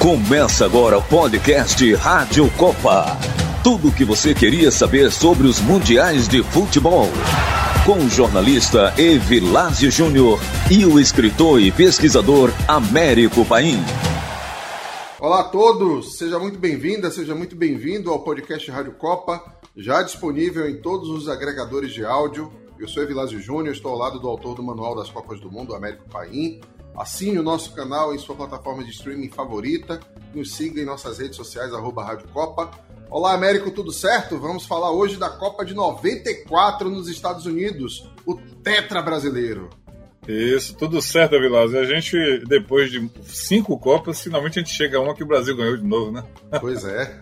Começa agora o podcast Rádio Copa. Tudo o que você queria saber sobre os mundiais de futebol. Com o jornalista Evilásio Júnior e o escritor e pesquisador Américo Paim. Olá a todos, seja muito bem-vinda, seja muito bem-vindo ao podcast Rádio Copa, já disponível em todos os agregadores de áudio. Eu sou Evilásio Júnior, estou ao lado do autor do Manual das Copas do Mundo, Américo Paim. Assine o nosso canal em sua plataforma de streaming favorita. Nos siga em nossas redes sociais, arroba Rádio Copa. Olá, Américo, tudo certo? Vamos falar hoje da Copa de 94 nos Estados Unidos, o Tetra brasileiro. Isso, tudo certo, Vilas. A gente, depois de cinco Copas, finalmente a gente chega a uma que o Brasil ganhou de novo, né? Pois é.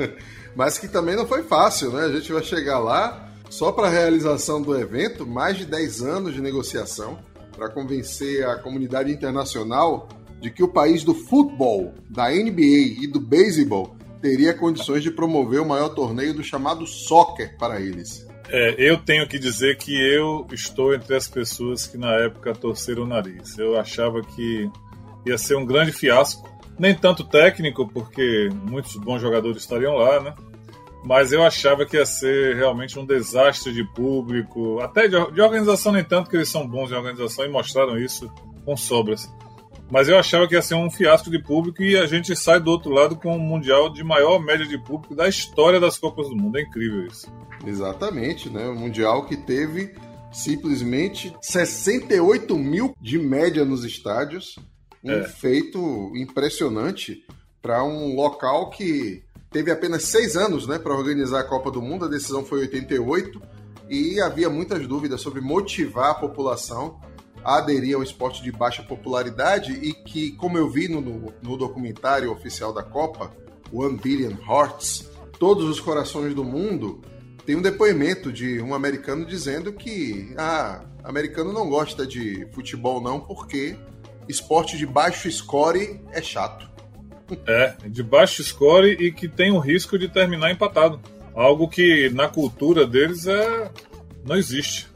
Mas que também não foi fácil, né? A gente vai chegar lá só para a realização do evento, mais de 10 anos de negociação para convencer a comunidade internacional de que o país do futebol, da NBA e do beisebol teria condições de promover o maior torneio do chamado soccer para eles. É, eu tenho que dizer que eu estou entre as pessoas que na época torceram o nariz. Eu achava que ia ser um grande fiasco, nem tanto técnico, porque muitos bons jogadores estariam lá, né? Mas eu achava que ia ser realmente um desastre de público, até de, de, organização nem tanto, que eles são bons em organização e mostraram isso com sobras. Mas eu achava que ia ser um fiasco de público e a gente sai do outro lado com um mundial de maior média de público da história das Copas do Mundo. É incrível isso. Exatamente, né? Um mundial que teve simplesmente 68 mil de média nos estádios. Um é. feito impressionante para um local que teve apenas seis anos né, para organizar a Copa do Mundo, a decisão foi em 88, e havia muitas dúvidas sobre motivar a população a aderir ao esporte de baixa popularidade e que, como eu vi no, no documentário oficial da Copa, One Billion Hearts, Todos os Corações do Mundo, tem um depoimento de um americano dizendo que ah, americano não gosta de futebol não porque esporte de baixo score é chato. É, de baixo score e que tem o risco de terminar empatado. Algo que na cultura deles é não existe.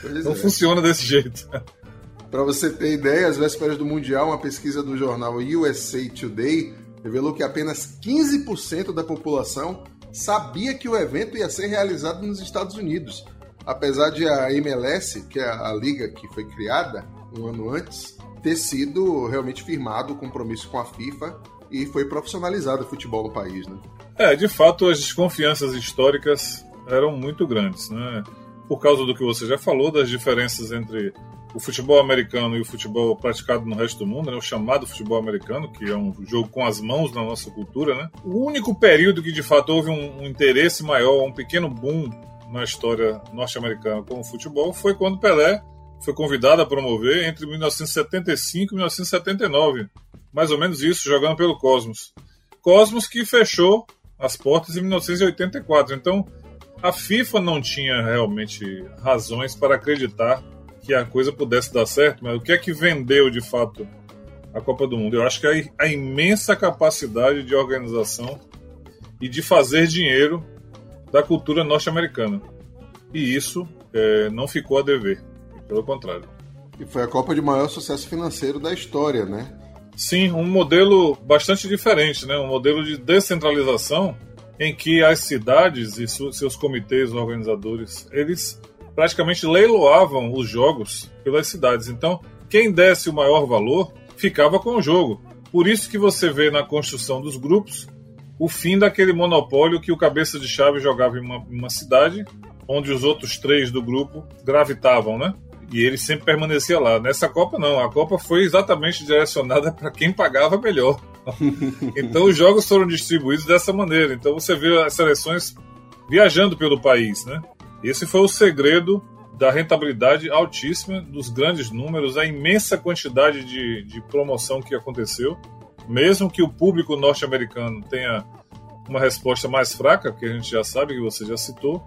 Pois não é. funciona desse jeito. Para você ter ideia, às vésperas do Mundial, uma pesquisa do jornal USA Today revelou que apenas 15% da população sabia que o evento ia ser realizado nos Estados Unidos. Apesar de a MLS, que é a liga que foi criada um ano antes, ter sido realmente firmado o compromisso com a FIFA e foi profissionalizado o futebol no país, né? É, de fato, as desconfianças históricas eram muito grandes, né? Por causa do que você já falou, das diferenças entre o futebol americano e o futebol praticado no resto do mundo, né? o chamado futebol americano, que é um jogo com as mãos na nossa cultura. Né? O único período que de fato houve um, um interesse maior, um pequeno boom na história norte-americana com o futebol foi quando Pelé foi convidado a promover entre 1975 e 1979 mais ou menos isso, jogando pelo Cosmos. Cosmos que fechou as portas em 1984. Então, a FIFA não tinha realmente razões para acreditar que a coisa pudesse dar certo, mas o que é que vendeu de fato a Copa do Mundo? Eu acho que a, a imensa capacidade de organização e de fazer dinheiro da cultura norte-americana. E isso é, não ficou a dever, pelo contrário. E foi a Copa de maior sucesso financeiro da história, né? Sim, um modelo bastante diferente, né? um modelo de descentralização em que as cidades e seus comitês organizadores eles praticamente leiloavam os jogos pelas cidades. Então, quem desse o maior valor ficava com o jogo. Por isso que você vê na construção dos grupos o fim daquele monopólio que o cabeça de chave jogava em uma, uma cidade, onde os outros três do grupo gravitavam, né? E ele sempre permanecia lá. Nessa Copa, não. A Copa foi exatamente direcionada para quem pagava melhor. então os jogos foram distribuídos dessa maneira. Então você vê as seleções viajando pelo país, né? Esse foi o segredo da rentabilidade altíssima, dos grandes números, a imensa quantidade de, de promoção que aconteceu. Mesmo que o público norte-americano tenha uma resposta mais fraca, que a gente já sabe, que você já citou,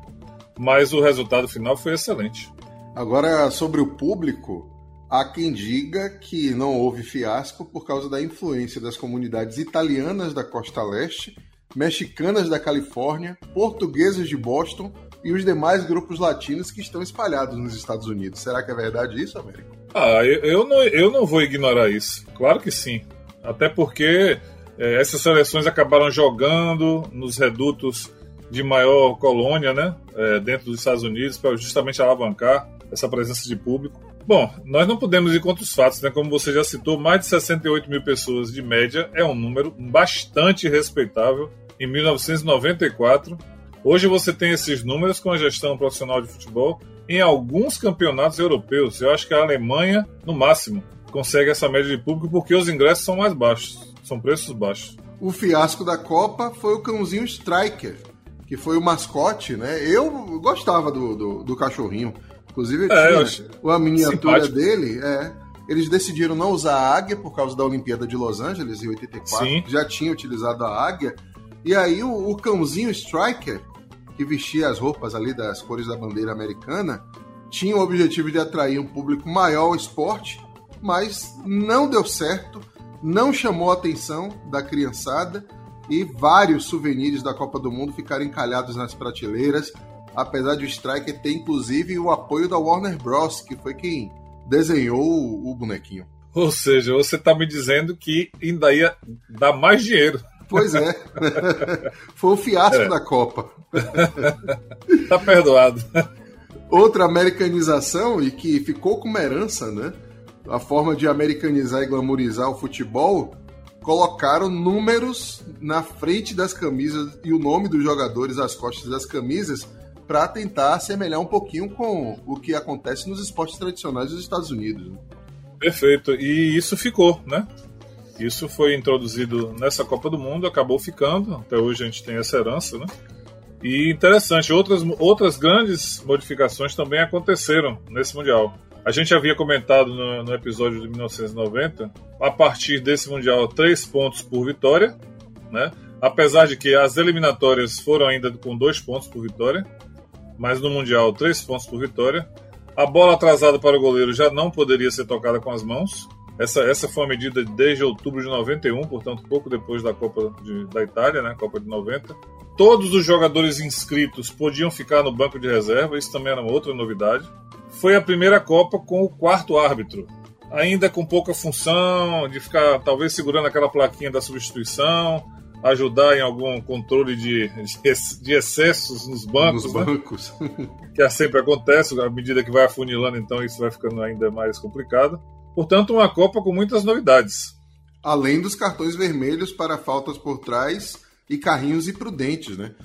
mas o resultado final foi excelente. Agora, sobre o público, há quem diga que não houve fiasco por causa da influência das comunidades italianas da costa leste, mexicanas da Califórnia, portuguesas de Boston e os demais grupos latinos que estão espalhados nos Estados Unidos. Será que é verdade isso, Américo? Ah, eu, eu, não, eu não vou ignorar isso. Claro que sim. Até porque É, essas seleções acabaram jogando nos redutos de maior colônia, né, é, dentro dos Estados Unidos, para justamente alavancar essa presença de público. Bom, nós não podemos ir contra os fatos, né? Como você já citou, mais de 68 mil pessoas de média é um número bastante respeitável em 1994. Hoje você tem esses números com a gestão profissional de futebol em alguns campeonatos europeus. Eu acho que a Alemanha, no máximo, consegue essa média de público porque os ingressos são mais baixos, são preços baixos. O fiasco da Copa foi o cãozinho Striker, que foi o mascote, né? Eu gostava do, do, do cachorrinho. Inclusive, é, tinha a miniatura simpático. dele. É, eles decidiram não usar a águia por causa da Olimpíada de Los Angeles em 84. Sim. Já tinha utilizado a águia. E aí o, o cãozinho Striker, que vestia as roupas ali das cores da bandeira americana, tinha o objetivo de atrair um público maior ao esporte, mas não deu certo, não chamou a atenção da criançada e vários souvenirs da Copa do Mundo ficaram encalhados nas prateleiras apesar de o Striker ter inclusive o apoio da Warner Bros., que foi quem desenhou o, bonequinho. Ou seja, você está me dizendo que ainda ia dar mais dinheiro. Pois é. Foi o fiasco é. da Copa. tá perdoado. Outra americanização e que ficou como herança, né? A forma de americanizar e glamorizar o futebol colocaram números na frente das camisas e o nome dos jogadores às costas das camisas para tentar assemelhar um pouquinho com o que acontece nos esportes tradicionais dos Estados Unidos. Né? Perfeito, e isso ficou, né? Isso foi introduzido nessa Copa do Mundo, acabou ficando, até hoje a gente tem essa herança, né? E interessante, outras, outras grandes modificações também aconteceram nesse Mundial. A gente havia comentado no, no episódio de 1990, a partir desse Mundial, três pontos por vitória, né? Apesar de que as eliminatórias foram ainda com dois pontos por vitória, mas no Mundial, três pontos por vitória. A bola atrasada para o goleiro já não poderia ser tocada com as mãos. Essa, essa foi a medida desde outubro de 91, portanto, pouco depois da Copa de, da Itália, né, Copa de 90. Todos os jogadores inscritos podiam ficar no banco de reserva, isso também era uma outra novidade. Foi a primeira Copa com o quarto árbitro, ainda com pouca função, de ficar talvez segurando aquela plaquinha da substituição, ajudar em algum controle de, de excessos nos bancos. Nos né? bancos. que sempre acontece, à medida que vai afunilando, então isso vai ficando ainda mais complicado. Portanto, uma Copa com muitas novidades. Além dos cartões vermelhos para faltas por trás e carrinhos imprudentes, né?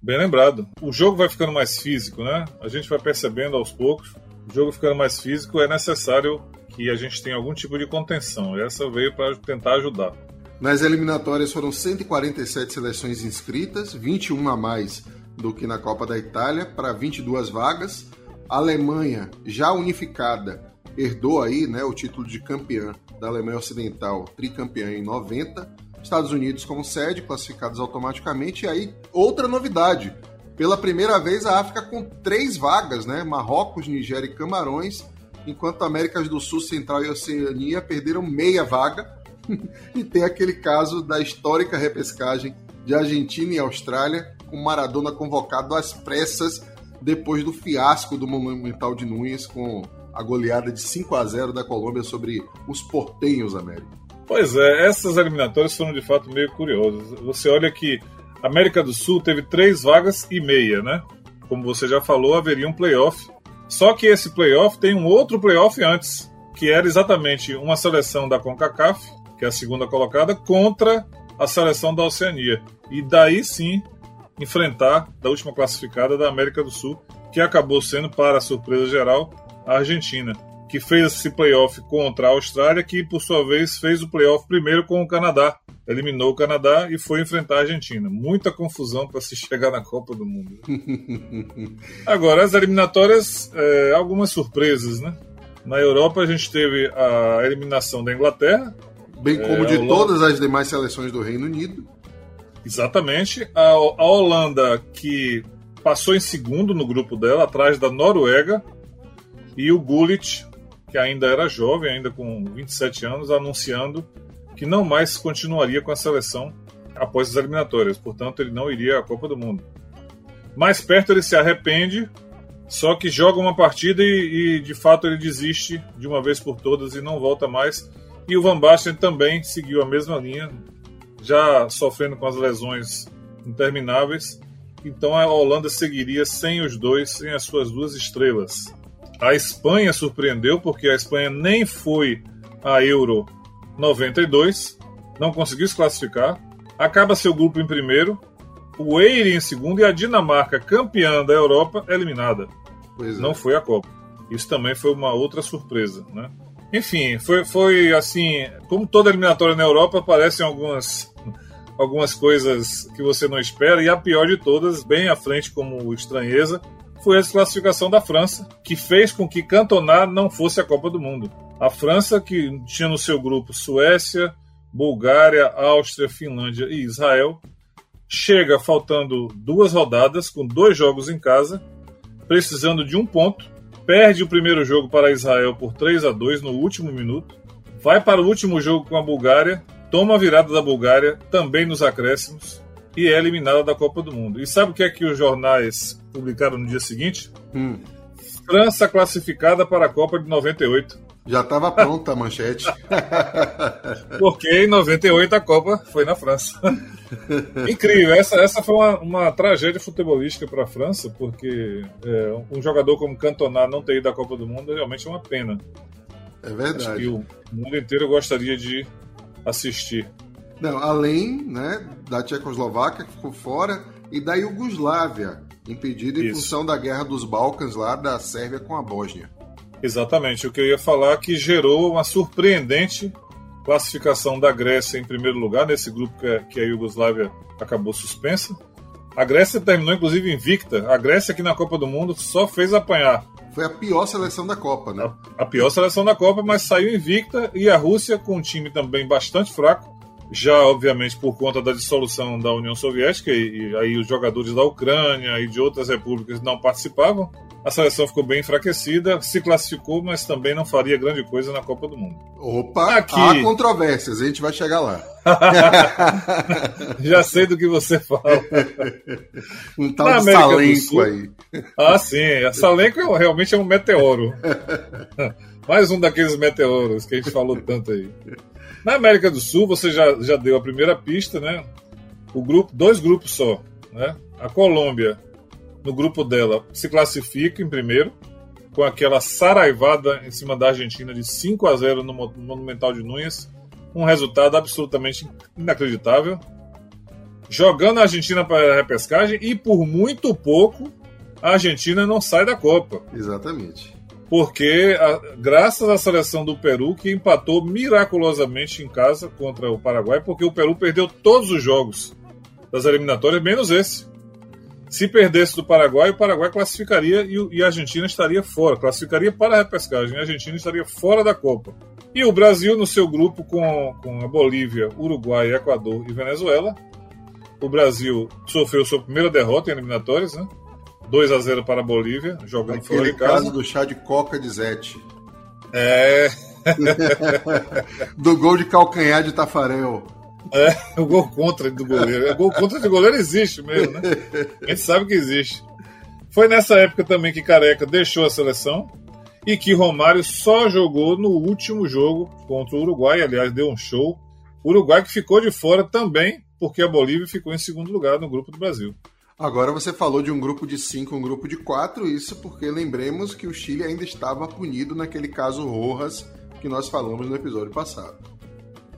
Bem lembrado. O jogo vai ficando mais físico, né? A gente vai percebendo aos poucos. O jogo ficando mais físico é necessário que a gente tenha algum tipo de contenção. Essa veio para tentar ajudar. Nas eliminatórias foram 147 seleções inscritas, 21 a mais do que na Copa da Itália, para 22 vagas. A Alemanha, já unificada, herdou aí né, o título de campeã da Alemanha Ocidental, tricampeã em 90. Estados Unidos como sede, classificados automaticamente. E aí, outra novidade. Pela primeira vez, a África com três vagas, né? Marrocos, Nigéria e Camarões, enquanto Américas do Sul, Central e Oceania perderam meia vaga e tem aquele caso da histórica repescagem de Argentina e Austrália, com Maradona convocado às pressas depois do fiasco do Monumental de Nunes com a goleada de 5 a 0 da Colômbia sobre os portenhos América. Pois é, essas eliminatórias foram de fato meio curiosas. Você olha que a América do Sul teve três vagas e meia, né? Como você já falou, haveria um playoff. Só que esse playoff tem um outro playoff antes, que era exatamente uma seleção da CONCACAF que é a segunda colocada, contra a seleção da Oceania. E daí sim enfrentar da última classificada da América do Sul, que acabou sendo, para a surpresa geral, a Argentina, que fez esse playoff contra a Austrália, que por sua vez fez o playoff primeiro com o Canadá. Eliminou o Canadá e foi enfrentar a Argentina. Muita confusão para se chegar na Copa do Mundo. Agora, as eliminatórias, é, algumas surpresas, né? Na Europa a gente teve a eliminação da Inglaterra, Bem como é, de todas as demais seleções do Reino Unido. Exatamente. A, a Holanda, que passou em segundo no grupo dela, atrás da Noruega, e o Gullit, que ainda era jovem, ainda com 27 anos, anunciando que não mais continuaria com a seleção após as eliminatórias, portanto, ele não iria à Copa do Mundo. Mais perto ele se arrepende, só que joga uma partida e, e de fato ele desiste de uma vez por todas e não volta mais. E o Van Basten também seguiu a mesma linha, já sofrendo com as lesões intermináveis. Então a Holanda seguiria sem os dois, sem as suas duas estrelas. A Espanha surpreendeu porque a Espanha nem foi a Euro 92, não conseguiu se classificar. Acaba seu grupo em primeiro, o Eire em segundo e a Dinamarca, campeã da Europa, eliminada. É. Não foi a Copa. Isso também foi uma outra surpresa, né? Enfim, foi, foi assim, como toda eliminatória na Europa, aparecem algumas, algumas coisas que você não espera, e a pior de todas, bem à frente como estranheza, foi a desclassificação da França, que fez com que Cantona não fosse a Copa do Mundo. A França, que tinha no seu grupo Suécia, Bulgária, Áustria, Finlândia e Israel, chega faltando duas rodadas, com dois jogos em casa, precisando de um ponto, perde o primeiro jogo para Israel por 3 a 2 no último minuto, vai para o último jogo com a Bulgária, toma a virada da Bulgária, também nos acréscimos, e é eliminada da Copa do Mundo. E sabe o que é que os jornais publicaram no dia seguinte? Hum. França classificada para a Copa de 98. Já estava pronta a manchete. Porque em 98 a Copa foi na França. Incrível, essa, essa foi uma, uma tragédia futebolística para a França, porque é, um jogador como Cantona não ter ido à Copa do Mundo é realmente uma pena. É verdade. Acho que o mundo inteiro gostaria de assistir. Não, além né, da Tchecoslováquia, que ficou fora, e da Iugoslávia, impedida em Isso. função da guerra dos Balcãs lá da Sérvia com a Bósnia. Exatamente. O que eu ia falar que gerou uma surpreendente classificação da Grécia em primeiro lugar, nesse grupo que a Iugoslávia acabou suspensa. A Grécia terminou, inclusive, invicta. A Grécia, aqui na Copa do Mundo, só fez apanhar. Foi a pior seleção da Copa, né? A, a pior seleção da Copa, mas saiu invicta. E a Rússia, com um time também bastante fraco, já obviamente por conta da dissolução da União Soviética, e, e aí os jogadores da Ucrânia e de outras repúblicas não participavam, a seleção ficou bem enfraquecida, se classificou, mas também não faria grande coisa na Copa do Mundo. Opa, Aqui... há controvérsias, a gente vai chegar lá. Já sei do que você fala. um tal na de América Salenco aí. Ah, sim, a Salenco é realmente é um meteoro. Mais um daqueles meteoros que a gente falou tanto aí. Na América do Sul, você já, já deu a primeira pista, né? O grupo, dois grupos só, né? A Colômbia no grupo dela se classifica em primeiro, com aquela saraivada em cima da Argentina de 5 a 0 no Monumental de Núñez. Um resultado absolutamente inacreditável. Jogando a Argentina para a repescagem e por muito pouco a Argentina não sai da Copa. Exatamente. Porque, a, graças à seleção do Peru, que empatou miraculosamente em casa contra o Paraguai, porque o Peru perdeu todos os jogos das eliminatórias, menos esse. Se perdesse do Paraguai, o Paraguai classificaria e, a Argentina estaria fora. Classificaria para a repescagem. A Argentina estaria fora da Copa. E o Brasil, no seu grupo com, com a Bolívia, Uruguai, Equador e Venezuela. O Brasil sofreu sua primeira derrota em eliminatórias, né? 2 a 0 para a Bolívia, jogando Aquele fora de casa. caso do chá de coca de Zete. É. do gol de calcanhar de Tafarel. É, o gol contra do goleiro. O gol contra de goleiro existe mesmo, né? A gente sabe que existe. Foi nessa época também que Careca deixou a seleção e que Romário só jogou no último jogo contra o Uruguai. Aliás, deu um show. Uruguai que ficou de fora também, porque a Bolívia ficou em segundo lugar no grupo do Brasil. Agora você falou de um grupo de cinco, um grupo de quatro, isso porque lembremos que o Chile ainda estava punido naquele caso Rojas que nós falamos no episódio passado.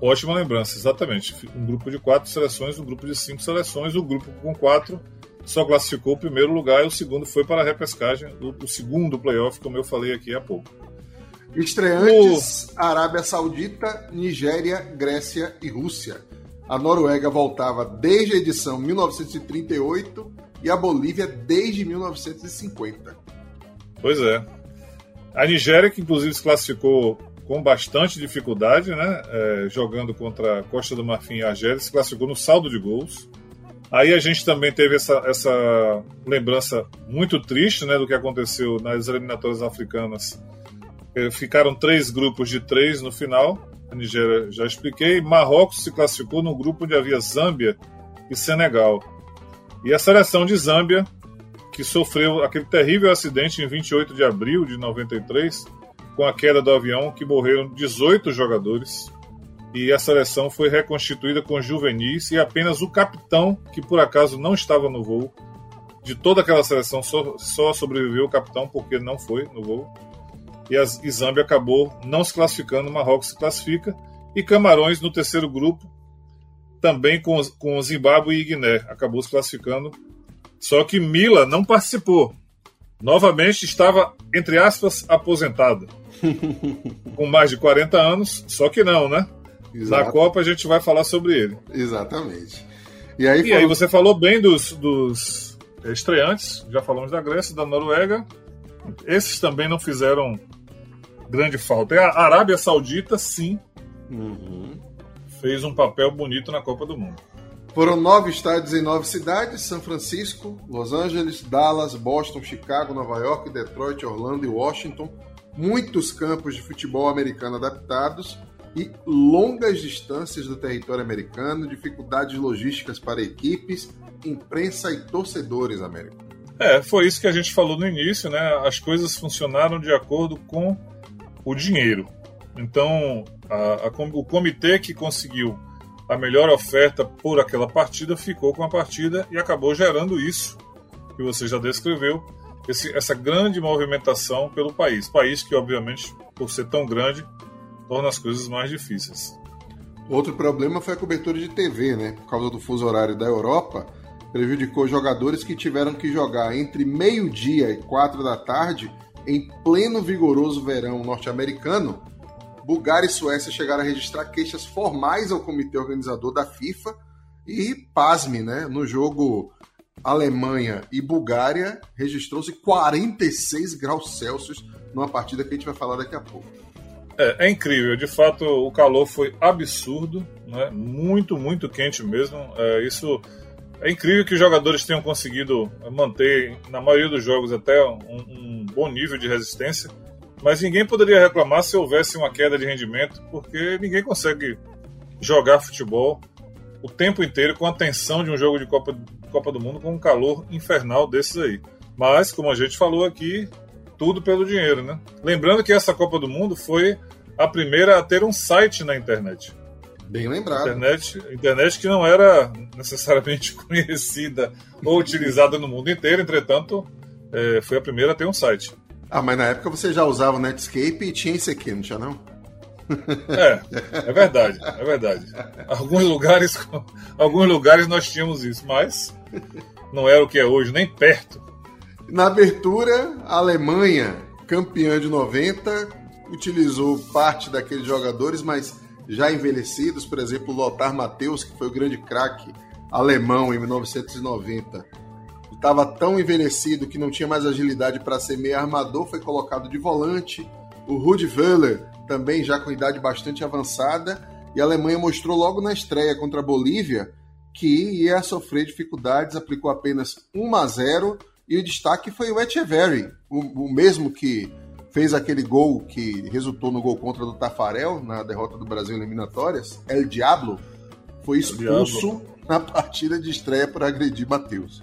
Ótima lembrança, exatamente. Um grupo de quatro seleções, um grupo de cinco seleções. O grupo com quatro só classificou o primeiro lugar e o segundo foi para a repescagem, o, o segundo playoff, como eu falei aqui há pouco. Estreantes: o... Arábia Saudita, Nigéria, Grécia e Rússia. A Noruega voltava desde a edição 1938 e a Bolívia desde 1950. Pois é. A Nigéria, que inclusive se classificou com bastante dificuldade, né? É, jogando contra Costa do Marfim e Argélia, se classificou no saldo de gols. Aí a gente também teve essa, essa lembrança muito triste né, do que aconteceu nas eliminatórias africanas. É, ficaram três grupos de três no final. A Nigéria já expliquei. Marrocos se classificou no grupo onde havia Zâmbia e Senegal. E a seleção de Zâmbia, que sofreu aquele terrível acidente em 28 de abril de 93, com a queda do avião, que morreram 18 jogadores. e a seleção foi reconstituída com juvenis e apenas o capitão, que por acaso não estava no voo, de toda aquela seleção só, só sobreviveu o capitão porque não foi no voo. E a Zâmbia acabou não se classificando, Marrocos se classifica e Camarões no terceiro grupo, também com, com Zimbábue e Guiné, acabou se classificando. Só que Mila não participou. Novamente estava, entre aspas, aposentado. Com mais de 40 anos, só que não, né? Exato. Na Copa a gente vai falar sobre ele. Exatamente. E aí, e falou... aí você falou bem dos, dos estreantes, já falamos da Grécia, da Noruega. Esses também não fizeram grande falta. A Arábia Saudita, sim, uhum. fez um papel bonito na Copa do Mundo. Foram nove estádios em nove cidades: São Francisco, Los Angeles, Dallas, Boston, Chicago, Nova York, Detroit, Orlando e Washington. Muitos campos de futebol americano adaptados e longas distâncias do território americano, dificuldades logísticas para equipes, imprensa e torcedores americanos. É, foi isso que a gente falou no início, né? As coisas funcionaram de acordo com o dinheiro. Então, a, a, o comitê que conseguiu a melhor oferta por aquela partida ficou com a partida e acabou gerando isso que você já descreveu, esse, essa grande movimentação pelo país. País que, obviamente, por ser tão grande, torna as coisas mais difíceis. Outro problema foi a cobertura de TV, né? Por causa do fuso horário da Europa, prejudicou jogadores que tiveram que jogar entre meio-dia e quatro da tarde em pleno vigoroso verão norte-americano. Bulgária e Suécia chegaram a registrar queixas formais ao comitê organizador da FIFA e, pasme, né? No jogo Alemanha e Bulgária, registrou-se 46 graus Celsius numa partida que a gente vai falar daqui a pouco. É, é, incrível, de fato o calor foi absurdo, né? muito, muito quente mesmo. É, isso é incrível que os jogadores tenham conseguido manter, na maioria dos jogos, até um, um bom nível de resistência, mas ninguém poderia reclamar se houvesse uma queda de rendimento, porque ninguém consegue jogar futebol o tempo inteiro com a tensão de um jogo de Copa, Copa do Mundo com um calor infernal desses aí. Mas, como a gente falou aqui, tudo pelo dinheiro, né? Lembrando que essa Copa do Mundo foi a primeira a ter um site na internet. Bem lembrado. Internet, internet que não era necessariamente conhecida ou utilizada no mundo inteiro, entretanto, é, foi a primeira a ter um site. Ah, mas na época você já usava o Netscape e tinha isso aqui, não tinha não? É, é verdade, é verdade. Alguns lugares, alguns lugares nós tínhamos isso, mas não era o que é hoje, nem perto. Na abertura, a Alemanha, campeã de 90, utilizou parte daqueles jogadores, mas já envelhecidos, por exemplo, Lothar Matthäus, que foi o grande craque alemão em 1990. Estava tão envelhecido que não tinha mais agilidade para ser meio armador, foi colocado de volante. O Rudi Völler, também já com idade bastante avançada, e a Alemanha mostrou logo na estreia contra a Bolívia que ia sofrer dificuldades, aplicou apenas 1 a 0 e o destaque foi o Echeverry, o, o mesmo que fez aquele gol que resultou no gol contra do Tafarel na derrota do Brasil em eliminatórias. El Diablo foi expulso na partida de estreia por agredir Matheus.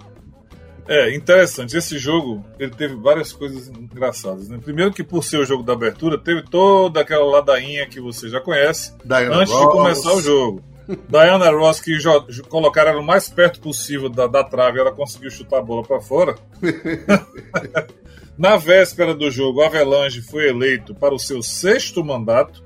É, interessante. Esse jogo ele teve várias coisas engraçadas. Né? Primeiro que por ser o jogo da abertura, teve toda aquela ladainha que você já conhece Diana antes Ross. de começar o jogo. Diana Ross, que colocaram ela o mais perto possível da, da trave, ela conseguiu chutar a bola para fora. Na véspera do jogo, Avelange foi eleito para o seu sexto mandato.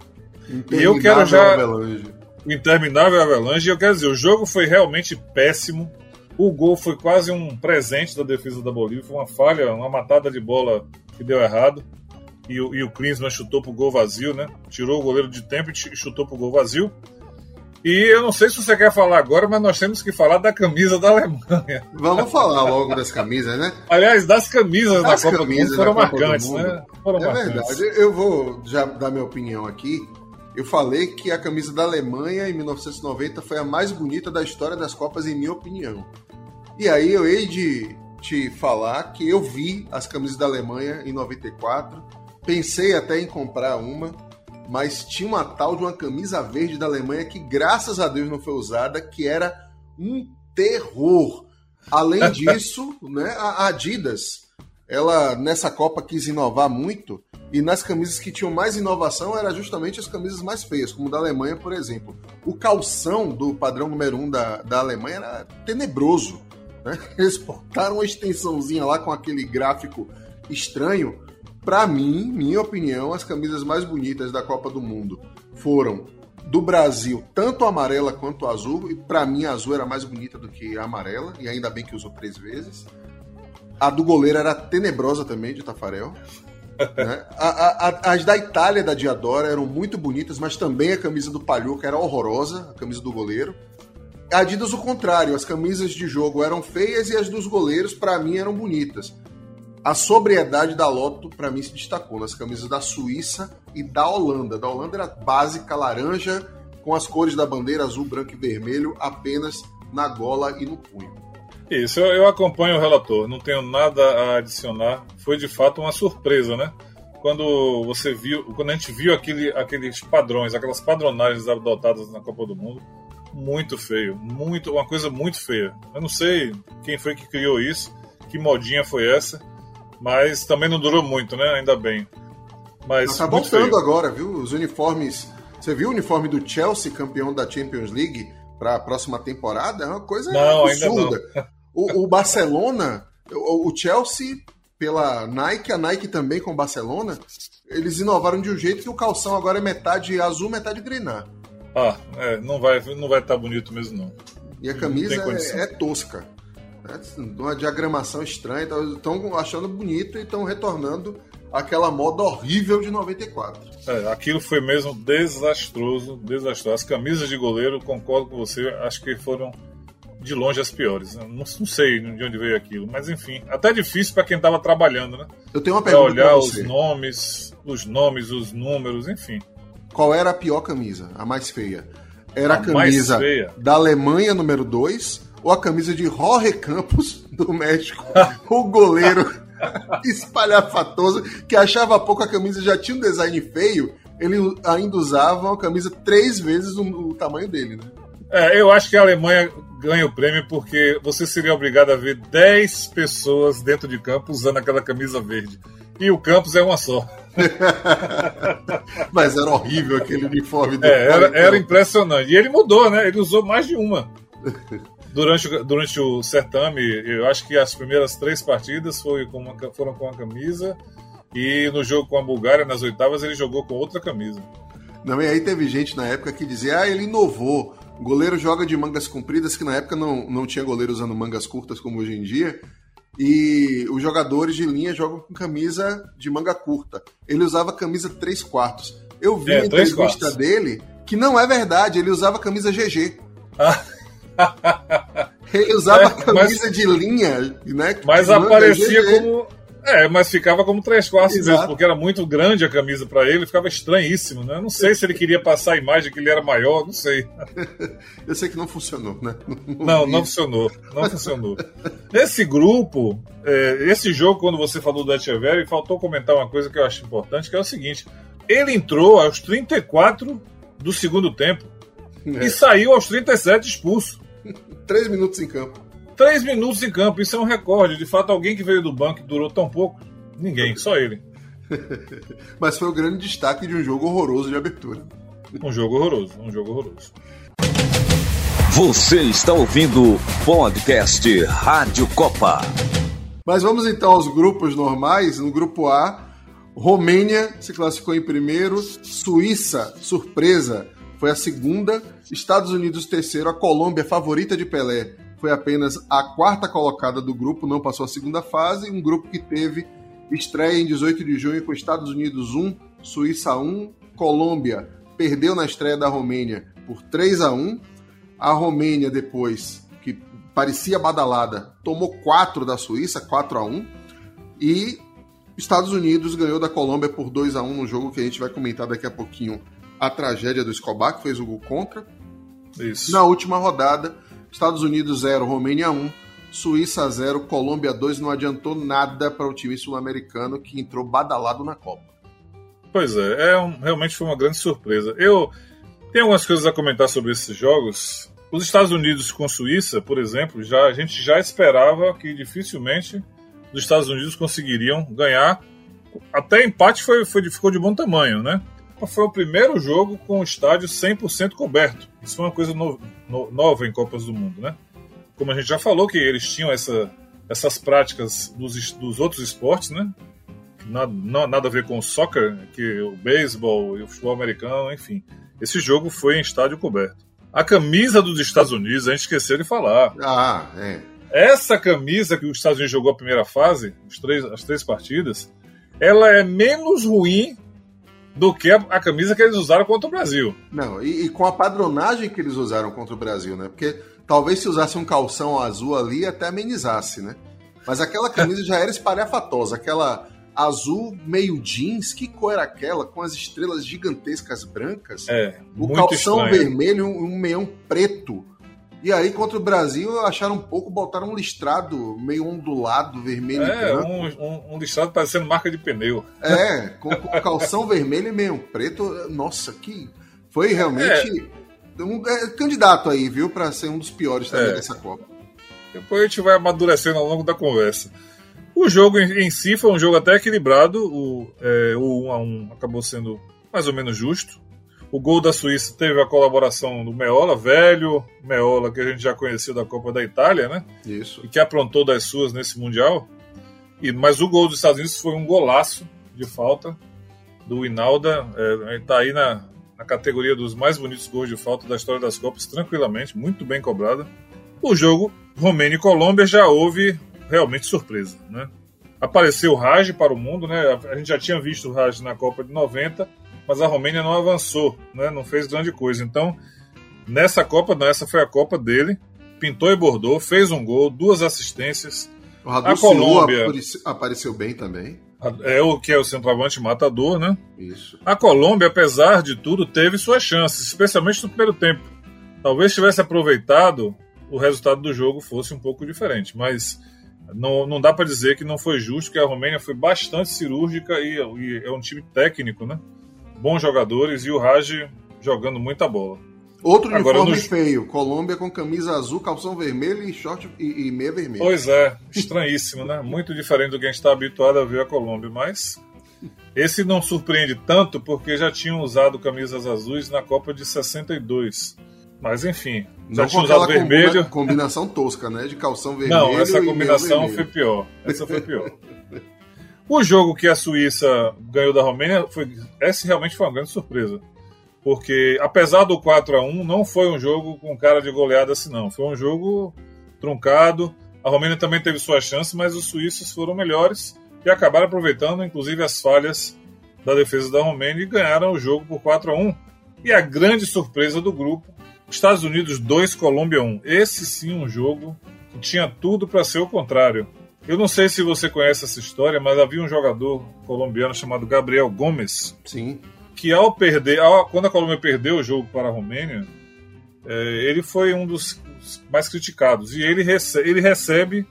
E eu quero já. Avelange. Interminável Avelange. E eu quero dizer, o jogo foi realmente péssimo. O gol foi quase um presente da defesa da Bolívia. Foi uma falha, uma matada de bola que deu errado. E, o, e o Klinsmann chutou pro gol vazio, né? Tirou o goleiro de tempo e chutou pro gol vazio. E eu não sei se você quer falar agora, mas nós temos que falar da camisa da Alemanha. Vamos falar logo das camisas, né? Aliás, das camisas das da Copa camisas do Mundo foram marcantes, né? Foram é marcantes. verdade. Eu vou já dar minha opinião aqui. Eu falei que a camisa da Alemanha em 1990 foi a mais bonita da história das Copas, em minha opinião. E aí eu hei de te falar que eu vi as camisas da Alemanha em 94, pensei até em comprar uma, mas tinha uma tal de uma camisa verde da Alemanha que, graças a Deus, não foi usada, que era um terror. Além disso, né, a Adidas ela nessa Copa quis inovar muito e nas camisas que tinham mais inovação eram justamente as camisas mais feias, como da Alemanha, por exemplo. O calção do padrão número 1 um da, da Alemanha era tenebroso. Né? Eles botaram uma extensãozinha lá com aquele gráfico estranho. Para mim, minha opinião, as camisas mais bonitas da Copa do Mundo foram do Brasil, tanto amarela quanto azul. E para mim, a azul era mais bonita do que a amarela, e ainda bem que usou três vezes. A do goleiro era tenebrosa também, de Tafarel. né? a, a, as da Itália, da Diadora, eram muito bonitas, mas também a camisa do Palhuca era horrorosa, a camisa do goleiro. A Adidas, o contrário, as camisas de jogo eram feias e as dos goleiros, para mim, eram bonitas. A sobriedade da Lotto, para mim, se destacou nas camisas da Suíça e da Holanda. Da Holanda era básica, laranja, com as cores da bandeira azul, branco e vermelho, apenas na gola e no punho. Isso, eu, eu acompanho o relator, não tenho nada a adicionar. Foi de fato uma surpresa, né? Quando você viu, quando a gente viu aquele, aqueles padrões, aquelas padronagens adotadas na Copa do Mundo, muito feio, muito, uma coisa muito feia. Eu não sei quem foi que criou isso, que modinha foi essa, mas também não durou muito, né? Ainda bem. Mas tá voltando agora, viu? Os uniformes. Você viu o uniforme do Chelsea, campeão da Champions League, para a próxima temporada? É uma coisa não, absurda. O, o Barcelona, o, o Chelsea pela Nike, a Nike também com o Barcelona, eles inovaram de um jeito que o calção agora é metade azul, metade grená. Ah, é, não vai não vai estar tá bonito mesmo não. E a camisa é, é, tosca. É uma diagramação estranha, estão achando bonito e estão retornando aquela moda horrível de 94. É, aquilo foi mesmo desastroso, desastroso. As camisas de goleiro, concordo com você, acho que foram de longe as piores. Não, não, sei de onde veio aquilo, mas enfim, até difícil para quem estava trabalhando, né? Eu tenho uma pergunta pra olhar os nomes, os nomes, os números, enfim. Qual era a pior camisa, a mais feia? Era a, a camisa da Alemanha número 2 ou a camisa de Jorge Campos do México, o goleiro espalhafatoso que achava pouco a camisa já tinha um design feio, ele ainda usava uma camisa três vezes o, o tamanho dele, né? É, eu acho que a Alemanha ganha o prêmio porque você seria obrigado a ver 10 pessoas dentro de campo usando aquela camisa verde. E o campus é uma só. Mas era horrível aquele uniforme do é, era, era impressionante. E ele mudou, né? Ele usou mais de uma. Durante, durante o certame, eu acho que as primeiras três partidas foi com uma, foram com a camisa. E no jogo com a Bulgária, nas oitavas, ele jogou com outra camisa. Não, e aí teve gente na época que dizia, ah, ele inovou. O goleiro joga de mangas compridas, que na época não, não tinha goleiro usando mangas curtas como hoje em dia. E os jogadores de linha jogam com camisa de manga curta. Ele usava camisa 3 quartos. Eu vi é, a entrevista dele que não é verdade, ele usava camisa GG. ele usava é, camisa mas, de linha, né? Mas aparecia GG. como é, mas ficava como três quartos Exato. mesmo, porque era muito grande a camisa para ele, ficava estranhíssimo, né? Não sei se ele queria passar a imagem que ele era maior, não sei. Eu sei que não funcionou, né? Não, não, não funcionou, não funcionou. Esse grupo, é, esse jogo, quando você falou do Echeverri, faltou comentar uma coisa que eu acho importante, que é o seguinte: ele entrou aos 34 do segundo tempo é. e saiu aos 37 expulso. Três minutos em campo. Três minutos em campo, isso é um recorde. De fato, alguém que veio do banco e durou tão pouco, ninguém, só ele. Mas foi o grande destaque de um jogo horroroso de abertura. Um jogo horroroso, um jogo horroroso. Você está ouvindo o podcast Rádio Copa. Mas vamos então aos grupos normais. No grupo A, Romênia se classificou em primeiro, Suíça, surpresa, foi a segunda, Estados Unidos terceiro, a Colômbia, favorita de Pelé, foi apenas a quarta colocada do grupo, não passou a segunda fase. Um grupo que teve estreia em 18 de junho com Estados Unidos 1, Suíça 1, Colômbia perdeu na estreia da Romênia por 3 a 1. A Romênia depois, que parecia badalada, tomou 4 da Suíça, 4 a 1. E Estados Unidos ganhou da Colômbia por 2 a 1 no jogo que a gente vai comentar daqui a pouquinho. A tragédia do Escobar, que fez o gol contra. Isso. Na última rodada, Estados Unidos 0, Romênia 1, Suíça 0, Colômbia 2. Não adiantou nada para o time sul-americano que entrou badalado na Copa. Pois é, é um, realmente foi uma grande surpresa. Eu tenho algumas coisas a comentar sobre esses jogos. Os Estados Unidos com Suíça, por exemplo, já a gente já esperava que dificilmente os Estados Unidos conseguiriam ganhar. Até empate foi, foi, ficou de bom tamanho, né? Foi o primeiro jogo com o estádio 100% coberto. Isso foi uma coisa no, no, nova em Copas do Mundo, né? Como a gente já falou, que eles tinham essa, essas práticas dos, dos outros esportes, né? Nada, nada a ver com o soccer, que o beisebol e o futebol americano, enfim. Esse jogo foi em estádio coberto. A camisa dos Estados Unidos, a gente esqueceu de falar. Ah, é. Essa camisa que os Estados Unidos jogou a primeira fase, os três, as três partidas, ela é menos ruim do que a, a, camisa que eles usaram contra o Brasil. Não, e, e, com a padronagem que eles usaram contra o Brasil, né? Porque talvez se usasse um calção azul ali até amenizasse, né? Mas aquela camisa já era espalhafatosa, aquela azul meio jeans, que cor era aquela? Com as estrelas gigantescas brancas. É, o calção estranho. vermelho um meião preto. E aí, contra o Brasil, acharam um pouco, botaram um listrado meio ondulado, vermelho é, e. Um, um, um listrado parecendo marca de pneu. É, com, com calção vermelho e meio preto. Nossa, que. Foi realmente é. um é, candidato aí, viu, para ser um dos piores também é. dessa Copa. Depois a gente vai amadurecendo ao longo da conversa. O jogo em, si foi um jogo até equilibrado. O, é, o 1 a 1 acabou sendo mais ou menos justo. O gol da Suíça teve a colaboração do Meola, velho Meola, que a gente já conhecia da Copa da Itália, né? Isso. E que aprontou das suas nesse Mundial. E, mas o gol dos Estados Unidos foi um golaço de falta do Inalda. É, está aí na, na categoria dos mais bonitos gols de falta da história das Copas, tranquilamente, muito bem cobrada. O jogo Romênia e Colômbia já houve realmente surpresa, né? Apareceu o Raj para o mundo, né? A gente já tinha visto o Raj na Copa de 90, mas a Romênia não avançou, né? Não fez grande coisa. Então, nessa Copa, não, essa foi a Copa dele. Pintou e bordou, fez um gol, duas assistências. O a Colômbia apareceu bem também. É o que é o centroavante matador, né? Isso. A Colômbia, apesar de tudo, teve suas chances, especialmente no primeiro tempo. Talvez tivesse aproveitado, o resultado do jogo fosse um pouco diferente, mas não, não dá para dizer que não foi justo, que a Romênia foi bastante cirúrgica e, e, é um time técnico, né? Bons jogadores e o Raj jogando muita bola. Outro Agora, uniforme feio, Colômbia com camisa azul, calção vermelho e short e, e meia vermelha. Pois é, estranhíssimo, né? Muito diferente do que a gente está habituado a ver a Colômbia, mas esse não surpreende tanto porque já tinham usado camisas azuis na Copa de 62. Mas enfim, já não tinha usado vermelho. Combinação tosca, né? De calção vermelho. Não, essa combinação foi pior. Essa foi pior. o jogo que a Suíça ganhou da Romênia foi. Essa realmente foi uma grande surpresa. Porque, apesar do 4 a 1 não foi um jogo com cara de goleada assim, não. Foi um jogo truncado. A Romênia também teve suas chances, mas os suíços foram melhores e acabaram aproveitando, inclusive, as falhas da defesa da Romênia e ganharam o jogo por 4 a 1 E a grande surpresa do grupo Estados Unidos 2, Colômbia 1. Esse sim um jogo que tinha tudo para ser o contrário. Eu não sei se você conhece essa história, mas havia um jogador colombiano chamado Gabriel Gomes. Sim. Que ao perder, ao, quando a Colômbia perdeu o jogo para a Romênia, é, ele foi um dos mais criticados. E ele, rece ele recebe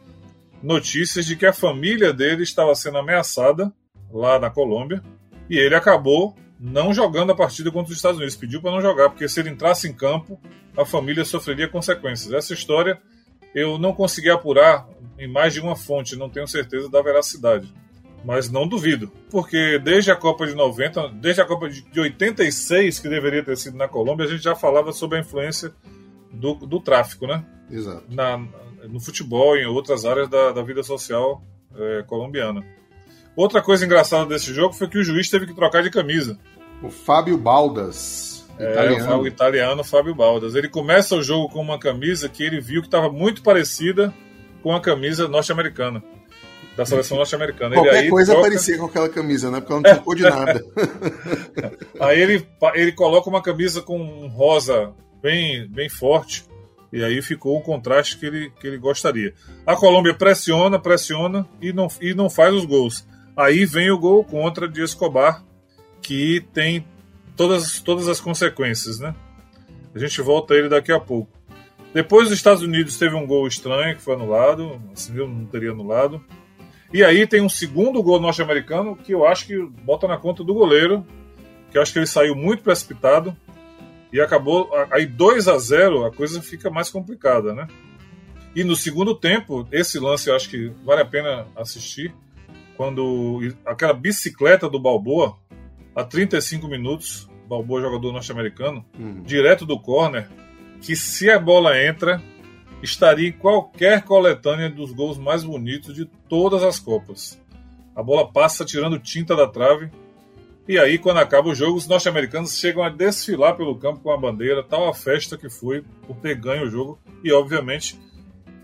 notícias de que a família dele estava sendo ameaçada lá na Colômbia. E ele acabou não jogando a partida contra os Estados Unidos. Pediu para não jogar, porque se ele entrasse em campo, a família sofreria consequências. Essa história eu não consegui apurar em mais de uma fonte, não tenho certeza da veracidade. Mas não duvido, porque desde a Copa de 90, desde a Copa de 86, que deveria ter sido na Colômbia, a gente já falava sobre a influência do, do tráfico, né? Exato. Na, no futebol e em outras áreas da, da vida social é, colombiana. Outra coisa engraçada desse jogo foi que o juiz teve que trocar de camisa. O Fábio Baldas. Italiano. É, o italiano Fábio Baldas. Ele começa o jogo com uma camisa que ele viu que estava muito parecida com a camisa norte-americana. Da seleção norte-americana. Qualquer aí coisa troca... parecia com aquela camisa, né? Porque ela não trocou de nada. aí ele, ele coloca uma camisa com um rosa bem, bem forte. E aí ficou o contraste que ele, que ele gostaria. A Colômbia pressiona, pressiona e não, e não faz os gols. Aí vem o gol contra de Escobar, que tem todas, todas as consequências, né? A gente volta a ele daqui a pouco. Depois dos Estados Unidos teve um gol estranho que foi anulado, assim eu não teria anulado. E aí tem um segundo gol norte-americano que eu acho que bota na conta do goleiro, que eu acho que ele saiu muito precipitado e acabou aí 2 a 0, a coisa fica mais complicada, né? E no segundo tempo, esse lance eu acho que vale a pena assistir, quando aquela bicicleta do Balboa, a 35 minutos, Balboa jogador norte-americano, uhum. direto do corner, que se a bola entra, estaria em qualquer coletânea dos gols mais bonitos de todas as Copas. A bola passa tirando tinta da trave. E aí, quando acaba o jogo, os norte-americanos chegam a desfilar pelo campo com a bandeira, tal a festa que foi por ter ganho o jogo. E, obviamente,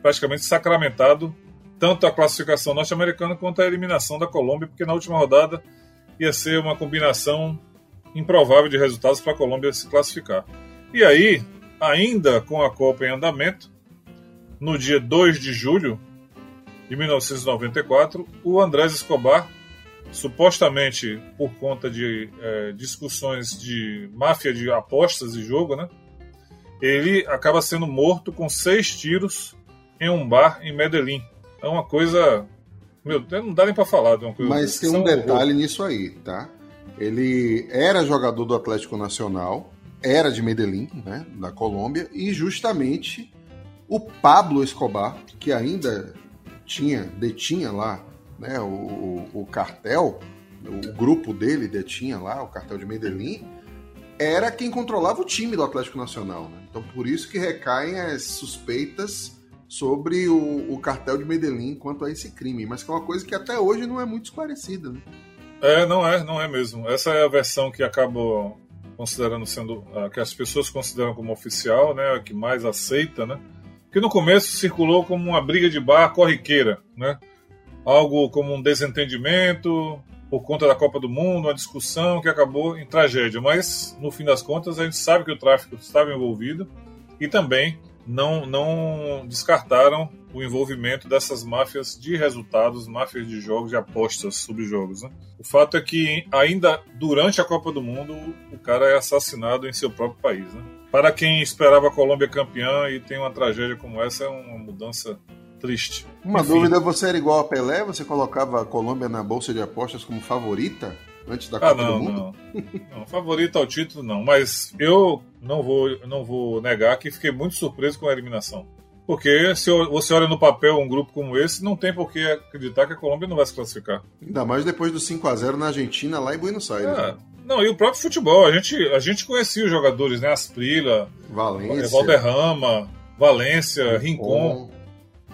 praticamente sacramentado tanto a classificação norte-americana quanto a eliminação da Colômbia, porque na última rodada ia ser uma combinação improvável de resultados para a Colômbia se classificar. E aí, ainda com a Copa em andamento, no dia 2 de julho de 1994, o Andrés Escobar, supostamente por conta de é, discussões de máfia de apostas de jogo, né? Ele acaba sendo morto com seis tiros em um bar em Medellín. É uma coisa. Meu, não dá nem pra falar. De uma coisa Mas tem um detalhe nisso aí, tá? Ele era jogador do Atlético Nacional, era de Medellín, né, da Colômbia, e justamente o Pablo Escobar, que ainda tinha, detinha lá né, o, o, o cartel, o grupo dele detinha lá, o cartel de Medellín, era quem controlava o time do Atlético Nacional. Né? Então, por isso que recaem as suspeitas sobre o, o, cartel de Medellín quanto a esse crime, mas que é uma coisa que até hoje não é muito esclarecida. Né? É, não é, não é mesmo. Essa é a versão que acabou considerando sendo a que as pessoas consideram como oficial, né, a que mais aceita, né? Que no começo circulou como uma briga de bar corriqueira, né? Algo como um desentendimento por conta da Copa do Mundo, uma discussão que acabou em tragédia, mas no fim das contas a gente sabe que o tráfico estava envolvido e também não, não descartaram o envolvimento dessas máfias de resultados, máfias de jogos, de apostas sobre jogos. Né? O fato é que ainda durante a Copa do Mundo o cara é assassinado em seu próprio país. Né? Para quem esperava a Colômbia campeã e tem uma tragédia como essa, é uma mudança triste. Uma Enfim. dúvida, você era igual a Pelé? Você colocava a Colômbia na bolsa de apostas como favorita? Antes da ah, Copa não, do Mundo? Não. não, favorito ao título não, mas eu não vou, não vou negar que fiquei muito surpreso com a eliminação. Porque se você olha no papel um grupo como esse, não tem por que acreditar que a Colômbia não vai se classificar. Ainda mais depois do 5 a 0 na Argentina, lá em Buenos Aires. É. Né? Não, e o próprio futebol. A gente, a gente conhecia os jogadores, né? Asprila, Valência, Valderrama, Valência, Rincon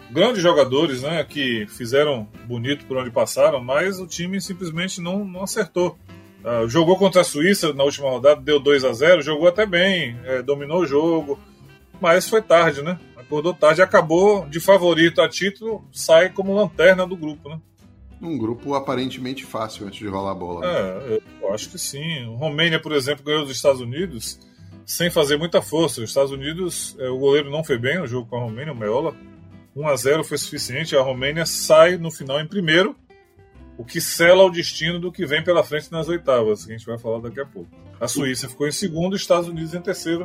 grandes jogadores né, que fizeram bonito por onde passaram, mas o time simplesmente não, não acertou. Uh, jogou contra a Suíça na última rodada, deu 2 a 0 jogou até bem, é, dominou o jogo, mas foi tarde, né? Acordou tarde, acabou de favorito a título, sai como lanterna do grupo, né? Um grupo aparentemente fácil antes de rolar a bola. Né? É, eu acho que sim. O Romênia, por exemplo, ganhou dos Estados Unidos sem fazer muita força. Os Estados Unidos, é, o goleiro não foi bem no jogo com a Romênia, o Meola 1 a 0 foi suficiente. A Romênia sai no final em primeiro, o que sela o destino do que vem pela frente nas oitavas, que a gente vai falar daqui a pouco. A Suíça ficou em segundo, os Estados Unidos em terceiro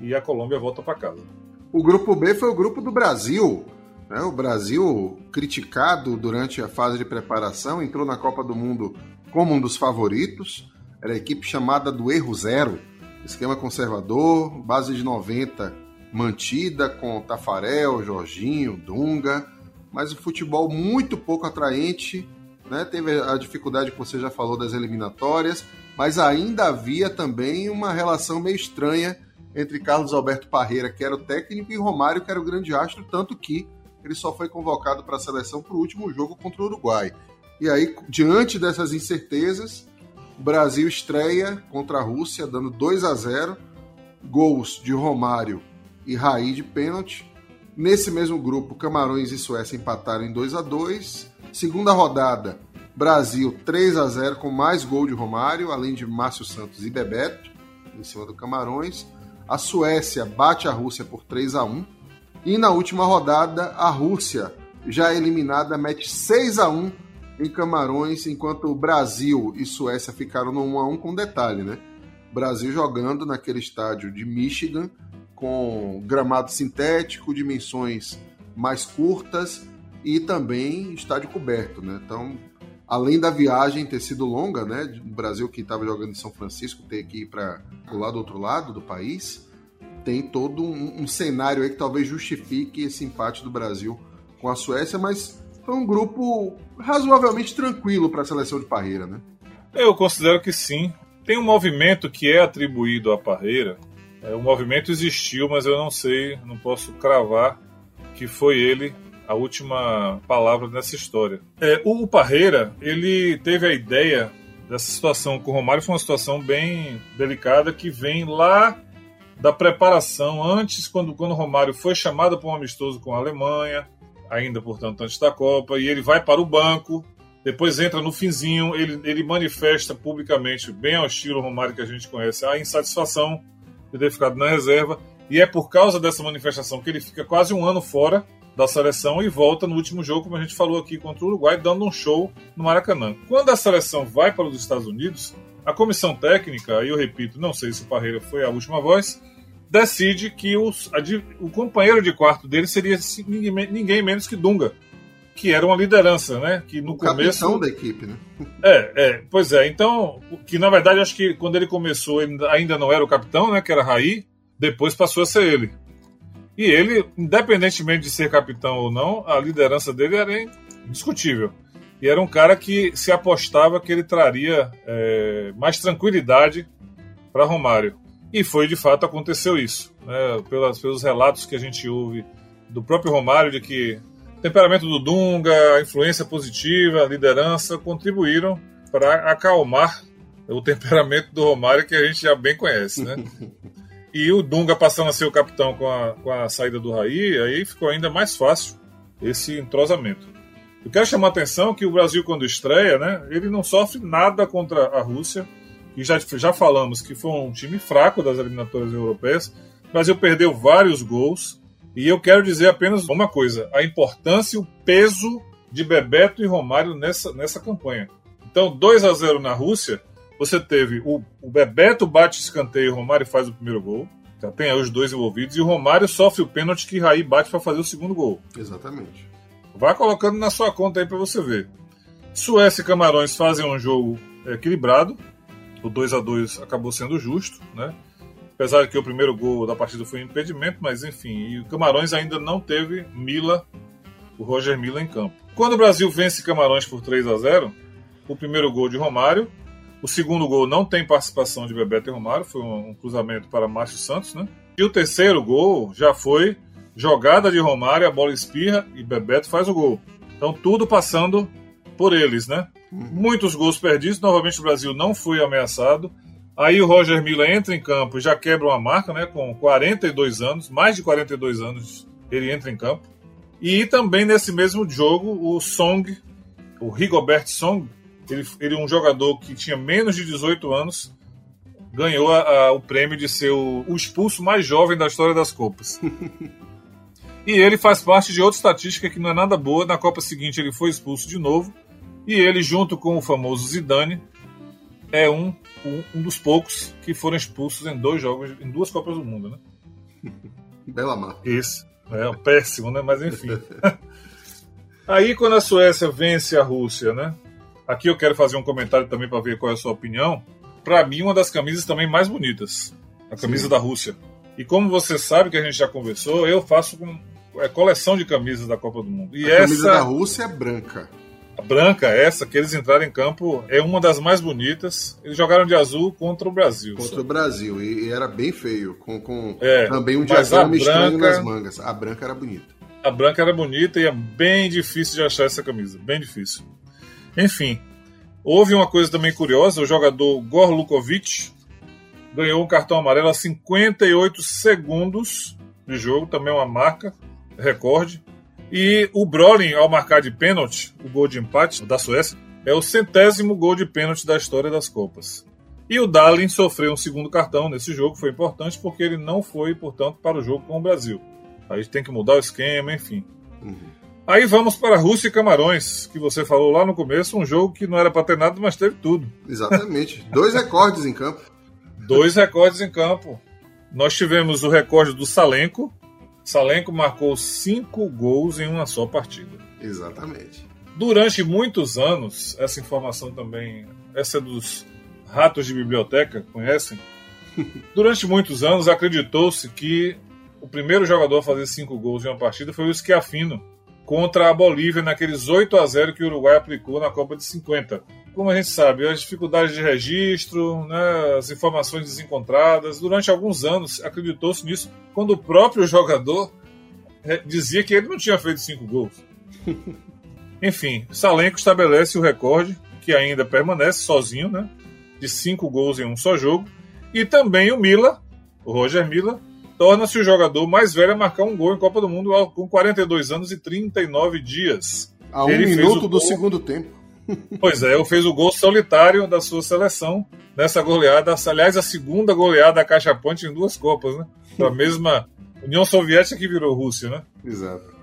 e a Colômbia volta para casa. O grupo B foi o grupo do Brasil. Né? O Brasil, criticado durante a fase de preparação, entrou na Copa do Mundo como um dos favoritos. Era a equipe chamada do Erro Zero, esquema conservador, base de 90 mantida com Tafarel, Jorginho, Dunga, mas o futebol muito pouco atraente, né? Teve a dificuldade que você já falou das eliminatórias, mas ainda havia também uma relação meio estranha entre Carlos Alberto Parreira, que era o técnico, e Romário, que era o grande astro, tanto que ele só foi convocado para a seleção para o último jogo contra o Uruguai. E aí, diante dessas incertezas, o Brasil estreia contra a Rússia, dando 2 a 0 gols de Romário e Raí de pênalti. Nesse mesmo grupo, Camarões e Suécia empataram em 2 a 2 Segunda rodada, Brasil 3 a 0 com mais gol de Romário, além de Márcio Santos e Bebeto, em cima do Camarões. A Suécia bate a Rússia por 3 a 1 E na última rodada, a Rússia, já eliminada, mete 6 a 1 em Camarões, enquanto o Brasil e Suécia ficaram no 1 a 1 com detalhe, né? Brasil jogando naquele estádio de Michigan, com gramado sintético, dimensões mais curtas e também estádio coberto, né? Então, além da viagem ter sido longa, né, do Brasil que estava jogando em São Francisco ter que ir para o lado do outro lado do país, tem todo um, um cenário aí que talvez justifique esse empate do Brasil com a Suécia, mas foi um grupo razoavelmente tranquilo para a seleção de Parreira, né? Eu considero que sim. Tem um movimento que é atribuído à Parreira. É, o movimento existiu, mas eu não sei, não posso cravar que foi ele a última palavra nessa história. É, o Parreira, ele teve a ideia dessa situação com o Romário, foi uma situação bem delicada que vem lá da preparação antes, quando, quando o Romário foi chamado para um amistoso com a Alemanha, ainda portanto antes da Copa, e ele vai para o banco, depois entra no finzinho, ele, ele manifesta publicamente, bem ao estilo Romário que a gente conhece, a insatisfação de ter ficado na reserva, e é por causa dessa manifestação que ele fica quase um ano fora da seleção e volta no último jogo, como a gente falou aqui, contra o Uruguai, dando um show no Maracanã. Quando a seleção vai para os Estados Unidos, a comissão técnica, e eu repito, não sei se o Parreira foi a última voz, decide que os, a, o companheiro de quarto dele seria ninguém, ninguém, menos que Dunga, que era uma liderança, né? Que no o começo capitão da equipe, né? É, é, pois é. Então, que na verdade acho que quando ele começou ele ainda não era o capitão, né? Que era Raí. Depois passou a ser ele. E ele, independentemente de ser capitão ou não, a liderança dele era indiscutível. E era um cara que se apostava que ele traria é, mais tranquilidade para Romário. E foi de fato aconteceu isso. Né? Pelas, pelos relatos que a gente ouve do próprio Romário, de que temperamento do Dunga, influência positiva, liderança contribuíram para acalmar o temperamento do Romário que a gente já bem conhece. Né? E o Dunga passando a ser o capitão com a, com a saída do Raí, aí ficou ainda mais fácil esse entrosamento. Eu quero chamar a atenção que o Brasil, quando estreia, né, ele não sofre nada contra a Rússia, e já, já falamos que foi um time fraco das eliminatórias europeias. O Brasil perdeu vários gols, e eu quero dizer apenas uma coisa: a importância e o peso de Bebeto e Romário nessa, nessa campanha. Então, 2 a 0 na Rússia você teve o, o Bebeto bate escanteio, o Romário faz o primeiro gol. Já tem aí os dois envolvidos. E o Romário sofre o pênalti que Raí bate para fazer o segundo gol. Exatamente. Vá colocando na sua conta aí para você ver. Suécia e Camarões fazem um jogo equilibrado. O 2 a 2 acabou sendo justo, né? Apesar de que o primeiro gol da partida foi um impedimento, mas enfim. E o Camarões ainda não teve Mila, o Roger Mila em campo. Quando o Brasil vence Camarões por 3 a 0 o primeiro gol de Romário, o segundo gol não tem participação de Bebeto e Romário, foi um, cruzamento para Márcio Santos, né? E o terceiro gol já foi jogada de Romário, a bola espirra e Bebeto faz o gol. Então tudo passando por eles, né? Muitos gols perdidos, novamente o Brasil não foi ameaçado. Aí o Roger Mila entra em campo e já quebra uma marca, né? Com 42 anos, mais de 42 anos ele entra em campo. E também nesse mesmo jogo, o Song, o Rigobert Song, ele, ele um jogador que tinha menos de 18 anos, ganhou a, a, o prêmio de ser o, o, expulso mais jovem da história das Copas. e ele faz parte de outra estatística que não é nada boa. Na Copa seguinte ele foi expulso de novo. E ele, junto com o famoso Zidane, é um, um, um dos poucos que foram expulsos em dois jogos, em duas Copas do Mundo, né? Bela marca. Isso. É péssimo, né? Mas enfim. Aí quando a Suécia vence a Rússia, né? Aqui eu quero fazer um comentário também para ver qual é a sua opinião. Para mim, uma das camisas também mais bonitas, a camisa Sim. da Rússia. E como você sabe que a gente já conversou, eu faço com é, coleção de camisas da Copa do Mundo. E a essa camisa da Rússia é branca. A branca, essa que eles entraram em campo, é uma das mais bonitas. Eles jogaram de azul contra o Brasil. Contra só. o Brasil, e, e, era bem feio, com, com é, também um diagrama estranho nas mangas. A branca era bonita. A branca era bonita e é bem difícil de achar essa camisa, bem difícil. Enfim, houve uma coisa também curiosa: o jogador Gorlukovic ganhou um cartão amarelo a 58 segundos de jogo, também uma marca, recorde. E o Brolin, ao marcar de pênalti, o gol de empate da Suécia, é o centésimo gol de pênalti da história das Copas. E o Darlin sofreu um segundo cartão nesse jogo, foi importante porque ele não foi, portanto, para o jogo com o Brasil. Aí tem que mudar o esquema, enfim. Uhum. Aí vamos para Rússia e Camarões, que você falou lá no começo, um jogo que não era para ter nada, mas teve tudo. Exatamente. Dois recordes em campo. Dois recordes em campo. Nós tivemos o recorde do Salenko. Salenko marcou cinco gols em uma só partida. Exatamente. Durante muitos anos, essa informação também, essa é dos ratos de biblioteca, conhecem? Durante muitos anos acreditou-se que o primeiro jogador a fazer cinco gols em uma partida foi o Schiaffino contra a Bolívia naqueles 8 a 0 que o Uruguai aplicou na Copa de 50. Como a gente sabe, as dificuldades de registro, né, as informações desencontradas, durante alguns anos acreditou-se nisso, quando o próprio jogador é, dizia que ele não tinha feito cinco gols. Enfim, Salenco estabelece o recorde, que ainda permanece sozinho, né, de cinco gols em um só jogo, e também o Mila, o Roger Mila, torna-se o jogador mais velho a marcar um gol em Copa do Mundo com 42 anos e 39 dias. A um Ele minuto do segundo tempo. Pois é, ele fez o gol solitário da sua seleção nessa goleada. Aliás, a segunda goleada da Caixa Ponte em duas Copas, né? Da mesma União Soviética que virou Rússia, né? Exato.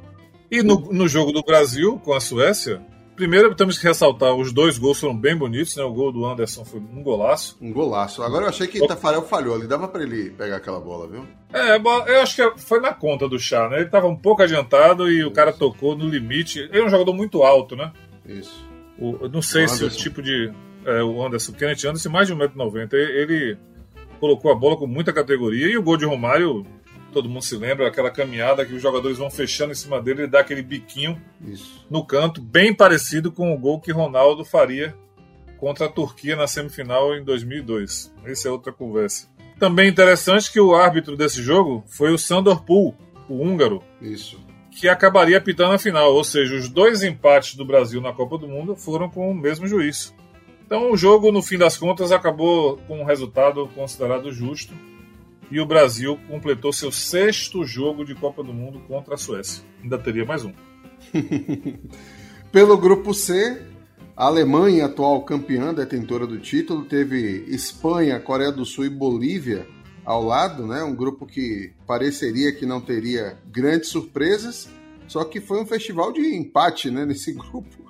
E no, no jogo do Brasil com a Suécia, Primeiro, temos que ressaltar, os dois gols foram bem bonitos, né? O gol do Anderson foi um golaço. Um golaço. Agora eu achei que o Tafarel falhou ali, dava para ele pegar aquela bola, viu? É, eu acho que foi na conta do chá, né? Ele estava um pouco adiantado e Isso. o cara tocou no limite. Ele é um jogador muito alto, né? Isso. O, não sei o se o tipo de. É, o Anderson, o Kenneth Anderson, mais de 1,90m. Ele colocou a bola com muita categoria e o gol de Romário todo mundo se lembra, aquela caminhada que os jogadores vão fechando em cima dele e dá aquele biquinho Isso. no canto, bem parecido com o gol que Ronaldo faria contra a Turquia na semifinal em 2002. Essa é outra conversa. Também interessante que o árbitro desse jogo foi o Sandor Pul, o húngaro. Isso. Que acabaria apitando a final, ou seja, os dois empates do Brasil na Copa do Mundo foram com o mesmo juiz. Então o jogo, no fim das contas, acabou com um resultado considerado justo e o Brasil completou seu sexto jogo de Copa do Mundo contra a Suécia. Ainda teria mais um. Pelo grupo C, a Alemanha, atual campeã, detentora do título, teve Espanha, Coreia do Sul e Bolívia ao lado, né? Um grupo que pareceria que não teria grandes surpresas, só que foi um festival de empate, né? Nesse grupo.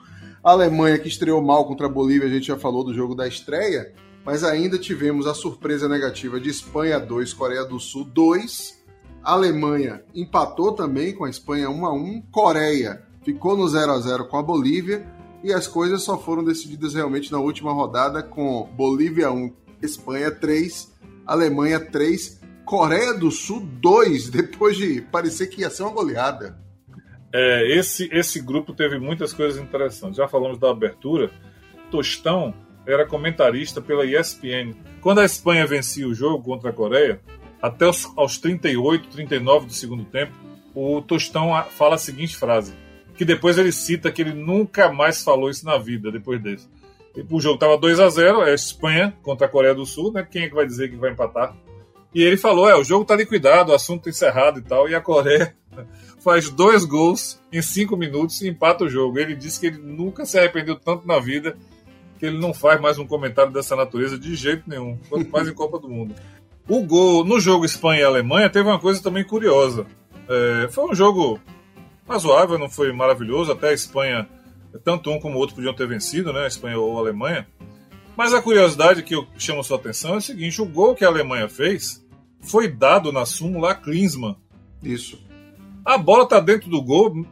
A Alemanha que estreou mal contra a Bolívia, a gente já falou do jogo da estreia, mas ainda tivemos a surpresa negativa de Espanha 2, Coreia do Sul 2. Alemanha empatou também com a Espanha 1 a 1. Coreia ficou no 0 a 0 com a Bolívia e as coisas só foram decididas realmente na última rodada com Bolívia 1, Espanha 3, Alemanha 3, Coreia do Sul 2, depois de parecer que ia ser uma goleada. É, esse, esse grupo teve muitas coisas interessantes. Já falamos da abertura. Tostão era comentarista pela ESPN. Quando a Espanha vencia o jogo contra a Coreia, até os, aos 38, 39 do segundo tempo, o Tostão fala a seguinte frase, que depois ele cita que ele nunca mais falou isso na vida depois desse. O jogo estava 2 a 0 é a Espanha contra a Coreia do Sul, né? Quem é que vai dizer que vai empatar? E ele falou: é, o jogo está liquidado, o assunto encerrado e tal, e a Coreia faz dois gols em cinco minutos e empata o jogo. Ele disse que ele nunca se arrependeu tanto na vida que ele não faz mais um comentário dessa natureza de jeito nenhum, quanto mais em Copa do Mundo. O gol no jogo Espanha e Alemanha teve uma coisa também curiosa. É, foi um jogo razoável, não foi maravilhoso, até a Espanha, tanto um como o outro podiam ter vencido, né? A Espanha ou a Alemanha. Mas a curiosidade que eu chamo sua atenção é o seguinte: o gol que a Alemanha fez foi dado na súmula a Klinsmann. Isso. A bola está dentro do gol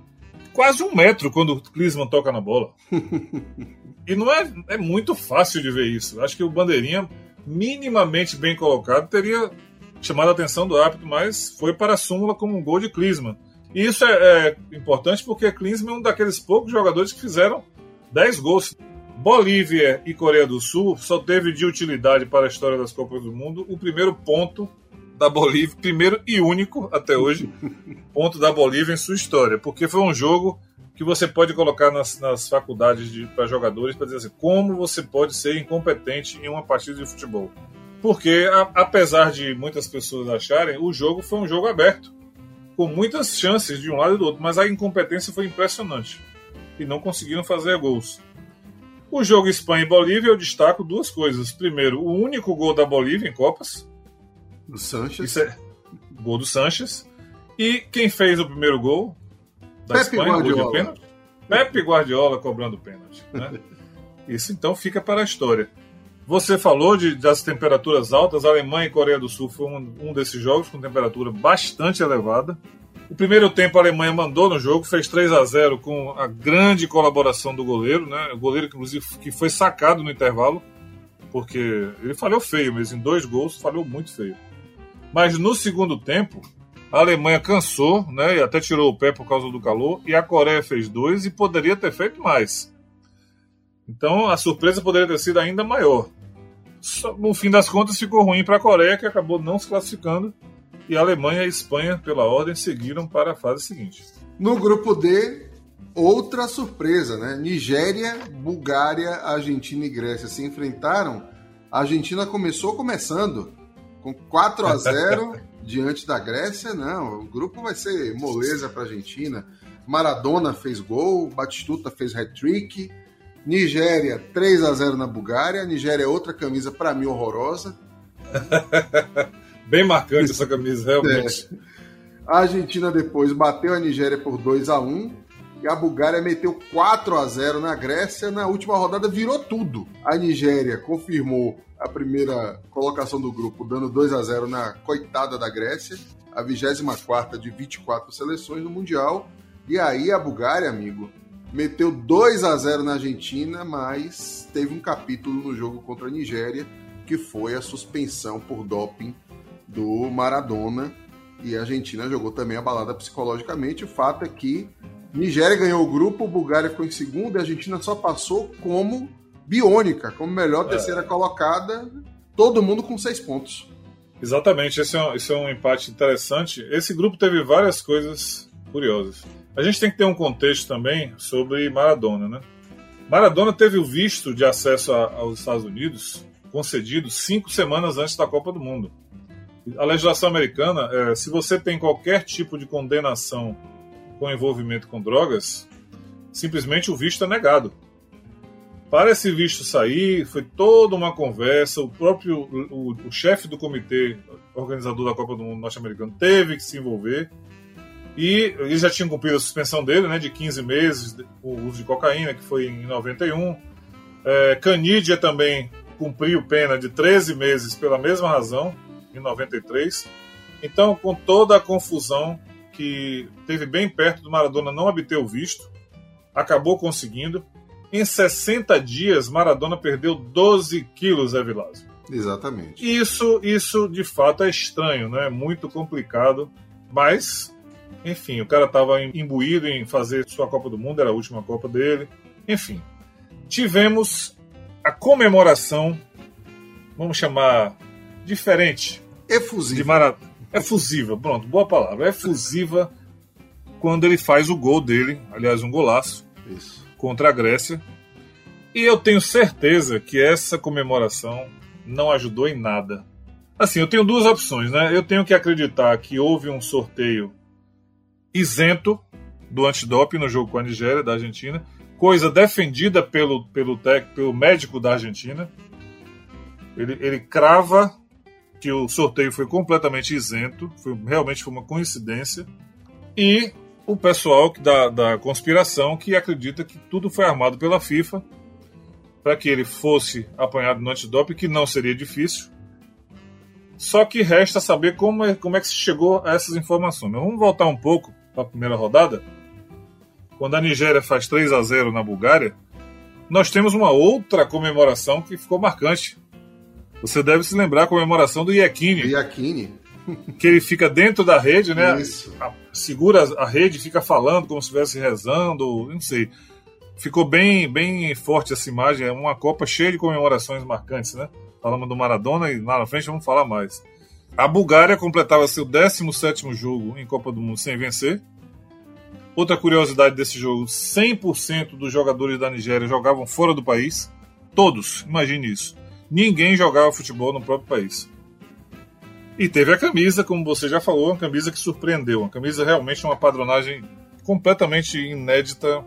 quase um metro quando o Klinsmann toca na bola. E não é, é muito fácil de ver isso. Acho que o Bandeirinha, minimamente bem colocado, teria chamado a atenção do árbitro, mas foi para a súmula como um gol de Klinsmann. E isso é, é importante porque Klinsmann é um daqueles poucos jogadores que fizeram 10 gols. Bolívia e Coreia do Sul só teve de utilidade para a história das Copas do Mundo o primeiro ponto da Bolívia, primeiro e único até hoje, ponto da Bolívia em sua história, porque foi um jogo que você pode colocar nas, nas faculdades para jogadores para dizer assim, como você pode ser incompetente em uma partida de futebol. Porque, a, apesar de muitas pessoas acharem, o jogo foi um jogo aberto, com muitas chances de um lado e do outro, mas a incompetência foi impressionante. E não conseguiram fazer gols. O jogo Espanha e Bolívia, eu destaco duas coisas. Primeiro, o único gol da Bolívia em Copas. Do Sanches. É, gol do Sanches. E quem fez o primeiro gol? da Pepe Espanha, Guardiola. pênalti. Pepe Guardiola cobrando pênalti. Né? Isso então fica para a história. Você falou de, das temperaturas altas. Alemanha e Coreia do Sul foi um, um desses jogos com temperatura bastante elevada. O primeiro tempo a Alemanha mandou no jogo, fez 3 a 0 com a grande colaboração do goleiro, né? O goleiro, inclusive, que foi sacado no intervalo. porque ele falhou feio mesmo, em dois gols falhou muito feio. Mas no segundo tempo, a Alemanha cansou, né, e até tirou o pé por causa do calor, e a Coreia fez dois e poderia ter feito mais. Então a surpresa poderia ter sido ainda maior. No fim das contas ficou ruim para a Coreia, que acabou não se classificando, e a Alemanha e a Espanha, pela ordem, seguiram para a fase seguinte. No grupo D, outra surpresa, né? Nigéria, Bulgária, Argentina e Grécia se enfrentaram. A Argentina começou começando com 4 a 0 diante da Grécia. Não, o grupo vai ser moleza para a Argentina. Maradona fez gol, Batistuta fez hat-trick. Nigéria 3 a 0 na Bulgária. Nigéria é outra camisa para mim horrorosa. Bem marcante essa camisa, realmente. É. A Argentina depois bateu a Nigéria por 2 a 1 e a Bulgária meteu 4 a 0 na Grécia. Na última rodada virou tudo. A Nigéria confirmou a primeira colocação do grupo, dando 2 a 0 na coitada da Grécia, a 24 de 24 seleções no Mundial. E aí a Bulgária, amigo, meteu 2 a 0 na Argentina, mas teve um capítulo no jogo contra a Nigéria, que foi a suspensão por doping do Maradona. E a Argentina jogou também abalada psicologicamente. O fato é que Nigéria ganhou o grupo, Bulgária ficou em segundo e a Argentina só passou como biônica, como melhor é. terceira é. colocada, todo mundo com seis pontos. Exatamente, esse é, um, esse é um empate interessante. Esse grupo teve várias coisas curiosas. A gente tem que ter um contexto também sobre Maradona, né? Maradona teve o visto de acesso a, aos Estados Unidos concedido cinco semanas antes da Copa do Mundo. A legislação americana, é, se você tem qualquer tipo de condenação com envolvimento com drogas, simplesmente o visto é negado. Para esse visto sair, foi toda uma conversa. O próprio o, o chefe do comitê organizador da Copa do Mundo norte-americano teve que se envolver. E eles já tinham cumprido a suspensão dele, né, de 15 meses, o uso de cocaína, que foi em 91. É, Canídia também cumpriu pena de 13 meses pela mesma razão, em 93. Então, com toda a confusão que teve bem perto do Maradona não obter o visto, acabou conseguindo. Em 60 dias, Maradona perdeu 12 quilos, Evilásio. Exatamente. Isso, isso de fato é estranho, né? Muito complicado, mas, enfim, o cara estava imbuído em fazer sua Copa do Mundo, era a última Copa dele. Enfim, tivemos a comemoração, vamos chamar diferente, efusiva. de Maradona Efusiva, pronto, boa palavra. Efusiva quando ele faz o gol dele, aliás, um golaço, Isso. contra a Grécia. E eu tenho certeza que essa comemoração não ajudou em nada. Assim, eu tenho duas opções, né? Eu tenho que acreditar que houve um sorteio isento do antidoping no jogo com a Nigéria, da Argentina, coisa defendida pelo, pelo, tec, pelo médico da Argentina. Ele, ele crava que o sorteio foi completamente isento, foi, realmente foi uma coincidência, e o pessoal da, da conspiração que acredita que tudo foi armado pela FIFA para que ele fosse apanhado no antidoping, que não seria difícil. Só que resta saber como é, como é que se chegou a essas informações. Mas vamos voltar um pouco para a primeira rodada. Quando a Nigéria faz 3 a 0 na Bulgária, nós temos uma outra comemoração que ficou marcante. Você deve se lembrar a comemoração do. Iacchini. Que ele fica dentro da rede, né? Isso. segura a rede, fica falando como se estivesse rezando, não sei. Ficou bem, bem forte essa imagem. É uma Copa cheia de comemorações marcantes, né? Falamos do Maradona e lá na frente vamos falar mais. A Bulgária completava seu 17 jogo em Copa do Mundo sem vencer. Outra curiosidade desse jogo: 100% dos jogadores da Nigéria jogavam fora do país. Todos, imagine isso ninguém jogava futebol no próprio país. E teve a camisa, como você já falou, uma camisa que surpreendeu. Uma camisa realmente uma padronagem completamente inédita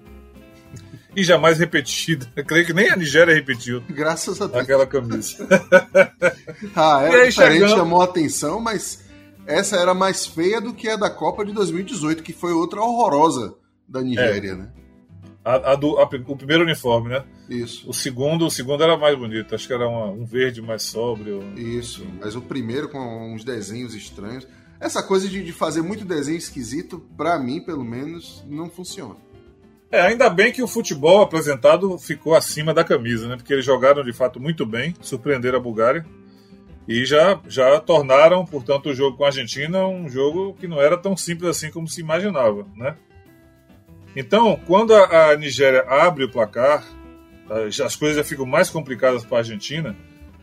e jamais repetida. Eu creio que nem a Nigéria repetiu. Graças a Deus. Aquela camisa. ah, era aí, diferente, chegando... chamou a atenção, mas essa era mais feia do que a da Copa de 2018, que foi outra horrorosa da Nigéria, é. né? A, a do, a, o primeiro uniforme, né? Isso. O segundo, o segundo era mais bonito, acho que era uma, um verde mais sóbrio. Isso, mas o primeiro com uns desenhos estranhos. Essa coisa de, de fazer muito desenho esquisito, para mim, pelo menos, não funciona. É, ainda bem que o futebol apresentado ficou acima da camisa, né? Porque eles jogaram de fato muito bem, surpreenderam a Bulgária e já, já tornaram, portanto, o jogo com a Argentina um jogo que não era tão simples assim como se imaginava, né? Então, quando a, Nigéria abre o placar, as coisas já ficam mais complicadas para a Argentina.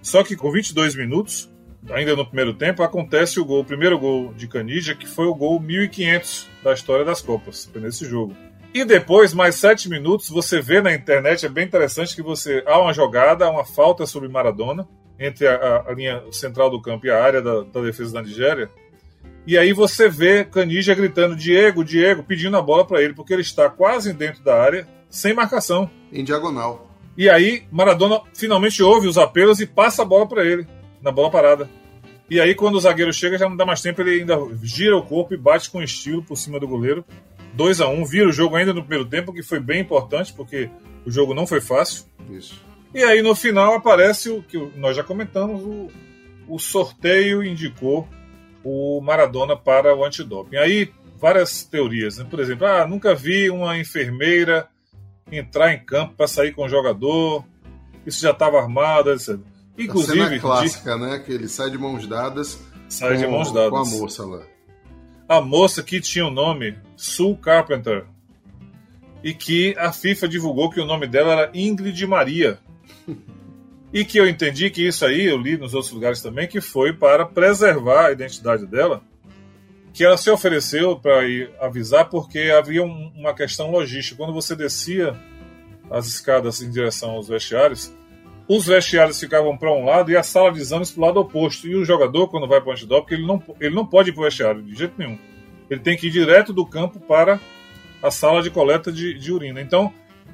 Só que com 22 minutos, ainda no primeiro tempo, acontece o gol, o primeiro gol de Canija, que foi o gol 1500 da história das Copas, nesse jogo. E depois, mais sete minutos, você vê na internet, é bem interessante que você há uma jogada, uma falta sobre Maradona, entre a, a linha central do campo e a área da, da, defesa da Nigéria. E aí você vê Canija gritando Diego, Diego, pedindo a bola para ele, porque ele está quase dentro da área, sem marcação. Em diagonal. E aí Maradona finalmente ouve os apelos e passa a bola para ele, na bola parada. E aí quando o zagueiro chega, já não dá mais tempo, ele ainda gira o corpo e bate com estilo por cima do goleiro 2 a 1 vira o jogo ainda no primeiro tempo, que foi bem importante, porque o jogo não foi fácil. Isso. E aí no final aparece o que nós já comentamos, o, o sorteio indicou o Maradona para o antidoping. Aí várias teorias, né? por exemplo, ah, nunca vi uma enfermeira entrar em campo para sair com o jogador, isso já estava armado, etc. Inclusive, a clássica, de... né? Que ele sai de mãos dadas, sai com, de mãos dadas com a moça lá a moça que tinha o nome Sue Carpenter e que a FIFA divulgou que o nome dela era Ingrid Maria. E que eu entendi que isso aí, eu li nos outros lugares também, que foi para preservar a identidade dela, que ela se ofereceu para ir avisar porque havia um, uma questão logística. Quando você descia as escadas em direção aos vestiários, os vestiários ficavam para um lado e a sala de exames para o lado oposto. E o jogador, quando vai para o antidoping, ele não, ele não pode ir para o vestiário de jeito nenhum. Ele tem que ir direto do campo para a sala de coleta de, de urina. Então,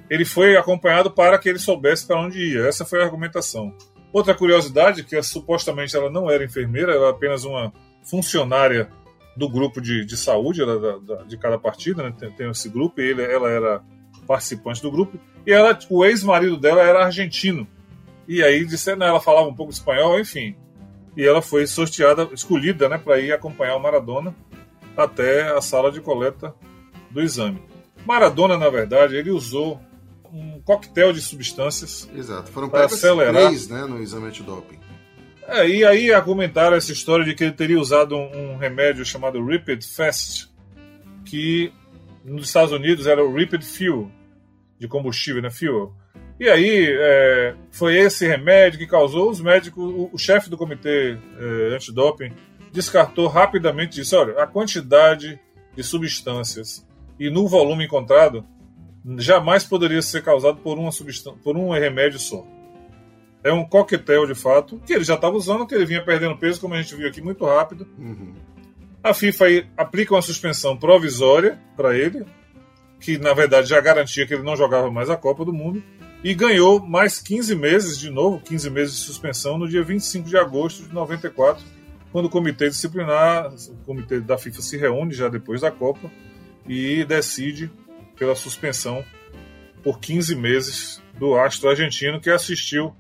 ele foi acompanhado para que ele soubesse para onde ia. Essa foi a argumentação. Outra curiosidade, que supostamente ela não era enfermeira, ela era apenas uma funcionária do grupo de, de saúde da, da, de cada partida, né? tem, tem, esse grupo, e ele, ela era participante do grupo, e ela, o ex-marido dela era argentino. E aí disseram, ela falava um pouco espanhol, enfim. E ela foi sorteada, escolhida, né, para ir acompanhar o Maradona até a sala de coleta do exame. Maradona, na verdade, ele usou um coquetel de substâncias. Exato, foram para acelerar três, né, no exame antidoping. É, e aí argumentaram essa história de que ele teria usado um, um remédio chamado Rapid Fast, que nos Estados Unidos era o Rapid Fuel, de combustível, né, fuel e aí é, foi esse remédio que causou os médicos, o, o chefe do comitê é, antidoping descartou rapidamente disse, olha, a quantidade de substâncias e no volume encontrado jamais poderia ser causado por uma por um remédio só. É um coquetel de fato que ele já estava usando, que ele vinha perdendo peso, como a gente viu aqui, muito rápido. Uhum. A FIFA aplica uma suspensão provisória para ele, que na verdade já garantia que ele não jogava mais a Copa do Mundo e ganhou mais 15 meses, de novo, 15 meses de suspensão, no dia 25 de agosto de 94, quando o comitê disciplinar, o comitê da FIFA se reúne já depois da Copa e decide pela suspensão por 15 meses do astro argentino que assistiu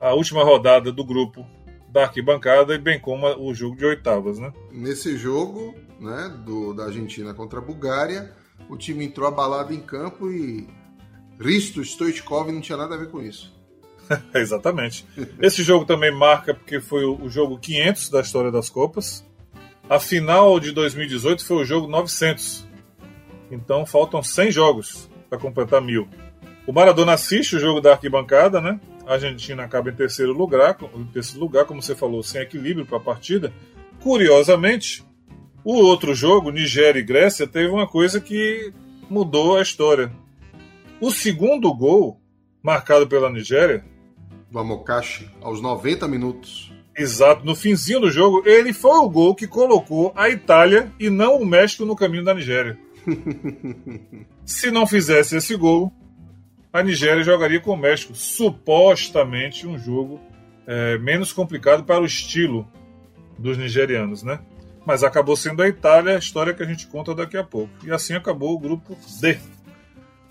a última rodada do grupo da arquibancada e bem como o jogo de oitavas, né? Nesse jogo, né, do, da Argentina contra a Bulgária, o time entrou abalado em campo e Risto Stoichkov não tinha nada a ver com isso. Exatamente. Esse jogo também marca porque foi o jogo 500 da história das Copas. A final de 2018 foi o jogo 900. Então faltam 100 jogos para completar mil. O Maradona assiste o jogo da arquibancada, né? A Argentina acaba em terceiro lugar, em terceiro lugar, como você falou, sem equilíbrio para a partida. Curiosamente, o outro jogo, Nigéria e Grécia, teve uma coisa que mudou a história. O segundo gol, marcado pela Nigéria. Do Amokashi, aos 90 minutos. Exato, no finzinho do jogo, ele foi o gol que colocou a Itália e não o México no caminho da Nigéria. Se não fizesse esse gol, a Nigéria jogaria com o México. Supostamente um jogo é, menos complicado para o estilo dos nigerianos, né? Mas acabou sendo a Itália, a história que a gente conta daqui a pouco. E assim acabou o grupo D.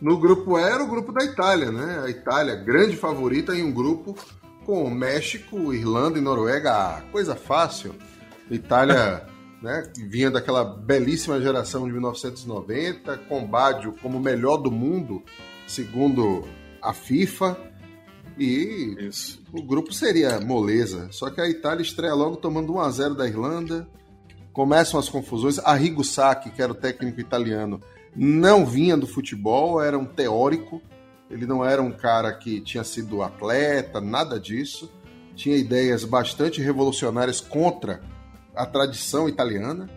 No grupo E era o grupo da Itália, né? A Itália, grande favorita em um grupo com México, Irlanda e Noruega. Coisa fácil. Itália né? Vinha daquela belíssima geração de 1990, com Baggio como melhor do mundo, segundo a FIFA. E Isso. o grupo seria moleza. Só que a Itália estreia logo tomando 1 a 0 da Irlanda. Começam as confusões. Arrigo Sacchi, que era o técnico italiano, não vinha do futebol, era um teórico. Ele não era um cara que tinha sido atleta, nada disso. Tinha ideias bastante revolucionárias contra a tradição italiana.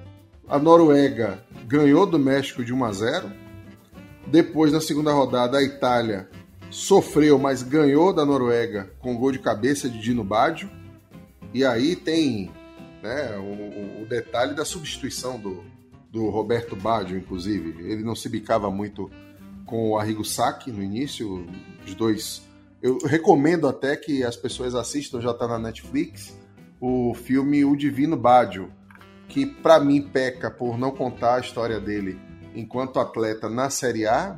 A Noruega ganhou do México de 1 a 0. Depois, na segunda rodada, a Itália sofreu, mas ganhou da Noruega com gol de cabeça de Dino Baggio. E aí tem né, o, o, detalhe da substituição do, do Roberto Baggio, inclusive. Ele não se bicava muito com o Arrigo Sacchi no início, os dois. Eu recomendo até que as pessoas assistam, já está na Netflix, o filme O Divino Baggio, que para mim peca por não contar a história dele enquanto atleta na Série A,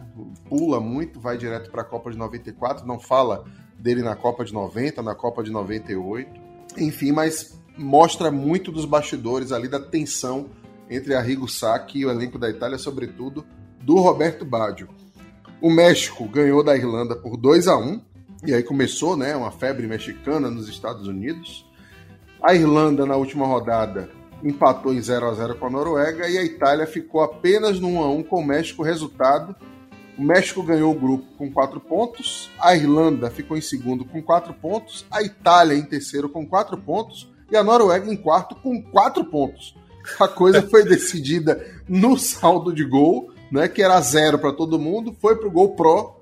pula muito, vai direto para a Copa de 94, não fala dele na Copa de 90, na Copa de 98. Enfim, mas mostra muito dos bastidores ali da tensão entre Arrigo Sacchi e o elenco da Itália, sobretudo do Roberto Baggio. O México ganhou da Irlanda por 2 a 1 e aí começou, né, uma febre mexicana nos Estados Unidos. A Irlanda na última rodada empatou em 0 a 0 com a Noruega e a Itália ficou apenas no 1 a 1 com o México. Resultado: o México ganhou o grupo com 4 pontos, a Irlanda ficou em segundo com 4 pontos, a Itália em terceiro com 4 pontos e a Noruega em quarto com 4 pontos. A coisa foi decidida no saldo de gol, né, que era zero para todo mundo, foi para o gol pro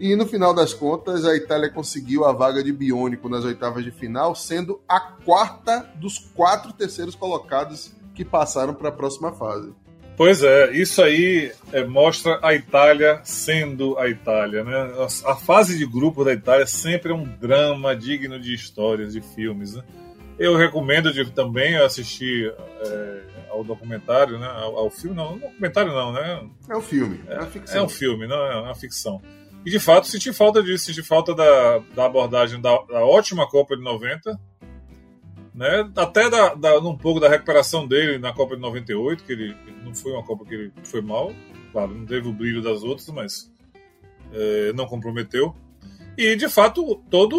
e no final das contas, a Itália conseguiu a vaga de biônico nas oitavas de final, sendo a quarta dos quatro terceiros colocados que passaram para a próxima fase. Pois é, isso aí é, mostra a Itália sendo a Itália, né? A, a, fase de grupo da Itália sempre é um drama digno de histórias, de filmes. Né? Eu recomendo de, também assistir é, ao documentário, né? Ao, ao, filme, não, documentário não, né? É um filme, é, é, é um filme, não é uma ficção. E de fato senti falta disso, senti falta da, da abordagem da, da ótima Copa de 90, né? até da, da, um pouco da recuperação dele na Copa de 98, que ele, não foi uma Copa que ele foi mal, claro, não teve o brilho das outras, mas é, não comprometeu. E de fato, toda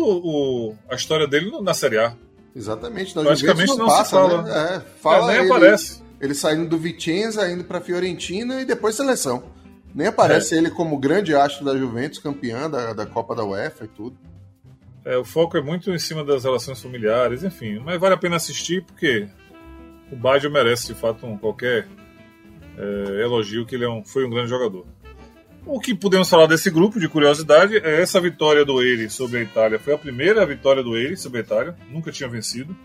a história dele na Série A. Exatamente, na praticamente não, não passa, se fala. Né? É, fala é, nem ele, aparece. Ele saindo do Vicenza, indo para Fiorentina e depois seleção. Nem aparece é. ele como grande astro da Juventus, campeã da, da Copa da UEFA e tudo. É, o foco é muito em cima das relações familiares, enfim. Mas vale a pena assistir porque o Baggio merece, de fato, um, qualquer é, elogio que ele é um, foi um grande jogador. O que podemos falar desse grupo, de curiosidade, é essa vitória do Eire sobre a Itália. Foi a primeira vitória do Eire sobre a Itália, nunca tinha vencido.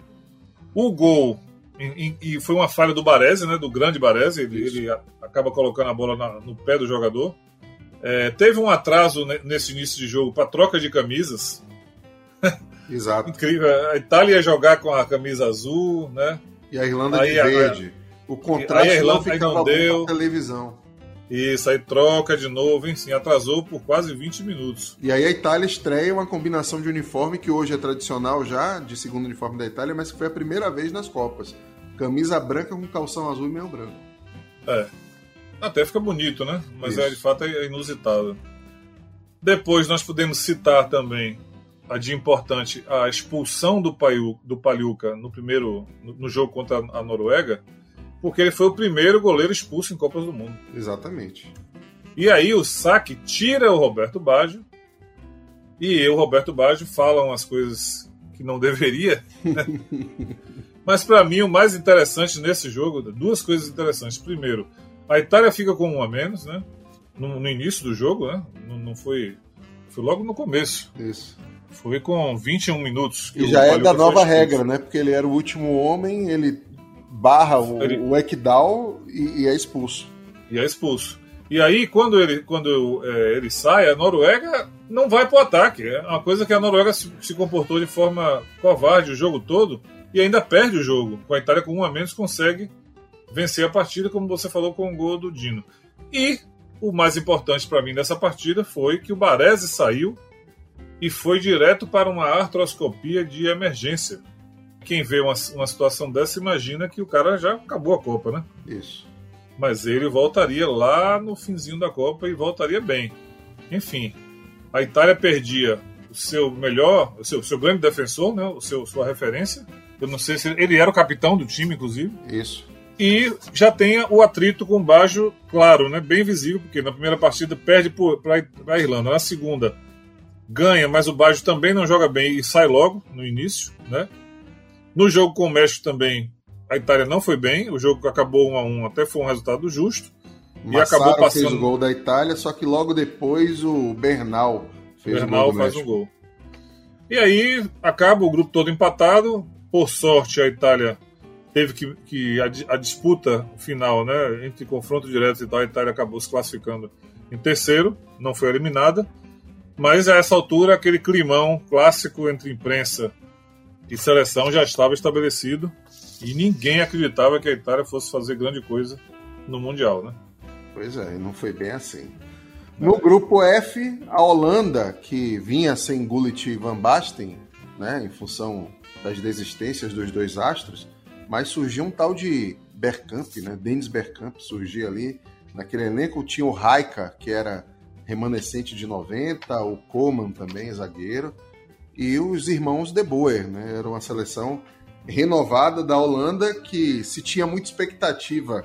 O gol e, foi uma falha do Baresi, né, do grande Baresi, ele, ele acaba colocando a bola na, no pé do jogador. É, teve um atraso nesse início de jogo para troca de camisas. Exato. Incrível. A Itália ia jogar com a camisa azul, né? E a Irlanda aí, de verde. A, o contraste aí a Irlanda, não ficava não deu. televisão. Isso, aí troca de novo, enfim, atrasou por quase 20 minutos. E aí a Itália estreia uma combinação de uniforme que hoje é tradicional já, de segundo uniforme da Itália, mas que foi a primeira vez nas Copas. Camisa branca com calção azul e meio branco. É. Até fica bonito, né? Mas é, de fato é inusitado. Depois nós podemos citar também a de importante a expulsão do, Paiu, do Paliuca no primeiro no, no jogo contra a Noruega porque ele foi o primeiro goleiro expulso em Copas do Mundo. Exatamente. E aí o saque tira o Roberto Baggio e o Roberto Baggio fala umas coisas que não deveria. Né? Mas para mim o mais interessante nesse jogo, duas coisas interessantes. Primeiro, a Itália fica com um a menos, né? No, no início do jogo, né? Não, não, foi, foi logo no começo. Isso. Foi com 21 minutos. e já é da nova regra, né? Porque ele era o último homem, ele barra o, ele... o Ekdal e, e, é expulso. E é expulso. E aí, quando ele, quando, é, ele sai, a Noruega não vai para o ataque. É uma coisa que a Noruega se, se, comportou de forma covarde o jogo todo e ainda perde o jogo. Com a Itália com um a menos consegue vencer a partida, como você falou, com o gol do Dino. E o mais importante para mim dessa partida foi que o Baresi saiu e foi direto para uma artroscopia de emergência quem vê uma, uma situação dessa imagina que o cara já acabou a Copa, né? Isso. Mas ele voltaria lá no finzinho da Copa e voltaria bem. Enfim, a Itália perdia o seu melhor, o seu, seu grande defensor, né? O seu, sua referência. Eu não sei se ele era o capitão do time, inclusive. Isso. E já tem o atrito com o Baggio, claro, né? Bem visível, porque na primeira partida perde para a Irlanda, na segunda ganha, mas o Baggio também não joga bem e sai logo no início, né? No jogo com o México também, a Itália não foi bem, o jogo acabou 1 a 1 até foi um resultado justo. Massaro e acabou passando. fez o gol da Itália, só que logo depois o Bernal fez Bernal o gol. faz um gol. E aí acaba o grupo todo empatado. Por sorte, a Itália teve que, que a, a, disputa final, né, entre confronto direto e tal, a Itália acabou se classificando em terceiro, não foi eliminada. Mas a essa altura, aquele climão clássico entre imprensa e seleção já estava estabelecido e ninguém acreditava que a Itália fosse fazer grande coisa no Mundial, né? Pois é, não foi bem assim. No grupo F, a Holanda, que vinha sem Gullit e Van Basten, né, em função das desistências dos dois astros, mas surgiu um tal de Bergkamp, né, Dennis Bergkamp surgia ali. Naquele elenco tinha o Raika, que era remanescente de 90, o Coman também, zagueiro, e os irmãos De Boer, né? Era uma seleção renovada da Holanda que se tinha muita expectativa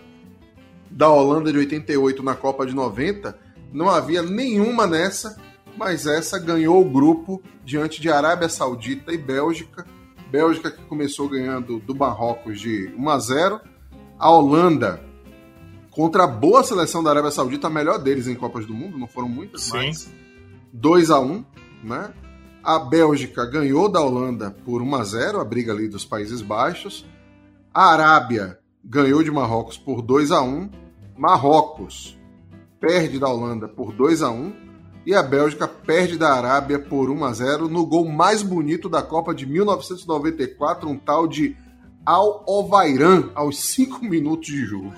da Holanda de 88 na Copa de 90, não havia nenhuma nessa, mas essa ganhou o grupo diante de Arábia Saudita e Bélgica. Bélgica que começou ganhando do Marrocos de 1 a 0. A Holanda contra a boa seleção da Arábia Saudita, a melhor deles em Copas do Mundo, não foram muitas, Sim. mas 2 a 1 né? A Bélgica ganhou da Holanda por 1 a 0 a briga ali dos Países Baixos. A Arábia ganhou de Marrocos por 2 a 1 Marrocos perde da Holanda por 2 a 1 e a Bélgica perde da Arábia por 1 a 0 no gol mais bonito da Copa de 1994, um tal de Al Ovairan aos 5 minutos de jogo.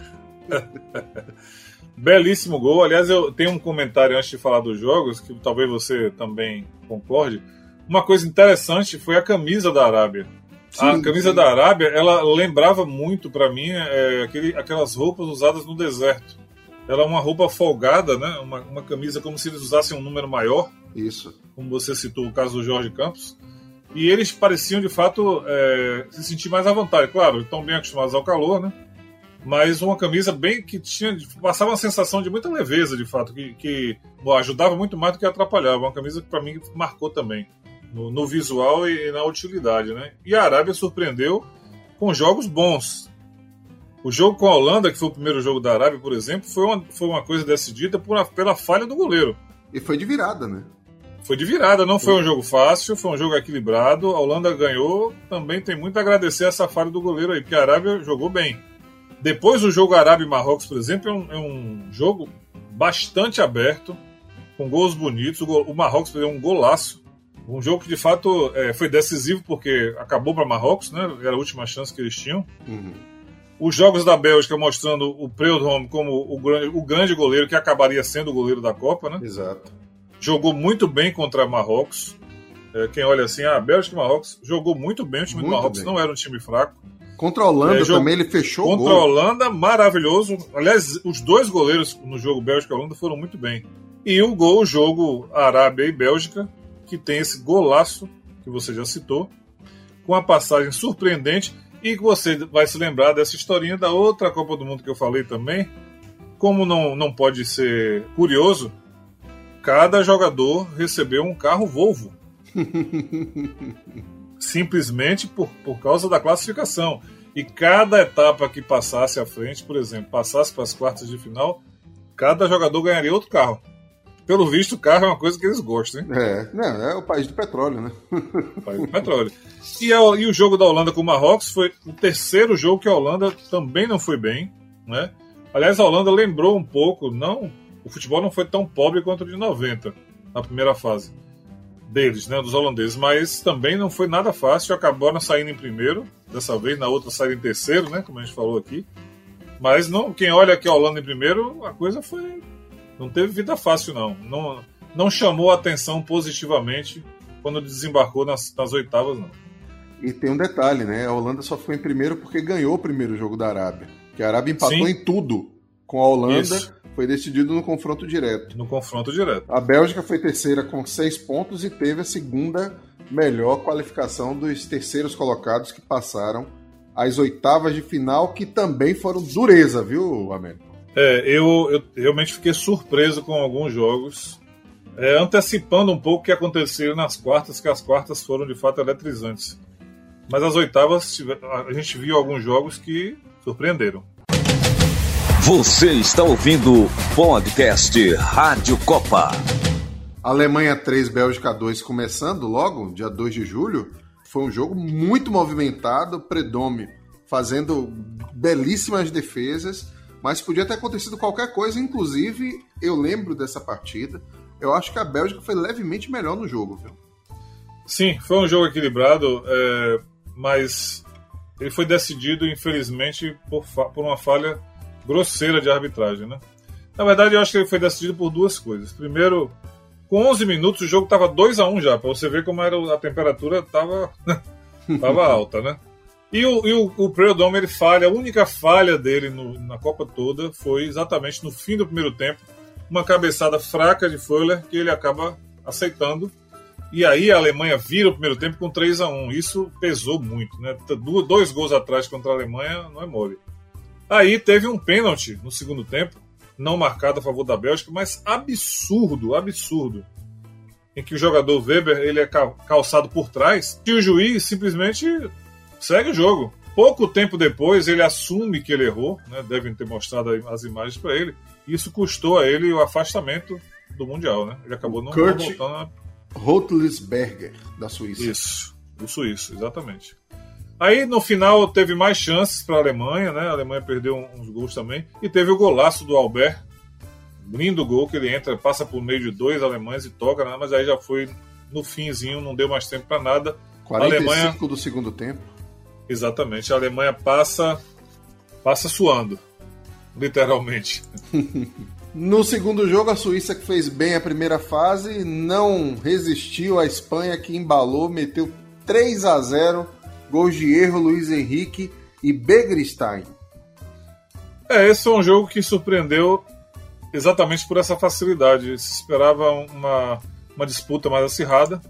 Belíssimo gol. Aliás, eu tenho um comentário antes de falar dos jogos, que talvez você também concorde. Uma coisa interessante foi a camisa da Arábia. Sim, a camisa sim. da Arábia, ela lembrava muito para mim é, aquele, aquelas roupas usadas no deserto. Ela é uma roupa folgada, né? Uma, uma camisa como se eles usassem um número maior. Isso. Como você citou o caso do Jorge Campos. E eles pareciam, de fato, é, se sentir mais à vontade. Claro, estão bem acostumados ao calor, né? Mas uma camisa bem que tinha passava uma sensação de muita leveza, de fato, que, que ajudava muito mais do que atrapalhava. Uma camisa que para mim marcou também no, no, visual e na utilidade, né? E a Arábia surpreendeu com jogos bons. O jogo com a Holanda, que foi o primeiro jogo da Arábia, por exemplo, foi uma, foi uma coisa decidida por pela falha do goleiro. E foi de virada, né? Foi de virada, não foi um jogo fácil, foi um jogo equilibrado. A Holanda ganhou, também tem muito a agradecer essa falha do goleiro aí, porque a Arábia jogou bem. Depois do jogo Arábia e Marrocos, por exemplo, é um, é um jogo bastante aberto, com gols bonitos. O, o Marrocos fez um golaço. Um jogo que de fato é, foi decisivo porque acabou para Marrocos, né? Era a última chance que eles tinham. Uhum. Os jogos da Bélgica mostrando o Preud'homme como o grande, o grande goleiro que acabaria sendo o goleiro da Copa, né? Exato. Jogou muito bem contra Marrocos. É, quem olha assim, a ah, Bélgica e Marrocos jogou muito bem. O time muito do Marrocos bem. não era um time fraco. Contra a Holanda é, jogo, também ele fechou Contra o gol. a Holanda, maravilhoso. Aliás, os dois goleiros no jogo Bélgica e Holanda foram muito bem. E o gol, o jogo Arábia e Bélgica, que tem esse golaço que você já citou, com a passagem surpreendente e que você vai se lembrar dessa historinha da outra Copa do Mundo que eu falei também. Como não, não pode ser curioso, cada jogador recebeu um carro Volvo. simplesmente por, por causa da classificação. E cada etapa que passasse à frente, por exemplo, passasse para as quartas de final, cada jogador ganharia outro carro. Pelo visto, o carro é uma coisa que eles gostam, hein? É, não, é o país do petróleo, né? O país do petróleo. E, a, e o jogo da Holanda com o Marrocos foi o terceiro jogo que a Holanda também não foi bem, né? Aliás, a Holanda lembrou um pouco, não, o futebol não foi tão pobre quanto o de 90 na primeira fase deles, né, dos holandeses, mas também não foi nada fácil, acabaram saindo em primeiro, dessa vez, na outra saindo em terceiro, né, como a gente falou aqui. Mas não, quem olha aqui a Holanda em primeiro, a coisa foi não teve vida fácil não. Não, não chamou a atenção positivamente quando desembarcou nas, nas oitavas não. E tem um detalhe, né? A Holanda só foi em primeiro porque ganhou o primeiro jogo da Arábia. Que a Arábia empatou Sim. em tudo com a Holanda. Isso. Foi decidido no confronto direto. No confronto direto. A Bélgica foi terceira com seis pontos e teve a segunda melhor qualificação dos terceiros colocados que passaram às oitavas de final, que também foram dureza, viu, Américo? É, eu, eu realmente fiquei surpreso com alguns jogos, é, antecipando um pouco o que aconteceu nas quartas, que as quartas foram de fato eletrizantes. Mas as oitavas, a gente viu alguns jogos que surpreenderam. Você está ouvindo o podcast Rádio Copa. Alemanha 3, Bélgica 2 começando logo, dia 2 de julho. Foi um jogo muito movimentado, Predome fazendo belíssimas defesas, mas podia ter acontecido qualquer coisa, inclusive eu lembro dessa partida. Eu acho que a Bélgica foi levemente melhor no jogo, viu? Sim, foi um jogo equilibrado, é, mas ele foi decidido, infelizmente, por, por uma falha grosseira de arbitragem, né? Na verdade, eu acho que ele foi decidido por duas coisas. Primeiro, com 11 minutos o jogo estava 2 a 1 já, para você ver como era a temperatura estava tava alta, né? E o, e o, o Predome, ele falha, a única falha dele no, na Copa toda foi exatamente no fim do primeiro tempo, uma cabeçada fraca de Fuller que ele acaba aceitando. E aí a Alemanha vira o primeiro tempo com 3 a 1 Isso pesou muito, né? Dois gols atrás contra a Alemanha não é mole. Aí teve um pênalti no segundo tempo, não marcado a favor da Bélgica, mas absurdo, absurdo. Em que o jogador Weber ele é calçado por trás e o juiz simplesmente segue o jogo. Pouco tempo depois ele assume que ele errou, né? devem ter mostrado as imagens para ele. E isso custou a ele o afastamento do Mundial. Né? Ele acabou não, Kurt voltando. A... Rotlisberger, da Suíça. Isso, o suíço, exatamente. Aí no final teve mais chances para a Alemanha, né? A Alemanha perdeu uns gols também. E teve o golaço do Albert. Lindo gol que ele entra, passa por meio de dois alemães e toca, né? mas aí já foi no finzinho, não deu mais tempo para nada. 45 a Alemanha... do segundo tempo. Exatamente, a Alemanha passa passa suando, literalmente. no segundo jogo, a Suíça que fez bem a primeira fase não resistiu à Espanha que embalou, meteu 3 a 0 Gols de erro, Luiz Henrique e Begristein. É, esse foi um jogo que surpreendeu exatamente por essa facilidade. Se esperava uma, uma disputa mais acirrada.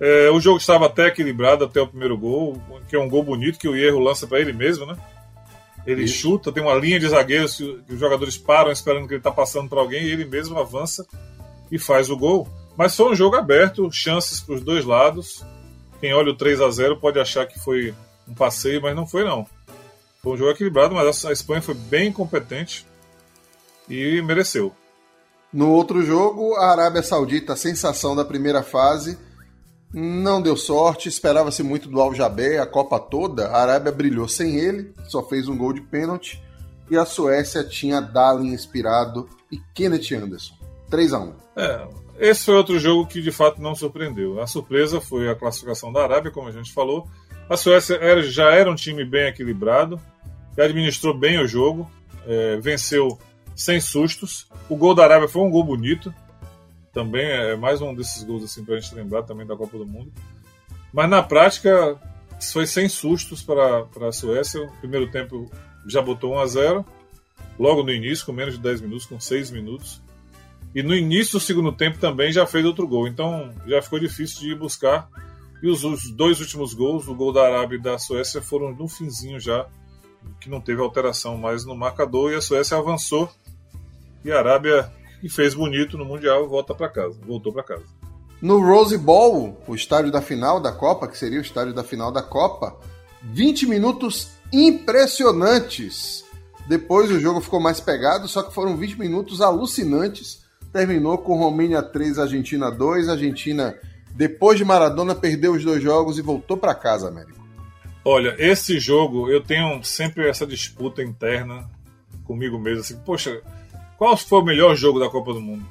É, o jogo estava até equilibrado até o primeiro gol, que é um gol bonito que o Erro lança para ele mesmo, né? Ele Isso. chuta, tem uma linha de zagueiros que, que os jogadores param esperando que ele está passando para alguém e ele mesmo avança e faz o gol. Mas foi um jogo aberto, chances para os dois lados. Quem olha o 3 a 0 pode achar que foi um passeio, mas não foi não. Foi um jogo equilibrado, mas a Espanha foi bem competente e mereceu. No outro jogo, a Arábia Saudita, a sensação da primeira fase, não deu sorte, esperava-se muito do Al Jabé a Copa toda. A Arábia brilhou sem ele, só fez um gol de pênalti. E a Suécia tinha Dalin inspirado e Kenneth Anderson. 3 a 1 É, esse foi outro jogo que de fato não surpreendeu. A surpresa foi a classificação da Arábia, como a gente falou. A Suécia era, já era um time bem equilibrado, administrou bem o jogo, é, venceu sem sustos. O gol da Arábia foi um gol bonito, também é mais um desses gols assim para a gente lembrar também da Copa do Mundo. Mas na prática foi sem sustos para, para a Suécia. O primeiro tempo já botou 1 a 0 logo no início, com menos de 10 minutos, com 6 minutos. E no início do segundo tempo também já fez outro gol. Então já ficou difícil de ir buscar. E os, os dois últimos gols, o gol da Arábia e da Suécia, foram no finzinho já, que não teve alteração mais no marcador. E a Suécia avançou. E a Arábia, que fez bonito no Mundial, volta para casa. Voltou para casa. No Rose Bowl, o estádio da final da Copa, que seria o estádio da final da Copa, 20 minutos impressionantes. Depois o jogo ficou mais pegado, só que foram 20 minutos alucinantes terminou com Romênia 3, Argentina 2. Argentina, depois de Maradona, perdeu os dois jogos e voltou para casa, Américo. Olha, esse jogo eu tenho sempre essa disputa interna comigo mesmo. Assim, poxa, qual foi o melhor jogo da Copa do Mundo?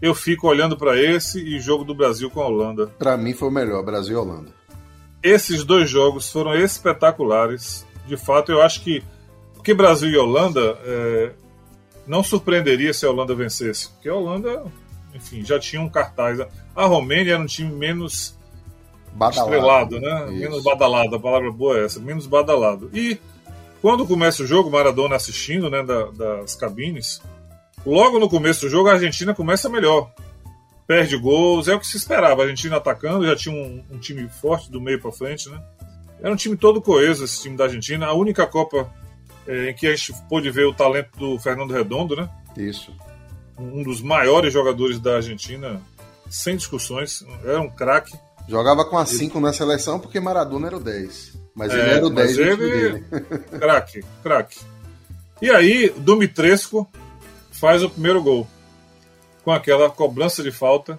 Eu fico olhando para esse e o jogo do Brasil com a Holanda. Para mim foi o melhor, Brasil e Holanda. Esses dois jogos foram espetaculares. De fato, eu acho que porque Brasil e Holanda é, não surpreenderia se a Holanda vencesse, porque a Holanda, enfim, já tinha um cartaz. A Romênia era um time menos badalado. estrelado, né? Isso. Menos badalado, a palavra boa é essa, menos badalado. E quando começa o jogo, Maradona assistindo, né, da, das cabines, logo no começo do jogo a Argentina começa melhor. Perde gols, é o que se esperava. A Argentina atacando, já tinha um, um time forte do meio para frente, né? Era um time todo coeso, esse time da Argentina. A única Copa em que a gente pôde ver o talento do Fernando Redondo, né? Isso. Um dos maiores jogadores da Argentina, sem discussões. Era um craque. Jogava com a 5 na seleção porque Maradona era o 10. Mas é, ele era o 10 ele... Craque, craque. E aí, Dumitresco faz o primeiro gol. Com aquela cobrança de falta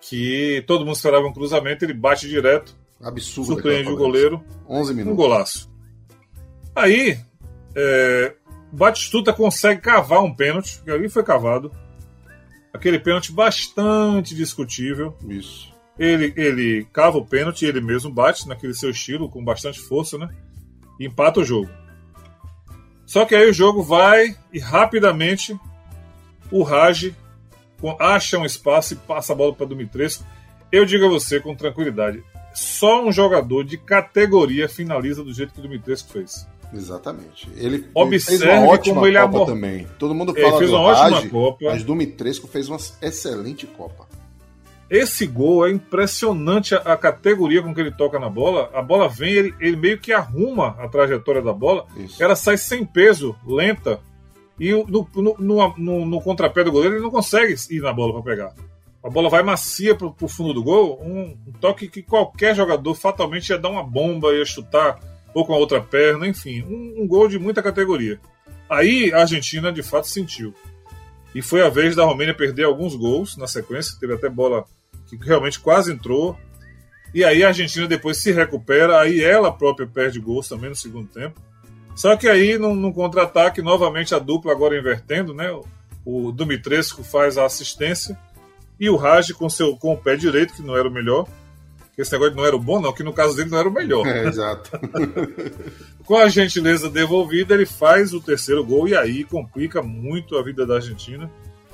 que todo mundo esperava um cruzamento, ele bate direto. Absurdo. Surpreende o goleiro. 11 minutos. Um golaço. Aí, é, Batistuta consegue cavar um pênalti, que ali foi cavado. Aquele pênalti bastante discutível. Isso. Ele, ele cava o pênalti, ele mesmo bate naquele seu estilo, com bastante força, né? E empata o jogo. Só que aí o jogo vai e rapidamente o Raj acha um espaço e passa a bola para Dumitrescu. Eu digo a você com tranquilidade: só um jogador de categoria finaliza do jeito que o Dumitrescu fez. Exatamente. Ele, Observe fez uma ótima como ele Copa abor... também. Todo mundo fala ele fez uma ótima Copa. Mas Dumitrescu fez uma excelente Copa. Esse gol é impressionante a, a, categoria com que ele toca na bola. A bola vem, ele, ele meio que arruma a trajetória da bola. Isso. Ela sai sem peso, lenta. E no, no, no, no, contrapé do goleiro ele não consegue ir na bola para pegar. A bola vai macia para o fundo do gol. Um, um, toque que qualquer jogador fatalmente ia dar uma bomba, ia chutar ou com a outra perna, enfim. Um, um gol de muita categoria. Aí a Argentina de fato sentiu. E foi a vez da Romênia perder alguns gols na sequência. Teve até bola que realmente quase entrou. E aí a Argentina depois se recupera, aí ela própria perde gols também no segundo tempo. Só que aí, num, num contra-ataque, novamente a dupla agora invertendo, né? O Dumitrescu faz a assistência e o Raj com, seu, com o pé direito, que não era o melhor. Que esse negócio não era o bom, não, que no caso dele não era o melhor. É, exato. com a gentileza devolvida, ele faz o terceiro gol e aí complica muito a vida da Argentina.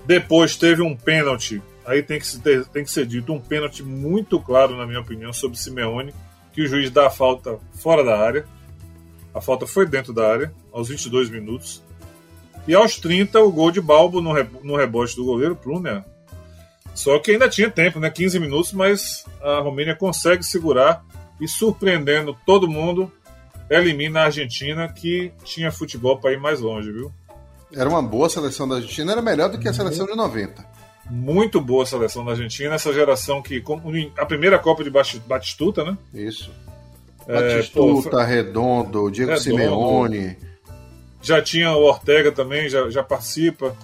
Depois teve um pênalti aí tem que, ter, tem que ser dito um pênalti muito claro, na minha opinião, sobre Simeone, que o juiz dá a falta fora da área. A falta foi dentro da área, aos 22 minutos. E aos 30, o gol de Balbo no, rebote do goleiro Pruner. Só que ainda tinha tempo, né? 15 minutos, mas a Romênia consegue segurar e, surpreendendo todo mundo, elimina a Argentina, que tinha futebol para ir mais longe, viu? Era uma boa seleção da Argentina, era melhor do que a seleção de 90 muito boa seleção da Argentina, essa geração que. A primeira Copa de Batistuta, né? Isso. É, Batistuta, pô, Redondo, Diego Redondo, Simeone. Já tinha o Ortega também, já, já participa.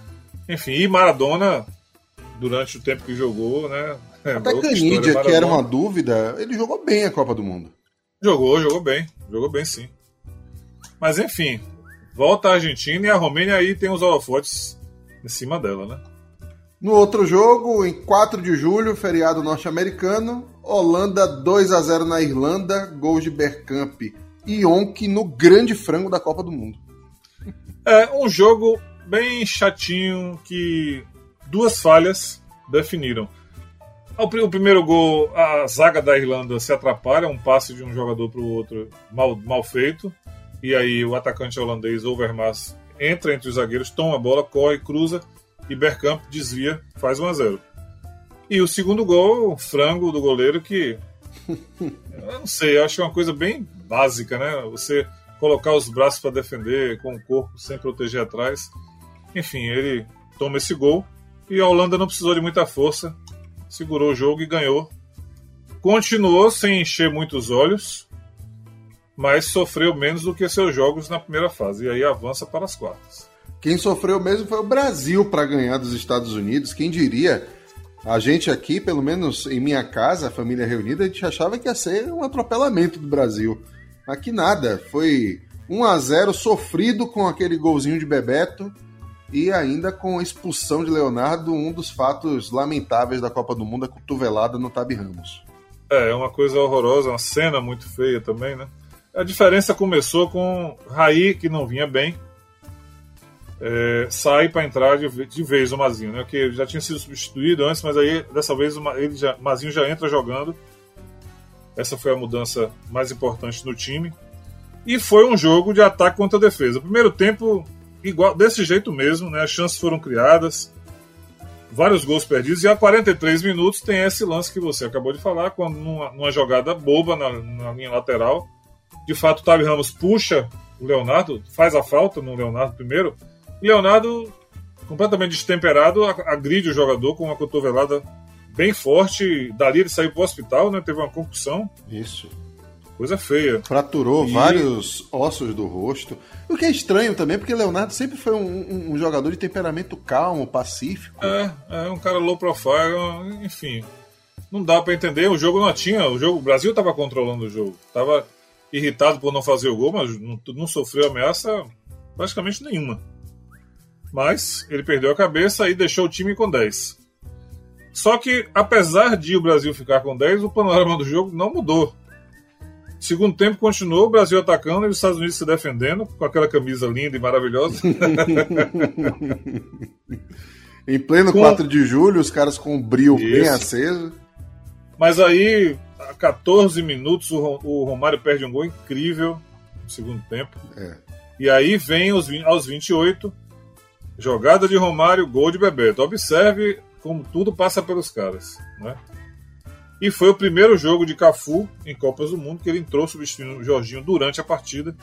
Enfim, e Maradona, durante o tempo que jogou, né? É, Até Canidia, que era uma dúvida, ele jogou bem a Copa do Mundo. Jogou, jogou bem. Jogou bem sim. Mas enfim, volta a Argentina e a Romênia aí tem os holofotes em cima dela, né? No outro jogo, em 4 de julho, feriado norte-americano, Holanda 2 a 0 na Irlanda, gols de Bergkamp e Onk no grande frango da Copa do Mundo. É um jogo bem chatinho que duas falhas definiram. O primeiro gol, a zaga da Irlanda se atrapalha, um passe de um jogador para o outro mal, mal feito. E aí o atacante holandês Overmars entra entre os zagueiros, toma a bola, corre, cruza e Bergkamp desvia, faz 1 a 0. E o segundo gol, o frango do goleiro que eu não sei, eu acho é uma coisa bem básica, né? Você colocar os braços para defender com o corpo sem proteger atrás. Enfim, ele toma esse gol e a Holanda não precisou de muita força, segurou o jogo e ganhou. Continuou sem encher muitos olhos, mas sofreu menos do que seus jogos na primeira fase e aí avança para as quartas. Quem sofreu mesmo foi o Brasil para ganhar dos Estados Unidos. Quem diria? A gente aqui, pelo menos em minha casa, a família reunida, a gente achava que ia ser um atropelamento do Brasil. Aqui nada. Foi 1 a 0 sofrido com aquele golzinho de Bebeto e ainda com a expulsão de Leonardo, um dos fatos lamentáveis da Copa do Mundo, a cotovelada no Tabi Ramos. É, é uma coisa horrorosa, uma cena muito feia também, né? A diferença começou com Raí, que não vinha bem, é, sai para entrar de, de, vez o Mazinho, né? Que já tinha sido substituído antes, mas aí dessa vez o ele já, Mazinho já entra jogando. Essa foi a mudança mais importante no time. E foi um jogo de ataque contra defesa. O primeiro tempo, igual desse jeito mesmo, né? As chances foram criadas, vários gols perdidos, e a 43 minutos tem esse lance que você acabou de falar, quando numa, numa jogada boba na, na, linha lateral. De fato, o Tavi Ramos puxa o Leonardo, faz a falta no Leonardo primeiro. E Leonardo, completamente destemperado, agride o jogador com uma cotovelada bem forte. Dali ele saiu para o hospital, né? Teve uma concussão. Isso. Coisa feia. Fraturou e... vários ossos do rosto. O que é estranho também, porque Leonardo sempre foi um, um jogador de temperamento calmo, pacífico. É, é um cara low profile, enfim. Não dá para entender. O jogo não tinha. O jogo, o Brasil estava controlando o jogo. Tava irritado por não fazer o gol, mas não, não sofreu ameaça praticamente nenhuma. Mas ele perdeu a cabeça e deixou o time com 10. Só que, apesar de o Brasil ficar com 10, o panorama do jogo não mudou. Segundo tempo continuou o Brasil atacando e os Estados Unidos se defendendo com aquela camisa linda e maravilhosa. em pleno com... 4 de julho, os caras com o brilho Isso. bem aceso. Mas aí, a 14 minutos, o Romário perde um gol incrível no segundo tempo. É. E aí vem aos 28, jogada de Romário, gol de Bebeto. Observe como tudo passa pelos caras. Né? E foi o primeiro jogo de Cafu em Copas do Mundo que ele entrou substituindo o Jorginho durante a partida.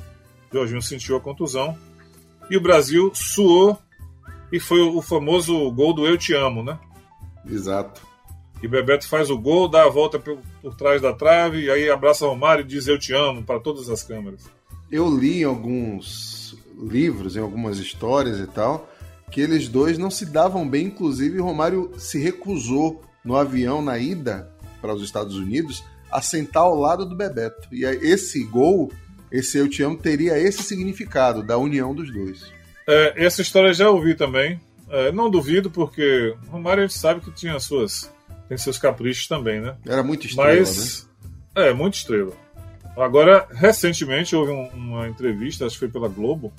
O Jorginho sentiu a contusão. E o Brasil suou e foi o famoso gol do Eu Te Amo, né? Exato. E Bebeto faz o gol, dá a volta por, por trás da trave, e aí abraça Romário e diz Eu Te Amo para todas as câmeras. Eu li em alguns livros, em algumas histórias e tal, que eles dois não se davam bem, inclusive Romário se recusou no avião na ida para os Estados Unidos a sentar ao lado do Bebeto. E esse gol, esse Eu Te Amo, teria esse significado da união dos dois. É, essa história já ouvi também. É, não duvido, porque Romário a gente sabe que tinha suas, tem seus caprichos também, né? Era muito estrela, Mas, né? É, muito estrela. Agora, recentemente houve um, uma entrevista, acho que foi pela Globo,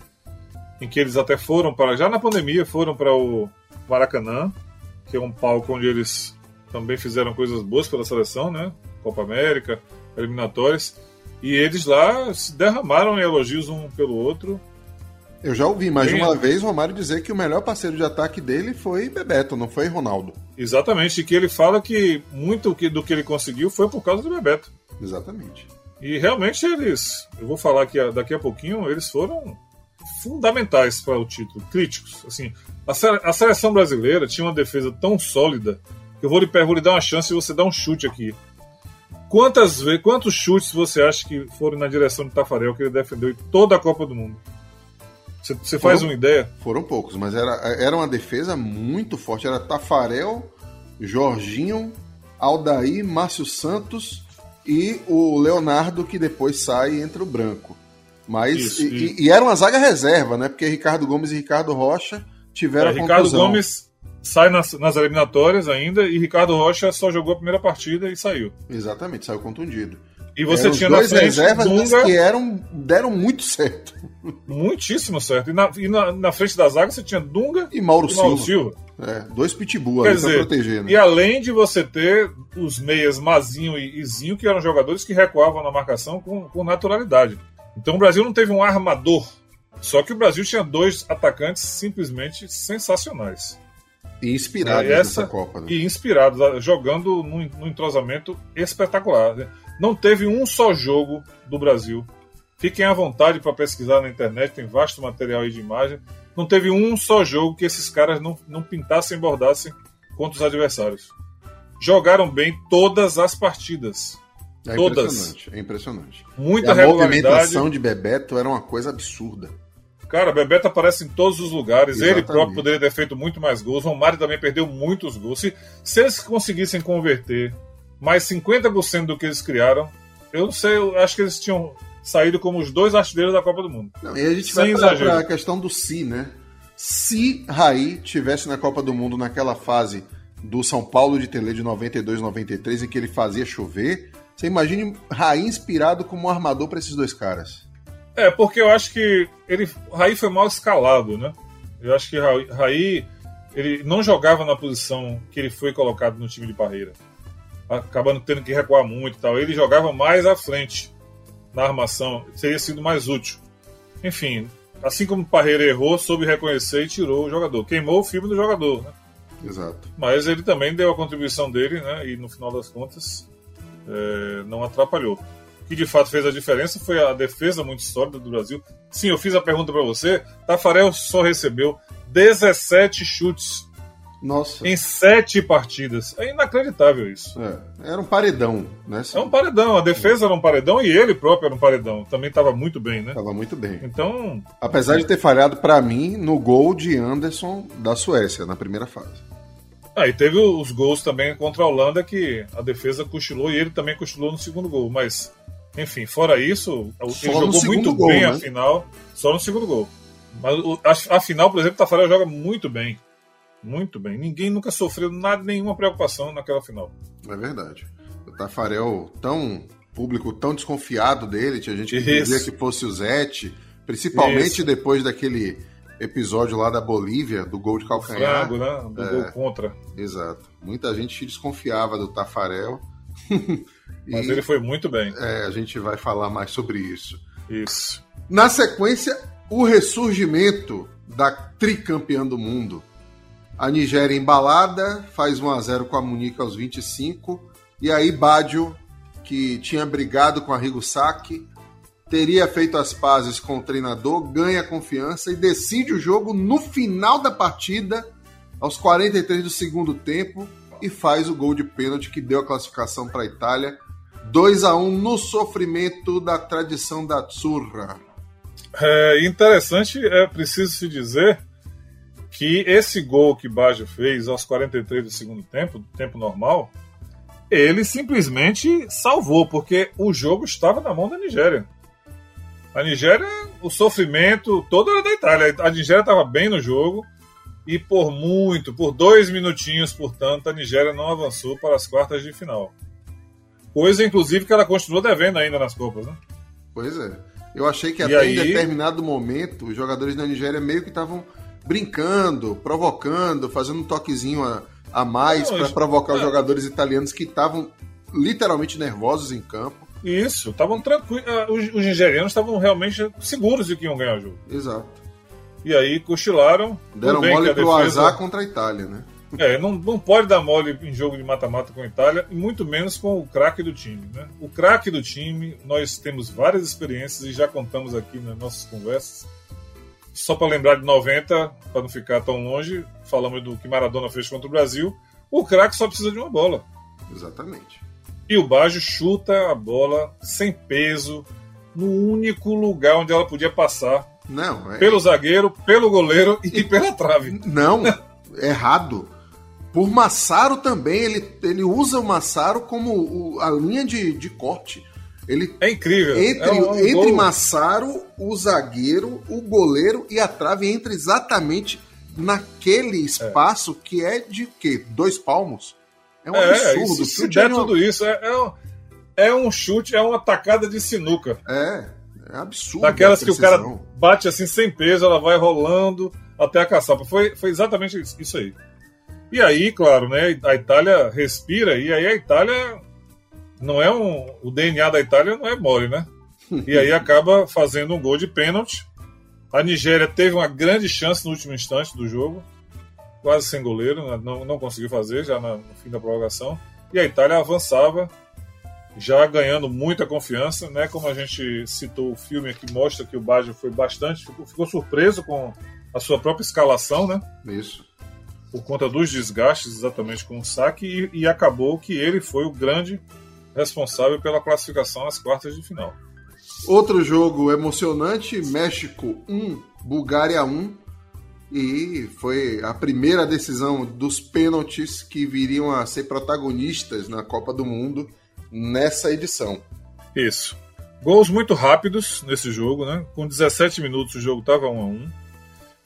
em que eles até foram para, já na pandemia, foram para o Maracanã, que é um palco onde eles também fizeram coisas boas pela seleção, né? Copa América, eliminatórias. E eles lá se derramaram em elogios um pelo outro. Eu já ouvi mais de uma vez o Romário dizer que o melhor parceiro de ataque dele foi Bebeto, não foi Ronaldo. Exatamente, e que ele fala que muito do que ele conseguiu foi por causa do Bebeto. Exatamente. E realmente eles, eu vou falar que daqui a pouquinho, eles foram fundamentais para o título, críticos. Assim, a seleção brasileira tinha uma defesa tão sólida eu vou lhe, vou lhe dar uma chance e você dá um chute aqui. Quantas vezes, quantos chutes você acha que foram na direção de Tafarel que ele defendeu em toda a Copa do Mundo? Você, você faz uma ideia? Foram poucos, mas era, era uma defesa muito forte. Era Tafarel, Jorginho, Aldair, Márcio Santos e o Leonardo, que depois sai e entra o branco. Mas Isso, e, e... e, era uma zaga reserva, né? Porque Ricardo Gomes e Ricardo Rocha tiveram é, Ricardo Gomes sai nas, nas, eliminatórias ainda e Ricardo Rocha só jogou a primeira partida e saiu. Exatamente, saiu contundido. E você tinha dois na frente reservas Dunga, que eram, deram muito certo. Muitíssimo certo. E, na, e na, na, frente da zaga você tinha Dunga e Mauro, e Mauro Silva. Silva. É, dois pitbull Quer ali dizer, pra proteger. Né? E além de você ter os meias Mazinho e Izinho, que eram jogadores que recuavam na marcação com, com naturalidade. Então o Brasil não teve um armador. Só que o Brasil tinha dois atacantes simplesmente sensacionais. E inspirados essa, nessa Copa. Né? E inspirados, jogando num, num entrosamento espetacular. Né? Não teve um só jogo do Brasil. Fiquem à vontade para pesquisar na internet, tem vasto material aí de imagem. Não teve um só jogo que esses caras não, não pintassem e bordassem contra os adversários. Jogaram bem todas as partidas. É todas. impressionante, é impressionante. Muita e a movimentação de Bebeto era uma coisa absurda. Cara, Bebeto aparece em todos os lugares. Exatamente. Ele próprio poderia ter feito muito mais gols. O Romário também perdeu muitos gols. Se, se eles conseguissem converter mais 50% do que eles criaram, eu não sei, eu acho que eles tinham saído como os dois artilheiros da Copa do Mundo. Não, e a gente Sem vai para a questão do si, né? Se Raí tivesse na Copa do Mundo naquela fase do São Paulo de Tele de 92, 93, em que ele fazia chover, você imagine Raí inspirado como um armador para esses dois caras. É, porque eu acho que ele, Raí foi mal escalado, né? Eu acho que Raí, ele não jogava na posição que ele foi colocado no time de Parreira. acabando tendo que recuar muito e tal. Ele jogava mais à frente na armação, teria sido mais útil. Enfim, assim como o Parreira errou, soube reconhecer e tirou o jogador. Queimou o filme do jogador, né? Exato. Mas ele também deu a contribuição dele, né? E no final das contas, é, não atrapalhou. Que de fato fez a diferença foi a defesa muito sólida do Brasil. Sim, eu fiz a pergunta para você. Tafarel só recebeu 17 chutes nossa. Em sete partidas. É inacreditável isso. É, era um paredão, né? É um paredão. A defesa era um paredão e ele próprio era um paredão. Também estava muito bem, né? Estava muito bem. Então. Apesar de ter falhado para mim no gol de Anderson da Suécia na primeira fase. Ah, e teve os gols também contra a Holanda que a defesa cochilou e ele também cochilou no segundo gol. Mas, enfim, fora isso, só ele jogou muito gol, bem né? a final, só no segundo gol. Mas a, a final, por exemplo, o Tafarel joga muito bem. Muito bem. Ninguém nunca sofreu nada, nenhuma preocupação naquela final. É verdade. O Tafarel, tão público tão desconfiado dele, tinha gente que dizia que fosse o Zete, principalmente Isso. depois daquele episódio lá da Bolívia, do gol de calcanhar. Frango, né? Do é, gol contra. Exato. Muita gente desconfiava do Tafarel. Mas ele foi muito bem. É, a gente vai falar mais sobre isso. Isso. Na sequência, o ressurgimento da tricampeã do mundo, a Nigéria embalada, faz 1 a 0 com a Munique aos 25. E aí Badio, que tinha brigado com a Rigo Saki, teria feito as pazes com o treinador, ganha confiança e decide o jogo no final da partida, aos 43 do segundo tempo, e faz o gol de pênalti que deu a classificação para a Itália. 2 a 1 no sofrimento da tradição da Azzurra. É interessante, é preciso se dizer que esse gol que Baggio fez aos 43 do segundo tempo, do tempo normal, ele simplesmente salvou, porque o jogo estava na mão da Nigéria. A Nigéria, o sofrimento todo era da Itália. A Nigéria estava bem no jogo e por muito, por dois minutinhos, portanto, a Nigéria não avançou para as quartas de final. Coisa, inclusive, que ela continua devendo ainda nas Copas, né? Pois é. Eu achei que e até aí... em determinado momento os jogadores da Nigéria meio que estavam brincando, provocando, fazendo um toquezinho a, a mais para provocar é. os jogadores italianos que estavam literalmente nervosos em campo. Isso, estavam tranquilos. Ah, os, os nigerianos estavam realmente seguros de que iam ganhar o jogo. Exato. E aí cochilaram. Deram mole pro defesa... azar contra a Itália, né? É, não, não pode dar mole em jogo de mata-mata com a Itália, e muito menos com o craque do time. Né? O craque do time, nós temos várias experiências e já contamos aqui nas nossas conversas só para lembrar de 90, para não ficar tão longe, falamos do que Maradona fez contra o Brasil. O craque só precisa de uma bola. Exatamente. E o Baggio chuta a bola sem peso, no único lugar onde ela podia passar. Não, é... Pelo zagueiro, pelo goleiro e pela trave. Não, errado. Por Massaro também, ele, ele usa o Massaro como o, a linha de, de corte. Ele, é incrível. Entre, é um, entre gol. Massaro, o zagueiro, o goleiro e a trave entra exatamente naquele espaço é. que é de quê? Dois palmos? É um é, absurdo. Isso, se der tudo isso, é, é, um, é um chute, é uma tacada de sinuca. É, é absurdo. Daquelas que o cara bate assim sem peso, ela vai rolando até a caçapa. Foi, foi exatamente isso aí. E aí, claro, né? A Itália respira, e aí a Itália não é um. O DNA da Itália não é mole, né? E aí acaba fazendo um gol de pênalti. A Nigéria teve uma grande chance no último instante do jogo, quase sem goleiro, né? não, não conseguiu fazer já no fim da prorrogação. E a Itália avançava, já ganhando muita confiança, né? Como a gente citou o filme que mostra que o Baggio foi bastante, ficou, ficou surpreso com a sua própria escalação, né? Isso. Por conta dos desgastes exatamente com o saque e, e acabou que ele foi o grande responsável pela classificação às quartas de final. Outro jogo emocionante: México 1, Bulgária 1. E foi a primeira decisão dos pênaltis que viriam a ser protagonistas na Copa do Mundo nessa edição. Isso. Gols muito rápidos nesse jogo, né? Com 17 minutos o jogo estava 1 a 1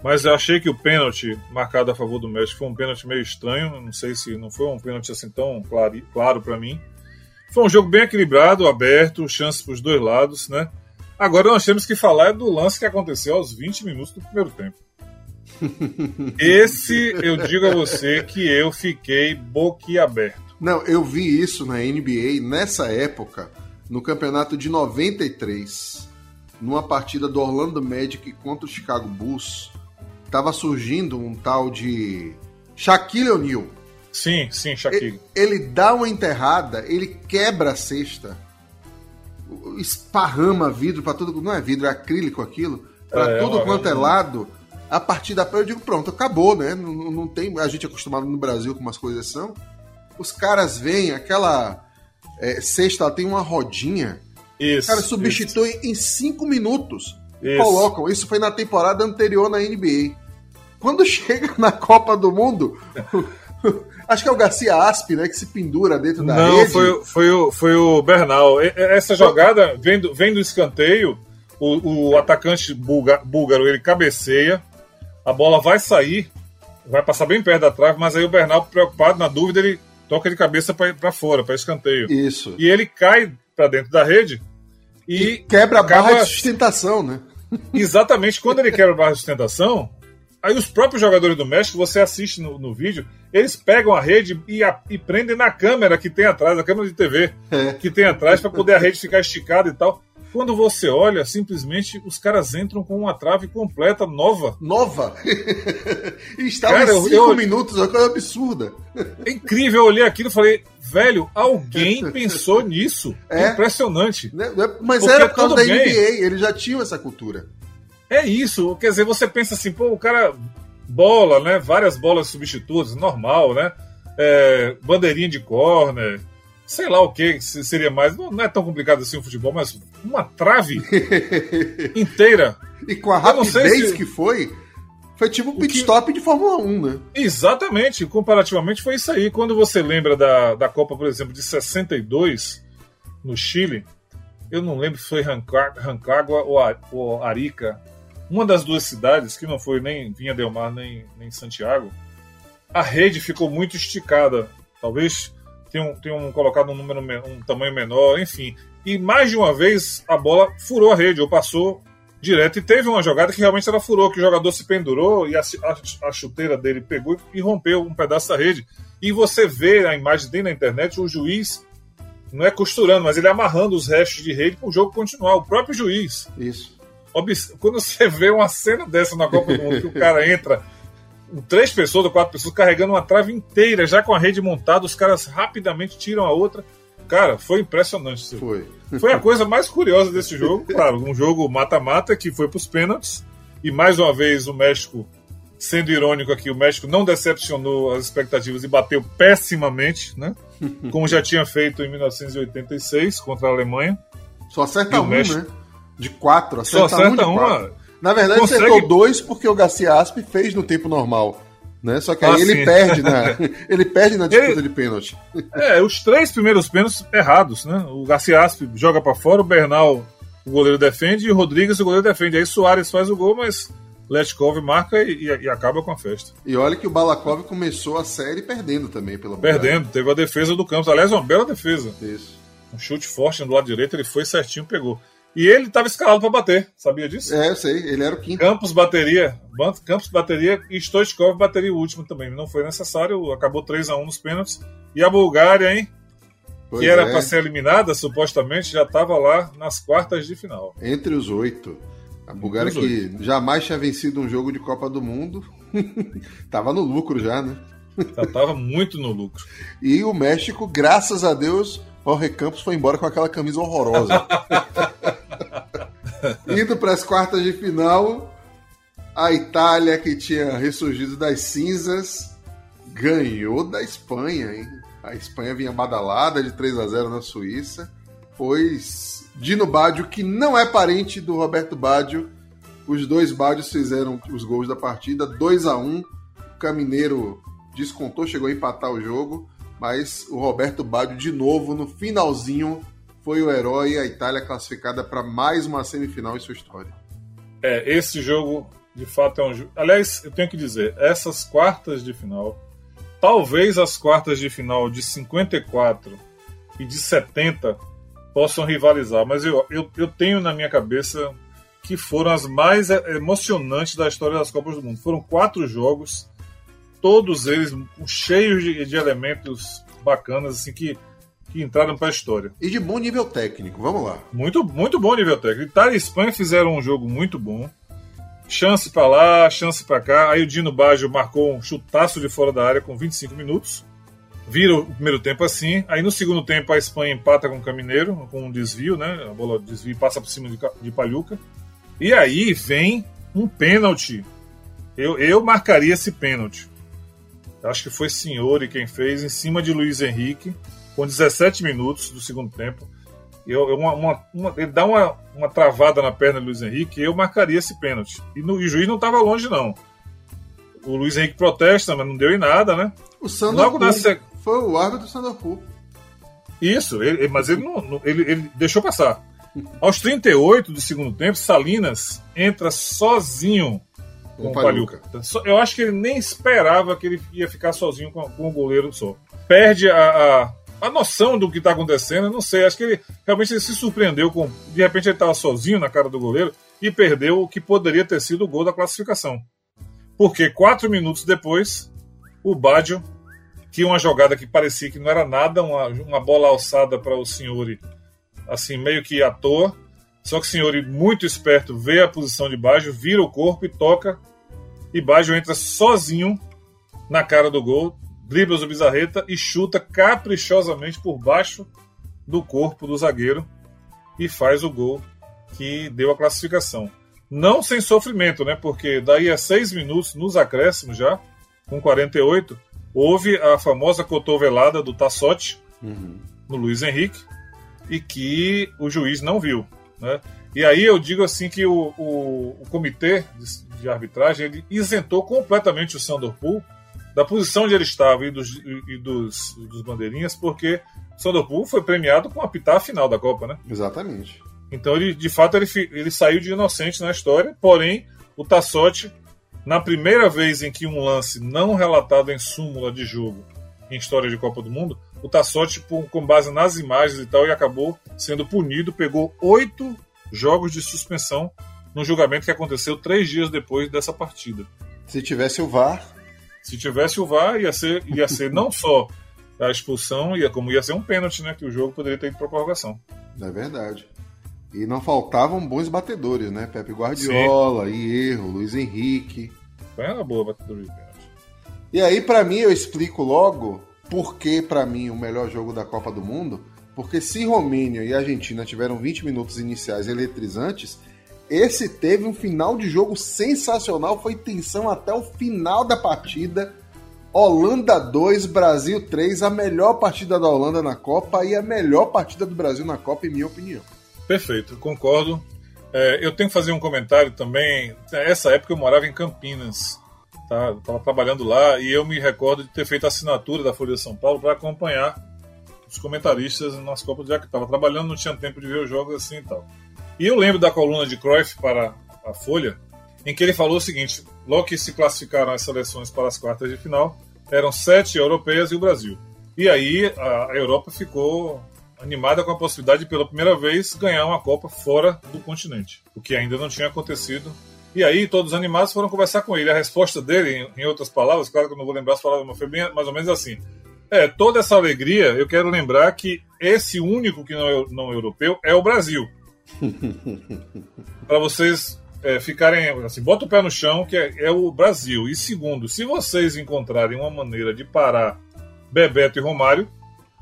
mas eu achei que o pênalti marcado a favor do México foi um pênalti meio estranho. Não sei se não foi um pênalti assim tão claro, claro para mim. Foi um jogo bem equilibrado, aberto, chances para os dois lados, né? Agora nós temos que falar do lance que aconteceu aos 20 minutos do primeiro tempo. Esse, eu digo a você que eu fiquei boquiaberto. Não, eu vi isso na NBA nessa época, no campeonato de 93, numa partida do Orlando Magic contra o Chicago Bulls. Tava surgindo um tal de Shaquille O'Neal. Sim, sim, Shaquille. Ele, ele dá uma enterrada, ele quebra a cesta, esparrama vidro para tudo, não é vidro, é acrílico aquilo, para é, tudo é, quanto é, é lado. A partir da eu digo, pronto, acabou, né? Não, não tem, a gente é acostumado no Brasil com umas coisas são. Os caras vêm, aquela é, cesta, ela tem uma rodinha. Isso. Os caras substituem isso. em cinco minutos. Isso. Colocam. Isso foi na temporada anterior na NBA. Quando chega na Copa do Mundo, Acho que é o Garcia Aspe, né? Que se pendura dentro da Não, rede. Foi, foi, o, foi o Bernal. Essa jogada vem do, vem do escanteio. O, o atacante búlgaro ele cabeceia. A bola vai sair. Vai passar bem perto da trave. Mas aí o Bernal, preocupado, na dúvida, ele toca de cabeça para fora, para escanteio. Isso. E ele cai para dentro da rede. E, e quebra a barra de sustentação, né? Exatamente. Quando ele quebra a barra de sustentação, Aí os próprios jogadores do México, você assiste no, no vídeo, eles pegam a rede e, a, e, prendem na câmera que tem atrás, a câmera de TV é. que tem atrás, para poder a rede ficar esticada e tal. Quando você olha, simplesmente os caras entram com uma trave completa nova. Nova? e estava em cinco eu, minutos, uma coisa absurda. É incrível, eu olhei aquilo e falei, velho, alguém pensou nisso. É. Impressionante. Né, né, mas Porque era por causa da NBA, eles já tinham essa cultura. É isso, quer dizer, você pensa assim, pô, o cara bola, né? Várias bolas substitutas, normal, né? É, bandeirinha de corner, sei lá o que seria mais. Não, não, é tão complicado assim o futebol, mas uma trave inteira. E com a rapidez se... que foi, foi tipo um pit stop que... de Fórmula 1, né? Exatamente, comparativamente foi isso aí. Quando você lembra da, da Copa, por exemplo, de 62, no Chile, eu não lembro se foi Rancagua ou Arica, uma das duas cidades, que não foi nem Vinha Del Mar nem, nem Santiago, a rede ficou muito esticada. Talvez tenham, tenham colocado um número um tamanho menor, enfim. E mais de uma vez a bola furou a rede, ou passou direto. E teve uma jogada que realmente ela furou, que o jogador se pendurou e a, a, a chuteira dele pegou e rompeu um pedaço da rede. E você vê a imagem dele na internet, o juiz não é costurando, mas ele amarrando os restos de rede para o jogo continuar. O próprio juiz. Isso. Quando você vê uma cena dessa na Copa do Mundo, que o cara entra, três pessoas ou quatro pessoas carregando uma trave inteira, já com a rede montada, os caras rapidamente tiram a outra. Cara, foi impressionante. Foi. Foi a coisa mais curiosa desse jogo. Claro, um jogo mata-mata que foi para os pênaltis. E mais uma vez o México, sendo irônico aqui, o México não decepcionou as expectativas e bateu pessimamente, né? Como já tinha feito em 1986 contra a Alemanha. Só acerta um, México... né? De quatro, acerta, Só acerta um de uma. Na verdade, consegue... acertou dois porque o Garcia Aspe fez no tempo normal. Né? Só que aí ah, ele perde na ele perde na disputa ele... de pênalti. É, os três primeiros pênaltis errados, né? O Garcia Aspe joga para fora, o Bernal o goleiro defende e o Rodrigues o goleiro defende. Aí Soares faz o gol, mas Letkov marca e, e, acaba com a festa. E olha que o Balakov começou a série perdendo também pela Perdendo, teve a defesa do Campos. Aliás, uma bela defesa. Isso. Um chute forte do lado direito, ele foi certinho, pegou. E ele estava escalado para bater, sabia disso? É, eu sei, ele era o quinto. Campos bateria, Campos bateria e Stoichkov bateria o último também. Não foi necessário, acabou 3 a 1 nos pênaltis. E a Bulgária, hein? Pois que era é. para ser eliminada, supostamente, já estava lá nas quartas de final. Entre os oito. A Bulgária que jamais tinha vencido um jogo de Copa do Mundo, tava no lucro já, né? Já tava muito no lucro. E o México, graças a Deus, Jorge Campos foi embora com aquela camisa horrorosa. Indo para as quartas de final, a Itália, que tinha ressurgido das cinzas, ganhou da Espanha. Hein? A Espanha vinha badalada de 3 a 0 na Suíça, pois Dino Baggio, que não é parente do Roberto Baggio, os dois Baggios fizeram os gols da partida, 2 a 1 O Camineiro descontou, chegou a empatar o jogo, mas o Roberto Baggio, de novo, no finalzinho, foi o herói e a Itália classificada para mais uma semifinal em sua história. É, esse jogo de fato é um jogo. Aliás, eu tenho que dizer, essas quartas de final, talvez as quartas de final de 54 e de 70 possam rivalizar, mas eu, eu, eu tenho na minha cabeça que foram as mais emocionantes da história das Copas do Mundo. Foram quatro jogos, todos eles cheios de, de elementos bacanas assim que, que entraram para a história. E de bom nível técnico, vamos lá. Muito, muito bom nível técnico. Itália e Espanha fizeram um jogo muito bom. Chance para lá, chance para cá. Aí o Dino Baggio marcou um chutaço de fora da área com 25 minutos. Vira o primeiro tempo assim. Aí no segundo tempo a Espanha empata com o Camineiro, com um desvio, né? A bola desvia e passa por cima de, de Palhuca. E aí vem um pênalti. Eu, eu marcaria esse pênalti. Acho que foi Senhor quem fez, em cima de Luiz Henrique, com 17 minutos do segundo tempo. Eu, eu uma, uma, uma, ele dá uma, uma travada na perna do Luiz Henrique, eu marcaria esse pênalti. E, no, e o juiz não estava longe, não. O Luiz Henrique protesta, mas não deu em nada, né? O Logo se... foi o árbitro do Sandro Isso, ele, mas ele, não, ele, ele deixou passar. Aos 38 do segundo tempo, Salinas entra sozinho com o Paluca. Eu acho que ele nem esperava que ele ia ficar sozinho com, com o goleiro só. Perde a, a, a noção do que está acontecendo, eu não sei. Acho que ele realmente ele se surpreendeu com. De repente ele estava sozinho na cara do goleiro e perdeu o que poderia ter sido o gol da classificação. Porque quatro minutos depois, o Baggio, que uma jogada que parecia que não era nada, uma, uma bola alçada para o Senhori assim, meio que à toa. Só que o senhor, muito esperto, vê a posição de Baggio, vira o corpo e toca. E Baggio entra sozinho na cara do gol, dribla o Bizarreta e chuta caprichosamente por baixo do corpo do zagueiro e faz o gol que deu a classificação. Não sem sofrimento, né? Porque daí a seis minutos, nos acréscimos já, com 48, houve a famosa cotovelada do Tassotti uhum. no Luiz Henrique, e que o juiz não viu. Né? E aí eu digo assim que o, o, o comitê de, de, arbitragem ele isentou completamente o Sandor Pool da posição onde ele estava e dos, e dos, dos bandeirinhas, porque o Sandor Pool foi premiado com apitar a final da Copa, né? Exatamente. Então ele, de fato, ele, ele saiu de inocente na história, porém o Tassotti, na primeira vez em que um lance não relatado em súmula de jogo em história de Copa do Mundo, o Tassotti, com base nas imagens e tal, e acabou sendo punido, pegou oito jogos de suspensão no julgamento que aconteceu três dias depois dessa partida. Se tivesse o VAR. Se tivesse o VAR, ia ser, ia ser não só a expulsão, ia, como ia ser um pênalti, né? Que o jogo poderia ter ido para prorrogação. É verdade. E não faltavam bons batedores, né? Pepe Guardiola, Sim. Hierro, Luiz Henrique. Foi uma boa batedora de pênalti. E aí, para mim, eu explico logo por que, para mim, o melhor jogo da Copa do Mundo? Porque se Romênia e Argentina tiveram 20 minutos iniciais eletrizantes, esse teve um final de jogo sensacional, foi tensão até o final da partida. Holanda 2, Brasil 3, a melhor partida da Holanda na Copa e a melhor partida do Brasil na Copa, em minha opinião. Perfeito, concordo. É, eu tenho que fazer um comentário também. Nessa época eu morava em Campinas tá, estava trabalhando lá e eu me recordo de ter feito a assinatura da Folha de São Paulo para acompanhar os comentaristas nas Copas, já que estava trabalhando, não tinha tempo de ver os jogos assim e tal. E eu lembro da coluna de Cruyff para a Folha, em que ele falou o seguinte: logo que se classificaram as seleções para as quartas de final, eram sete europeias e o Brasil. E aí a Europa ficou animada com a possibilidade de, pela primeira vez, ganhar uma Copa fora do continente, o que ainda não tinha acontecido e aí todos os animados foram conversar com ele. A resposta dele, em, outras palavras, claro que eu não vou lembrar as palavras, mas foi bem, mais ou menos assim. É, toda essa alegria, eu quero lembrar que esse único que não é, não é europeu é o Brasil. Para vocês é, ficarem assim, bota o pé no chão, que é, é, o Brasil. E segundo, se vocês encontrarem uma maneira de parar Bebeto e Romário,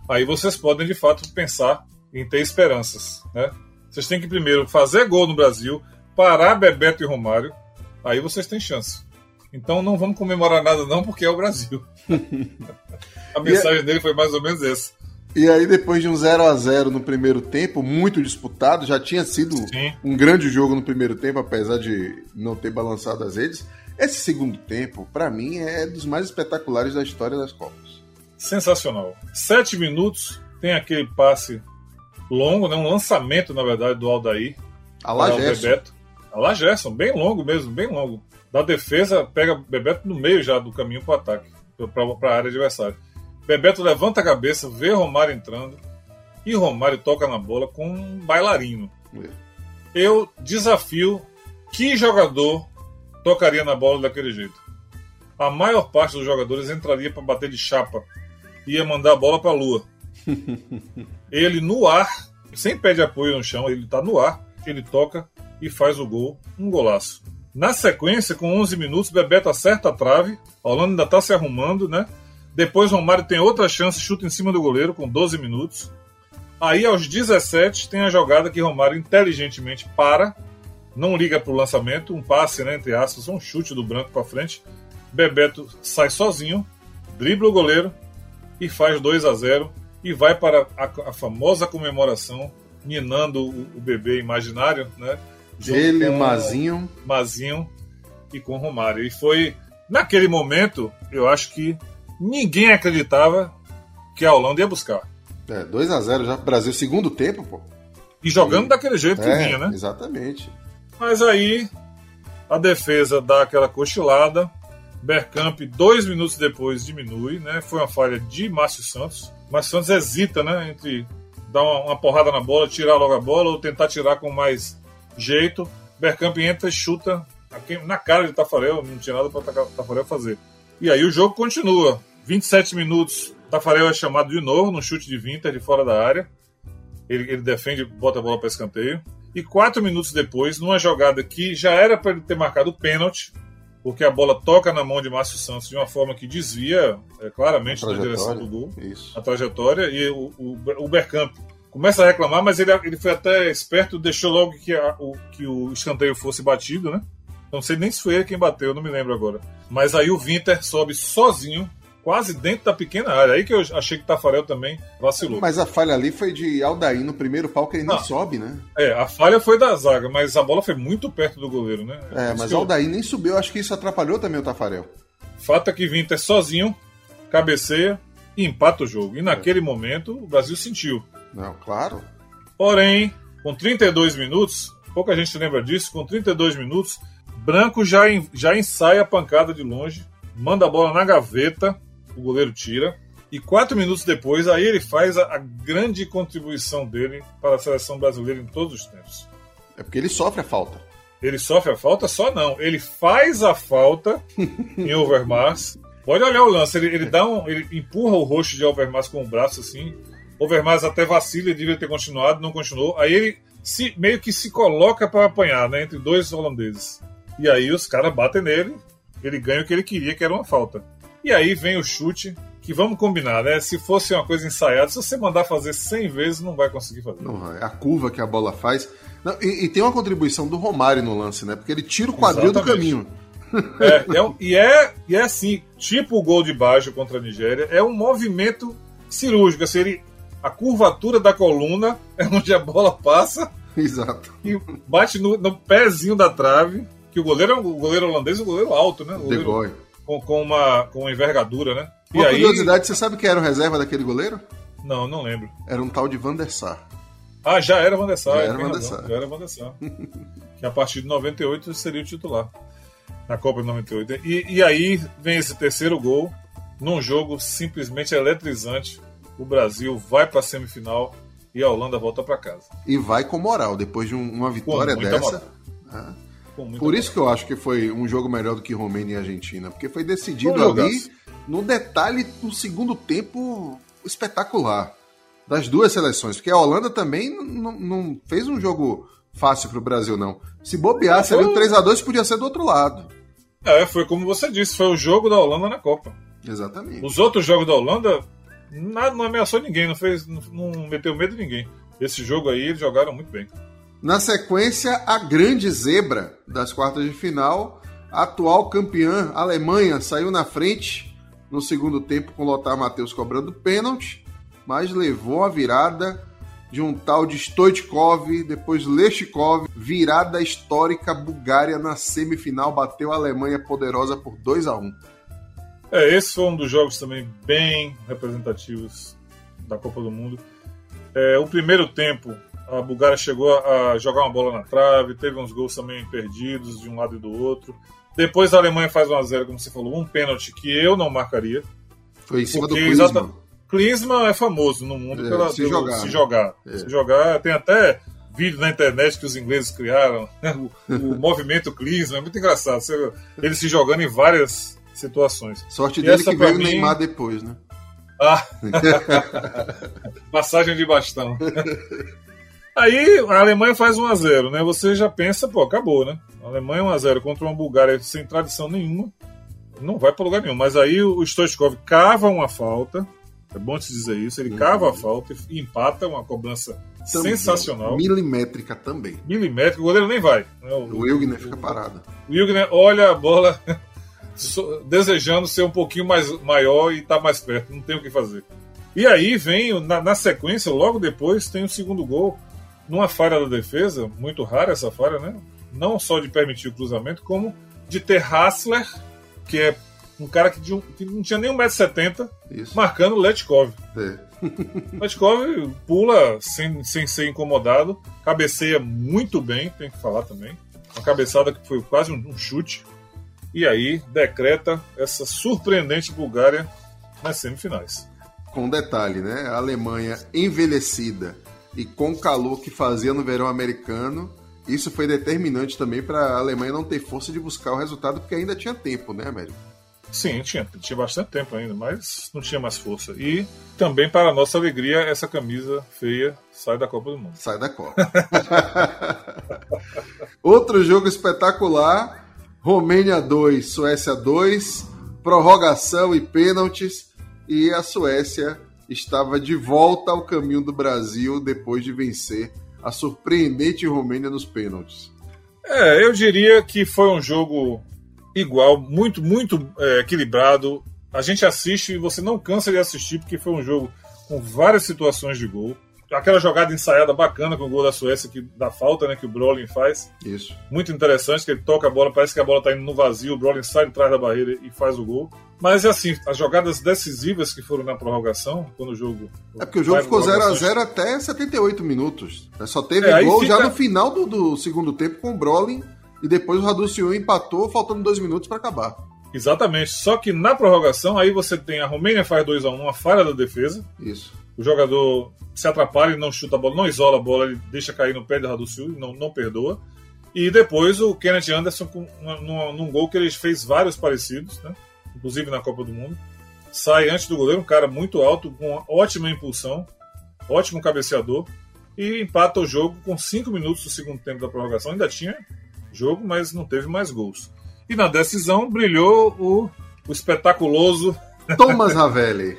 aí vocês podem de fato pensar em ter esperanças. Né? Vocês têm que primeiro fazer gol no Brasil, parar Bebeto e Romário, aí vocês têm chance. Então não vamos comemorar nada não, porque é o Brasil. a mensagem dele foi mais ou menos essa. E aí, depois de um 0 a 0 no primeiro tempo, muito disputado, já tinha sido Sim. um grande jogo no primeiro tempo, apesar de não ter balançado as redes. Esse segundo tempo, para mim, é dos mais espetaculares da história das Copas. Sensacional. Sete minutos, tem aquele passe longo, né? um lançamento, na verdade, do Aldair. A lá Bebeto. Lá Gerson, bem longo mesmo, bem longo. Da defesa, pega Bebeto no meio já do caminho para o ataque, para a área adversária. Bebeto levanta a cabeça, vê Romário entrando e Romário toca na bola com um bailarino. É. Eu desafio que jogador tocaria na bola daquele jeito. A maior parte dos jogadores entraria para bater de chapa ia mandar a bola para a lua. ele no ar, sem pé de apoio no chão, ele está no ar, ele toca e faz o gol, um golaço. Na sequência, com 11 minutos, Bebeto acerta a trave, a Holanda ainda está se arrumando, né? Depois Romário tem outra chance, chuta em cima do goleiro com 12 minutos. Aí aos 17 tem a jogada que Romário inteligentemente para, não liga para o lançamento, um passe, né, entre aspas, um chute do branco para frente. Bebeto sai sozinho, dribla o goleiro e faz 2 a 0 e vai para a, a famosa comemoração, ninando o, o, bebê imaginário, né? Ele, Mazinho. Mazinho e com Romário. E foi, naquele momento, eu acho que ninguém acreditava que a Holanda ia buscar. É, 2 a 0 já pro Brasil, segundo tempo, pô. E jogando e... daquele jeito que é, vinha, né? Exatamente. Mas aí a defesa dá aquela cochilada. Bergkamp, dois minutos depois, diminui, né? Foi uma falha de Márcio Santos. Márcio Santos hesita, né? Entre dar uma, uma, porrada na bola, tirar logo a bola ou tentar tirar com mais jeito. Bergkamp entra e chuta na cara de Tafarel, não tinha nada para Tafarel fazer. E aí o jogo continua. 27 minutos, Tafarel é chamado de novo no chute de Vinter de fora da área. Ele, ele defende, bota a bola para escanteio. E quatro minutos depois, numa jogada que já era para ele ter marcado o pênalti, porque a bola toca na mão de Márcio Santos de uma forma que desvia é, claramente na direção do gol, Isso. a trajetória, e o, o, o Bergkamp começa a reclamar, mas ele, ele foi até esperto, deixou logo que, a, o, que o escanteio fosse batido, né? Não sei nem se foi ele quem bateu, não me lembro agora. Mas aí o Winter sobe sozinho quase dentro da pequena área. Aí que eu achei que o Tafarel também vacilou. Mas a falha ali foi de Aldair no primeiro pau, que ele nem sobe, né? É, a falha foi da zaga, mas a bola foi muito perto do goleiro, né? É, mas Aldair eu... nem subiu. Acho que isso atrapalhou também o Tafarel. Fato é que Vinter sozinho, cabeceia e empata o jogo. E naquele é. momento o Brasil sentiu. Não, claro. Porém, com 32 minutos, pouca gente lembra disso, com 32 minutos, Branco já, já ensaia a pancada de longe, manda a bola na gaveta o goleiro tira. E quatro minutos depois, aí ele faz a, a, grande contribuição dele para a seleção brasileira em todos os tempos. É porque ele sofre a falta. Ele sofre a falta só não. Ele faz a falta em Overmars. Pode olhar o lance. Ele, ele, dá um, ele empurra o rosto de Overmars com o braço assim. Overmars até vacila, ele devia ter continuado, não continuou. Aí ele se, meio que se coloca para apanhar, né, entre dois holandeses. E aí os caras batem nele. Ele ganha o que ele queria, que era uma falta. E aí vem o chute, que vamos combinar, né? Se fosse uma coisa ensaiada, se você mandar fazer 100 vezes, não vai conseguir fazer. Não, é a curva que a bola faz. Não, e, e, tem uma contribuição do Romário no lance, né? Porque ele tira o quadril Exatamente. do caminho. É, é um, e, é, e é assim, tipo o gol de baixo contra a Nigéria, é um movimento cirúrgico. Assim, ele, a curvatura da coluna é onde a bola passa. Exato. E bate no, no pezinho da trave. Que o goleiro é um goleiro holandês, um goleiro alto, né? O goleiro, com, com, uma, com uma envergadura, né? Uma e curiosidade, aí... você sabe quem era o reserva daquele goleiro? Não, não lembro. Era um tal de Van der Sar. Ah, já era Van der Sar. Já era Van der Sar. Já era Van der Sar. que a partir de 98 seria o titular. Na Copa de 98. E, e aí vem esse terceiro gol, num jogo simplesmente eletrizante. O Brasil vai para a semifinal e a Holanda volta para casa. E vai com moral, depois de uma vitória dessa. Ah, por isso que eu acho que foi um jogo melhor do que Romênia e Argentina, porque foi decidido ali no detalhe do segundo tempo espetacular das duas seleções, porque a Holanda também não fez um jogo fácil para o Brasil, não. Se bobear, seria o 3x2 podia ser do outro lado. É, foi como você disse, foi o jogo da Holanda na Copa. Exatamente. Os outros jogos da Holanda, nada, não ameaçou ninguém, não fez, não, não meteu medo de ninguém. Esse jogo aí eles jogaram muito bem. Na sequência, a grande zebra das quartas de final, a atual campeã Alemanha saiu na frente no segundo tempo com Lothar Matheus cobrando pênalti, mas levou a virada de um tal de Stoichkov, depois Leshikov, virada histórica Bulgária na semifinal, bateu a Alemanha poderosa por 2 a 1 É, esse foi um dos jogos também bem representativos da Copa do Mundo. É, o primeiro tempo a Bulgária chegou a jogar uma bola na trave, teve uns gols também perdidos de um lado e do outro. Depois a Alemanha faz 1x0, como você falou, um pênalti que eu não marcaria. Foi em cima do Klinsmann. Klinsmann é famoso no mundo é, pela, se, pelo, jogar. se jogar. É. Se jogar. Tem até vídeo na internet que os ingleses criaram, né? o, o movimento Klinsmann, é muito engraçado. Ele se jogando em várias situações. Sorte e dele que veio o Neymar depois, né? Ah. Passagem de bastão. Aí a Alemanha faz 1x0, né? Você já pensa, pô, acabou, né? A Alemanha 1x0 contra uma Bulgária sem tradição nenhuma. Não vai para lugar nenhum. Mas aí o Stoichkov cava uma falta. É bom te dizer isso. Ele uhum. cava a falta e empata uma cobrança também. sensacional. Milimétrica também. Milimétrica, o goleiro nem vai. Né? O, o Wilgner fica parado. O Wilgner olha a bola desejando ser um pouquinho mais maior e tá mais perto. Não tem o que fazer. E aí vem, na, na sequência, logo depois, tem o segundo gol numa falha da defesa, muito rara essa falha, né? Não só de permitir o cruzamento, como de ter Hassler, que é um cara que, um, que não tinha nem 1,70m, marcando Letkov. É. Letkov pula sem, sem ser incomodado, cabeceia muito bem, tem que falar também. Uma cabeçada que foi quase um, um chute. E aí decreta essa surpreendente Bulgária nas semifinais. Com um detalhe, né? A Alemanha envelhecida e com o calor que fazia no verão americano, isso foi determinante também para a Alemanha não ter força de buscar o resultado, porque ainda tinha tempo, né, Américo? Sim, tinha, tinha bastante tempo ainda, mas não tinha mais força. E também, para nossa alegria, essa camisa feia sai da Copa do Mundo. Sai da Copa. Outro jogo espetacular: Romênia 2, Suécia 2, prorrogação e pênaltis. E a Suécia estava de volta ao caminho do Brasil depois de vencer a surpreendente Romênia nos pênaltis. É, eu diria que foi um jogo igual, muito, muito é, equilibrado. A gente assiste e você não cansa de assistir, porque foi um jogo com várias situações de gol aquela jogada ensaiada bacana com o gol da Suécia que dá falta, né, que o Brolin faz. Isso. Muito interessante que ele toca a bola, parece que a bola tá indo no vazio, o Brolin sai de trás da barreira e faz o gol. Mas assim, as jogadas decisivas que foram na prorrogação, quando o jogo É porque o jogo ficou 0 a 0 até 78 minutos. Né? Só teve é, gol fica... já no final do, do, segundo tempo com o Brolin e depois o Raduciu empatou faltando dois minutos para acabar. Exatamente. Só que na prorrogação aí você tem a Romênia faz 2 a 1 uma falha da defesa. Isso o jogador se atrapalha e não chuta a bola, não isola a bola, ele deixa cair no pé de Raduciu e não, não perdoa. E depois o Kenneth Anderson, com, num, num gol que ele fez vários parecidos, né? inclusive na Copa do Mundo, sai antes do goleiro, um cara muito alto, com ótima impulsão, ótimo cabeceador, e empata o jogo com 5 minutos do segundo tempo da prorrogação. Ainda tinha jogo, mas não teve mais gols. E na decisão brilhou o, o espetaculoso Thomas Ravelli.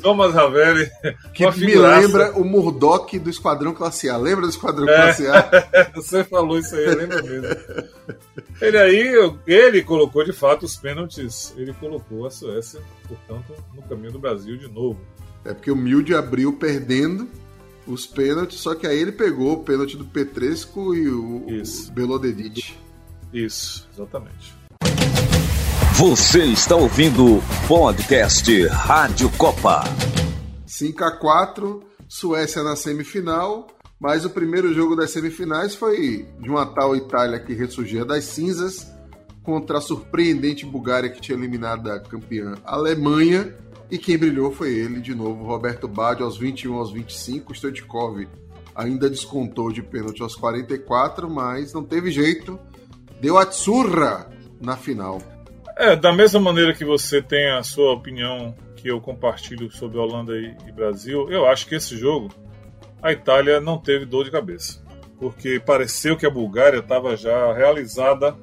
Thomas Ravelli. Que me lembra o Murdoch do Esquadrão Classe A. Lembra do Esquadrão é, Classe A? Você falou isso aí, lembra mesmo. Ele aí, ele colocou de fato os pênaltis. Ele colocou a Suécia, portanto, no caminho do Brasil de novo. É porque o Milde abriu perdendo os pênaltis, só que aí ele pegou o pênalti do Petresco e o, o Belodedic. Isso, exatamente. Você está ouvindo o podcast Rádio Copa. 5 a 4 Suécia na semifinal, mas o primeiro jogo das semifinais foi de uma tal Itália que ressurgia das cinzas contra a surpreendente Bulgária que tinha eliminado a campeã Alemanha. E quem brilhou foi ele, de novo, Roberto Baggio, aos 21 aos 25. Stoichkov ainda descontou de pênalti aos 44, mas não teve jeito. Deu a tsurra na final. É, da mesma maneira que você tem a sua opinião que eu compartilho sobre Holanda e, e Brasil, eu acho que esse jogo a Itália não teve dor de cabeça. Porque pareceu que a Bulgária estava já realizada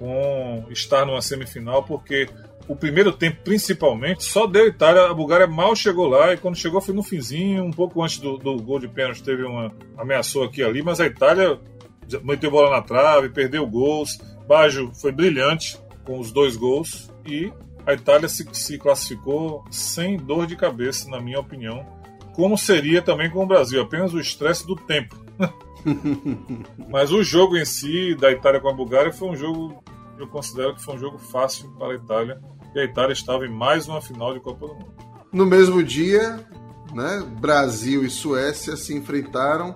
com estar numa semifinal, porque o primeiro tempo, principalmente, só deu Itália. A Bulgária mal chegou lá e quando chegou foi no finzinho, um pouco antes do, do gol de pênalti, teve uma ameaçou aqui ali, mas a Itália meteu bola na trave, perdeu gols. Baggio foi brilhante, com os dois gols e a Itália se, se classificou sem dor de cabeça, na minha opinião, como seria também com o Brasil, apenas o estresse do tempo. Mas o jogo em si da Itália com a Bulgária foi um jogo, eu considero que foi um jogo fácil para a Itália e a Itália estava em mais uma final de Copa do Mundo. No mesmo dia, né, Brasil e Suécia se enfrentaram.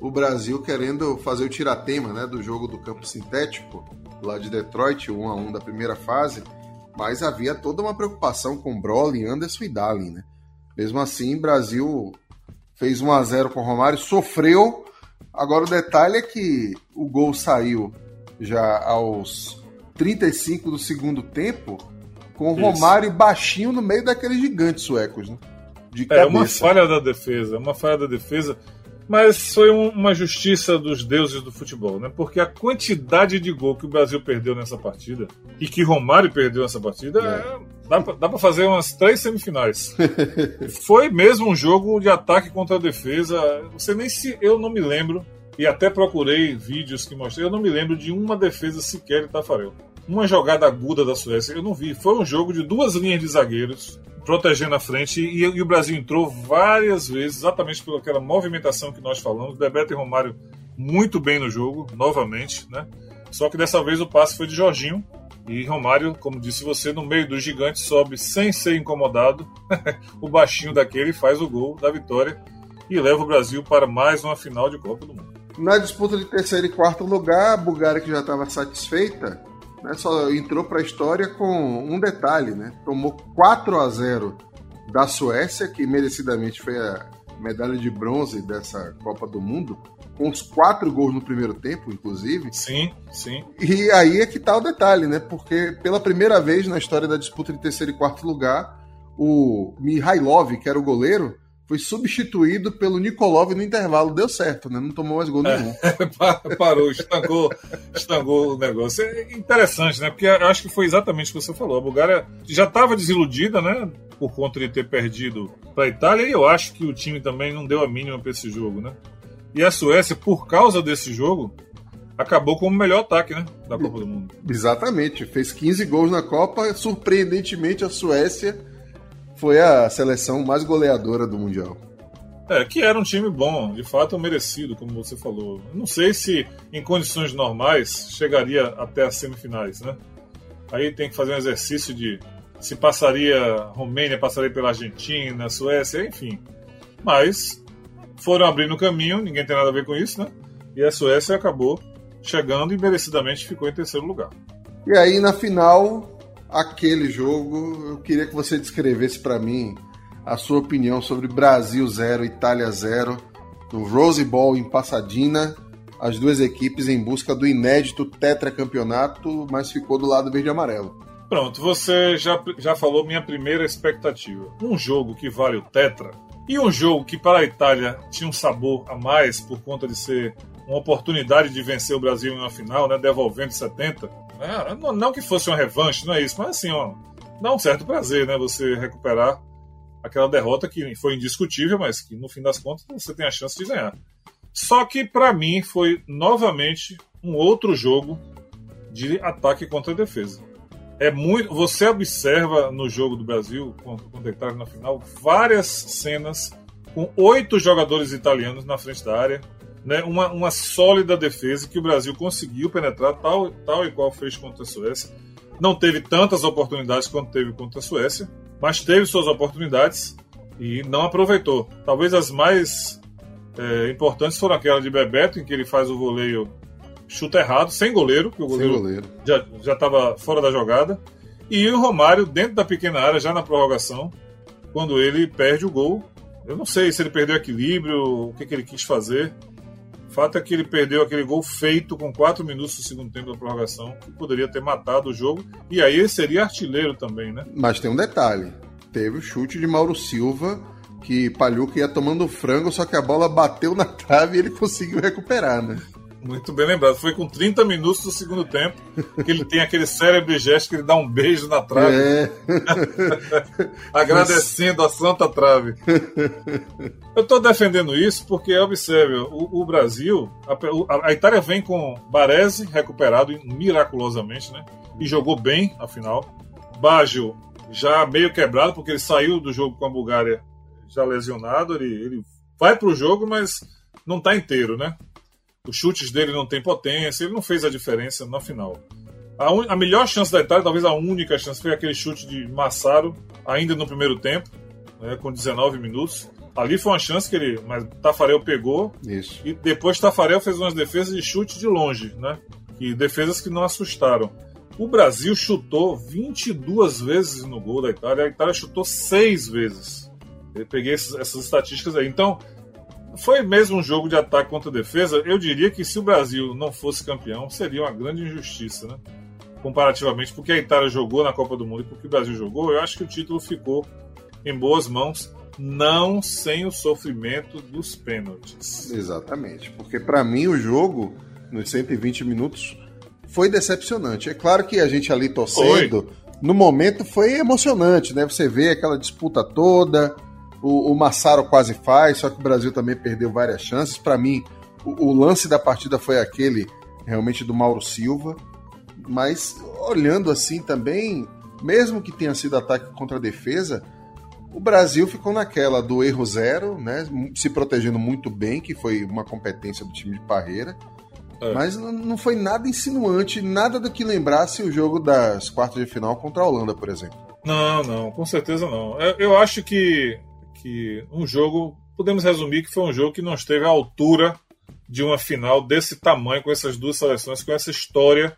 O Brasil querendo fazer o tiratema né, do jogo do campo sintético lá de Detroit, 1 a 1 da primeira fase, mas havia toda uma preocupação com Brolin, Anderson e Dalin, né? Mesmo assim, Brasil fez 1 a 0 com o Romário, sofreu. Agora o detalhe é que o gol saiu já aos 35 do segundo tempo, com o Romário baixinho no meio daqueles gigantes suecos, né? de cabeça. É uma falha da defesa, uma falha da defesa. Mas foi um, uma justiça dos deuses do futebol, né? Porque a quantidade de gol que o Brasil perdeu nessa partida e que Romário perdeu nessa partida, é. dá, dá para fazer umas três semifinais. foi mesmo um jogo de ataque contra a defesa. Você nem se. Eu não me lembro, e até procurei vídeos que mostrei, eu não me lembro de uma defesa sequer de Tafarel. Uma jogada aguda da Suécia, eu não vi. Foi um jogo de duas linhas de zagueiros protegendo a frente e, e, o Brasil entrou várias vezes, exatamente por aquela movimentação que nós falamos. Bebeto e Romário muito bem no jogo, novamente, né? Só que dessa vez o passe foi de Jorginho e Romário, como disse você, no meio do gigante sobe sem ser incomodado. o baixinho daquele faz o gol da vitória e leva o Brasil para mais uma final de Copa do Mundo. Na disputa de terceiro e quarto lugar, a Bulgária que já estava satisfeita né, só entrou para a história com um detalhe, né? Tomou 4 a 0 da Suécia, que merecidamente foi a medalha de bronze dessa Copa do Mundo, com os quatro gols no primeiro tempo, inclusive. Sim, sim. E aí é que tá o detalhe, né? Porque pela primeira vez na história da disputa de terceiro e quarto lugar, o Mihailov, que era o goleiro, foi substituído pelo Nikolov no intervalo. Deu certo, né? Não tomou mais gol nenhum. É, parou, estancou, estancou o negócio. É interessante, né? Porque acho que foi exatamente o que você falou. A Bulgária já estava desiludida, né? Por conta de ter perdido para a Itália, e eu acho que o time também não deu a mínima para esse jogo, né? E a Suécia, por causa desse jogo, acabou como o melhor ataque, né? Da Copa do Mundo. Exatamente. Fez 15 gols na Copa. Surpreendentemente, a Suécia foi a seleção mais goleadora do Mundial. É, que era um time bom, de fato merecido, como você falou. Não sei se em condições normais chegaria até as semifinais, né? Aí tem que fazer um exercício de se passaria Romênia, passaria pela Argentina, Suécia, enfim. Mas foram abrindo o caminho, ninguém tem nada a ver com isso, né? E a Suécia acabou chegando e merecidamente ficou em terceiro lugar. E aí na final aquele jogo, eu queria que você descrevesse para mim a sua opinião sobre Brasil 0, Itália 0, no Rose Bowl em Pasadena, as duas equipes em busca do inédito tetracampeonato, mas ficou do lado verde e amarelo. Pronto, você já, já falou minha primeira expectativa. Um jogo que vale o tetra e um jogo que para a Itália tinha um sabor a mais por conta de ser uma oportunidade de vencer o Brasil em uma final, né, devolvendo 70. É, não, não, que fosse uma revanche, não é isso, mas assim, ó, dá um certo prazer, né? Você recuperar aquela derrota que foi indiscutível, mas que no fim das contas você tem a chance de ganhar. Só que para mim foi novamente um outro jogo de ataque contra defesa. É muito, você observa no jogo do Brasil contra, a Itália na final várias cenas com oito jogadores italianos na frente da área, né, uma, uma sólida defesa que o Brasil conseguiu penetrar tal, tal e qual fez contra a Suécia. Não teve tantas oportunidades quanto teve contra a Suécia, mas teve suas oportunidades e não aproveitou. Talvez as mais é, importantes foram aquela de Bebeto, em que ele faz o voleio chuta errado, sem goleiro, porque o goleiro, goleiro. já estava fora da jogada. E o Romário, dentro da pequena área, já na prorrogação, quando ele perde o gol. Eu não sei se ele perdeu equilíbrio, o que, que ele quis fazer. O fato é que ele perdeu aquele gol feito com 4 minutos do segundo tempo da prorrogação, que poderia ter matado o jogo, e aí ele seria artilheiro também, né? Mas tem um detalhe: teve o chute de Mauro Silva, que Palhuca ia tomando frango, só que a bola bateu na trave e ele conseguiu recuperar, né? Muito bem lembrado. Foi com 30 minutos do segundo tempo que ele tem aquele cérebro gesto que ele dá um beijo na trave. É. Agradecendo a santa trave. Eu estou defendendo isso porque, observe, o, o Brasil, a, a, Itália vem com Baresi recuperado miraculosamente, né? E jogou bem, afinal. Baggio já meio quebrado, porque ele saiu do jogo com a Bulgária já lesionado. Ele, ele vai para o jogo, mas não está inteiro, né? Os chutes dele não tem potência, ele não fez a diferença na final. A, un... a melhor chance da Itália, talvez a única chance, foi aquele chute de Massaro, ainda no primeiro tempo, né, com 19 minutos. Ali foi uma chance que ele. Mas Tafarel pegou. Isso. E depois Tafarel fez umas defesas de chute de longe, né? E defesas que não assustaram. O Brasil chutou 22 vezes no gol da Itália, a Itália chutou 6 vezes. Eu peguei essas estatísticas aí. Então, foi mesmo um jogo de ataque contra defesa. Eu diria que se o Brasil não fosse campeão, seria uma grande injustiça, né? Comparativamente, porque a Itália jogou na Copa do Mundo e porque o Brasil jogou, eu acho que o título ficou em boas mãos, não sem o sofrimento dos pênaltis. Exatamente, porque para mim o jogo nos 120 minutos foi decepcionante. É claro que a gente ali torcendo, foi. no momento foi emocionante, né? Você vê aquela disputa toda, o, o Massaro quase faz, só que o Brasil também perdeu várias chances. Para mim, o, o lance da partida foi aquele realmente do Mauro Silva, mas olhando assim também, mesmo que tenha sido ataque contra a defesa, o Brasil ficou naquela do erro zero, né? Se protegendo muito bem, que foi uma competência do time de Parreira. É. Mas não foi nada insinuante, nada do que lembrasse o jogo das quartas de final contra a Holanda, por exemplo. Não, não, com certeza não. Eu, eu acho que, que um jogo, podemos resumir que foi um jogo que não esteve à altura de uma final desse tamanho, com essas duas seleções, com essa história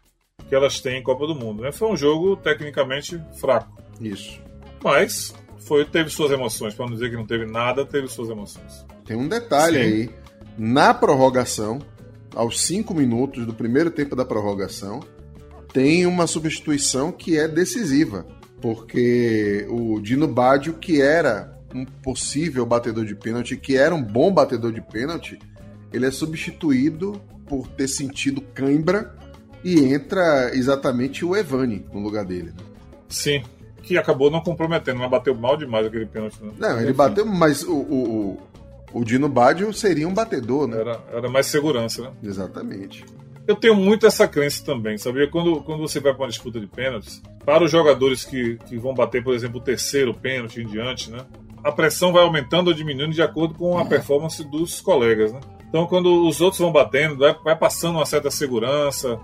que elas têm em Copa do Mundo. Né? Foi um jogo tecnicamente fraco. Isso. Mas foi, teve suas emoções. Para não dizer que não teve nada, teve suas emoções. Tem um detalhe Sim. aí. Na prorrogação, aos cinco minutos do primeiro tempo da prorrogação, tem uma substituição que é decisiva. Porque o Dino Baggio, que era um possível batedor de pênalti, que era um bom batedor de pênalti, ele é substituído por ter sentido cãibra e entra exatamente o Evani no lugar dele. Né? Sim, que acabou não comprometendo, mas bateu mal demais aquele pênalti. Né? Não, ele Enfim. bateu, mas o, o, o Dino Baggio seria um batedor, né? Era, era mais segurança, né? Exatamente. Eu tenho muito essa crença também, sabia? Quando, quando você vai para uma disputa de pênaltis, para os jogadores que, que vão bater, por exemplo, o terceiro pênalti em diante, né? A pressão vai aumentando ou diminuindo de acordo com a performance dos colegas, né? Então, quando os outros vão batendo, vai, passando uma certa segurança,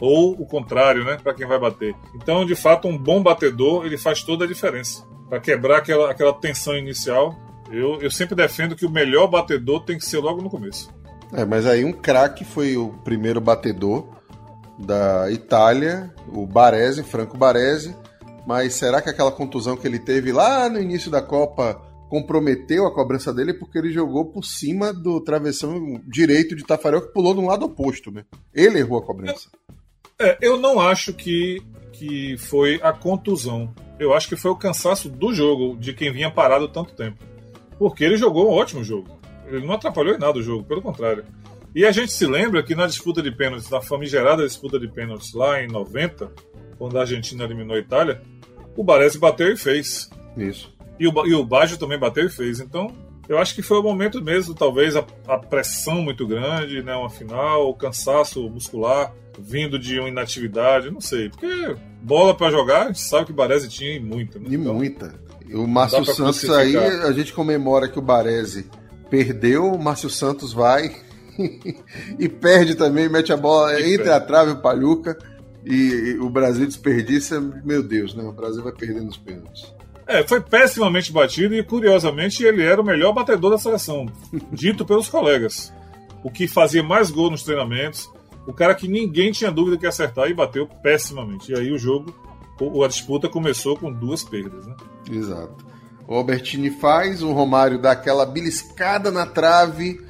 ou o contrário, né, para quem vai bater. Então, de fato, um bom batedor ele faz toda a diferença. Para quebrar aquela, aquela tensão inicial, eu, eu sempre defendo que o melhor batedor tem que ser logo no começo. É, mas aí um craque foi o primeiro batedor da Itália, o Baresi, Franco Baresi. Mas será que aquela contusão que ele teve lá no início da Copa comprometeu a cobrança dele porque ele jogou por cima do travessão direito de Tafarel que pulou de um lado oposto, né? Ele errou a cobrança. É, eu não acho que, que foi a contusão. Eu acho que foi o cansaço do jogo, de quem vinha parado tanto tempo. Porque ele jogou um ótimo jogo. Ele não atrapalhou em nada o jogo, pelo contrário. E a gente se lembra que na disputa de pênaltis, na famigerada disputa de pênaltis lá em 90, quando a Argentina eliminou a Itália, o Baresi bateu e fez. Isso. E o, e o Baggio também bateu e fez. Então, eu acho que foi o momento mesmo, talvez a, a pressão muito grande, né, uma final, o cansaço muscular vindo de uma inatividade, não sei. Porque bola para jogar, a gente sabe que o Baresi tinha e muita. Né? E então, muita. O Márcio Santos aí, a gente comemora que o Baresi perdeu, o Márcio Santos vai e perde também, mete a bola e entre perde. a trave e o Palhuca. E, e, o Brasil desperdiça, meu Deus, né? O Brasil vai perdendo os pênaltis. É, foi pessimamente batido e, curiosamente, ele era o melhor batedor da seleção, dito pelos colegas. O que fazia mais gol nos treinamentos, o cara que ninguém tinha dúvida que ia acertar e bateu pessimamente. E aí o jogo, a disputa começou com duas perdas, né? Exato. O Albertini faz, o Romário dá aquela beliscada na trave.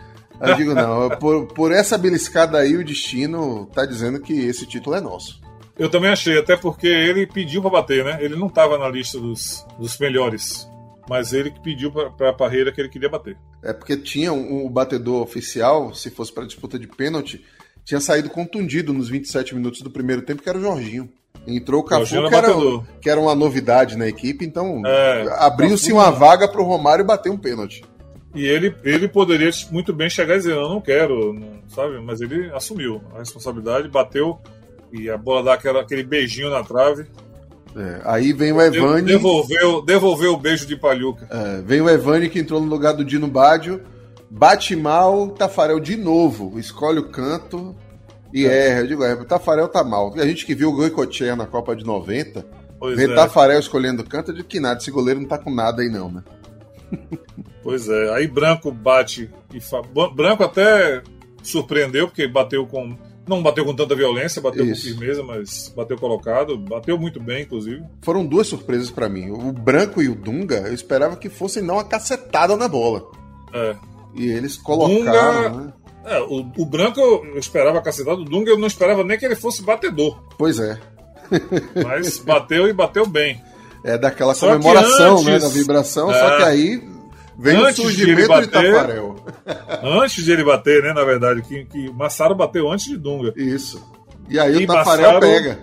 Eu digo, não, por, por essa beliscada aí, o destino tá dizendo que esse título é nosso. Eu também achei, até porque ele pediu para bater, né? Ele não estava na lista dos, dos melhores, mas ele que pediu para a parreira que ele queria bater. É porque tinha um, um batedor oficial, se fosse para disputa de pênalti, tinha saído contundido nos 27 minutos do primeiro tempo, que era o Jorginho. Entrou o Cafu, que era, que era, uma novidade na equipe, então é, abriu-se uma vaga para o Romário bater um pênalti. E ele, ele poderia muito bem chegar e dizer, eu não quero, não, sabe? Mas ele assumiu a responsabilidade, bateu e a bola dá aquela, aquele beijinho na trave. É, aí vem o Evani. Devolveu, devolveu o beijo de Palhuca. É, vem o Evani que entrou no lugar do Dino Baggio. Bate mal, Tafarel de novo. Escolhe o canto e é. erra. Eu digo, é, o Tafarel tá mal. A gente que viu o Goicoechea na Copa de 90, pois vê é. Tafarel escolhendo o canto, eu digo que nada, esse goleiro não tá com nada aí não, né? Pois é, aí Branco bate e fa... Branco até surpreendeu porque bateu com não bateu com tanta violência, bateu Isso. com firmeza, mas bateu colocado, bateu muito bem, inclusive. Foram duas surpresas para mim. O Branco e o Dunga, eu esperava que fossem dar uma cacetada na bola. É. E eles colocaram, Dunga... né? É, o, o, Branco eu esperava a cacetada, o Dunga eu não esperava nem que ele fosse batedor. Pois é. Mas bateu e bateu bem. É daquela só comemoração, né, antes... né? Da vibração, é... só que aí Vem antes o surgimento de, bater, de Tafarel. Antes de ele bater, né? Na verdade, que, que Massaro bateu antes de Dunga. Isso. E aí e o Tafarel Massaro, pega.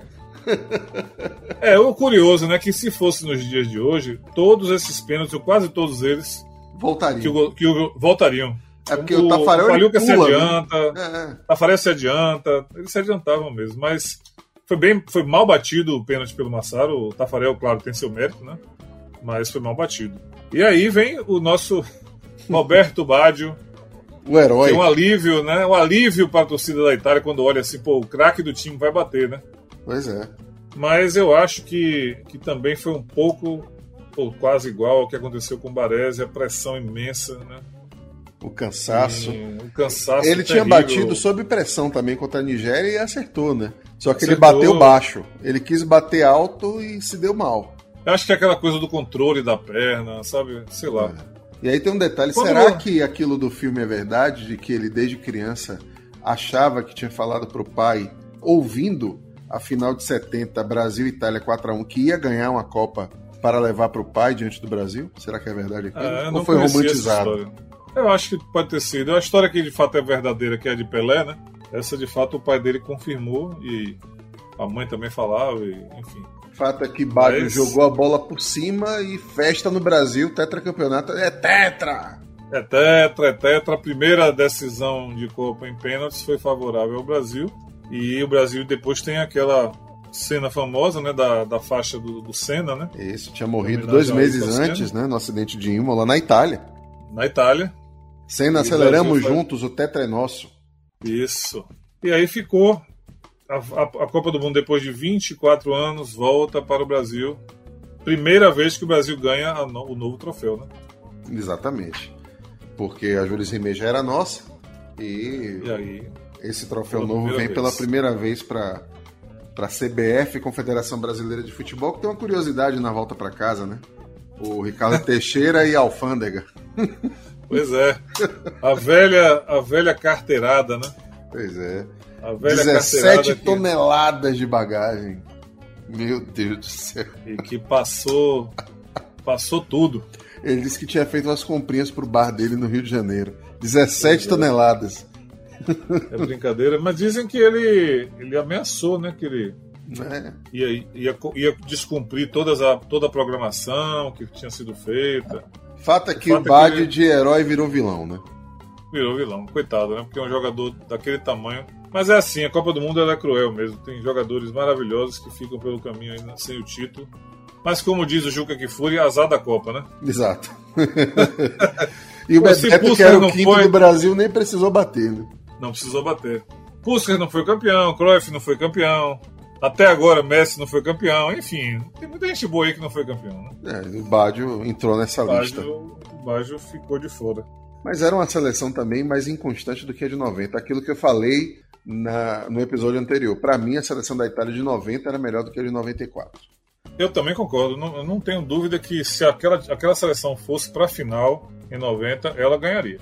é, o curioso, né? Que se fosse nos dias de hoje, todos esses pênaltis, ou quase todos eles, voltariam. Que, o, que o, voltariam. É porque o, o Tafarel o Paluca se né? adianta, né? é. Tafarel se adianta, eles se adiantavam mesmo, mas foi bem, foi mal batido o pênalti pelo Massaro. O Tafarel, claro, tem seu mérito, né? Mas foi mal batido. E aí vem o nosso Roberto Baggio. O herói. É um alívio, né? Um alívio para a torcida da Itália quando olha assim, pô, o craque do time vai bater, né? Pois é. Mas eu acho que, que também foi um pouco, ou quase igual ao que aconteceu com o Baresi, a pressão imensa, né? O cansaço. o cansaço. Ele terrível. tinha batido sob pressão também contra a Nigéria e acertou, né? Só que acertou. ele bateu baixo. Ele quis bater alto e se deu mal. Eu acho que é aquela coisa do controle da perna, sabe? Sei lá. É. E aí tem um detalhe: Quando será que aquilo do filme é verdade? De que ele, desde criança, achava que tinha falado pro pai, ouvindo a final de 70, Brasil e Itália 4x1, que ia ganhar uma Copa para levar pro pai diante do Brasil? Será que é verdade aquilo? É, Ou foi romantizado? Eu acho que pode ter sido. A história que de fato é verdadeira, que é de Pelé, né? Essa de fato o pai dele confirmou e a mãe também falava, e, enfim. Fato é que Baggio Mas... jogou a bola por cima e festa no Brasil, tetracampeonato é tetra! É tetra, é tetra. A primeira decisão de Copa em pênaltis foi favorável ao Brasil. E o Brasil depois tem aquela cena famosa, né, da, da faixa do, do Senna, né? Isso, tinha morrido dois meses antes, né, no acidente de Imola, na Itália. Na Itália. Senna, aceleramos juntos, o tetra é nosso. Isso. E aí ficou a, a, a, Copa do Mundo depois de 24 anos volta para o Brasil. Primeira vez que o Brasil ganha no, o novo troféu, né? Exatamente. Porque a Jules Rimet já era nossa e, e aí, esse troféu novo vem vez. pela primeira vez para para a CBF, Confederação Brasileira de Futebol, que tem uma curiosidade na volta para casa, né? O Ricardo Teixeira e Alfândega. Pois é. A velha, a velha carteirada, né? Pois é. A velha 17 toneladas de bagagem. Meu Deus do céu. E que passou. Passou tudo. Ele disse que tinha feito umas comprinhas pro bar dele no Rio de Janeiro. 17 é. toneladas. É brincadeira, mas dizem que ele, ele ameaçou, né? Que ele é. ia, ia, ia descumprir todas a, toda a programação que tinha sido feita. Fato é que o, o Bad é de herói virou vilão, né? Virou vilão, coitado, né? Porque é um jogador daquele tamanho. Mas é assim, a Copa do Mundo é cruel mesmo. Tem jogadores maravilhosos que ficam pelo caminho ainda sem o título. Mas como diz o Juca Kifuri, azar da Copa, né? Exato. e o Bebeto, que era o quinto foi... do Brasil, nem precisou bater, né? Não precisou bater. Puskas não foi campeão, Cruyff não foi campeão. Até agora Messi não foi campeão. Enfim, tem muita gente boa aí que não foi campeão. Né? É, o Baggio entrou nessa Baggio, lista. O Baggio ficou de fora. Mas era uma seleção também mais inconstante do que a de 90. Aquilo que eu falei na, no episódio anterior. Para mim, a seleção da Itália de 90 era melhor do que a de 94. Eu também concordo. Não, não tenho dúvida que se aquela, aquela seleção fosse para a final em 90, ela ganharia.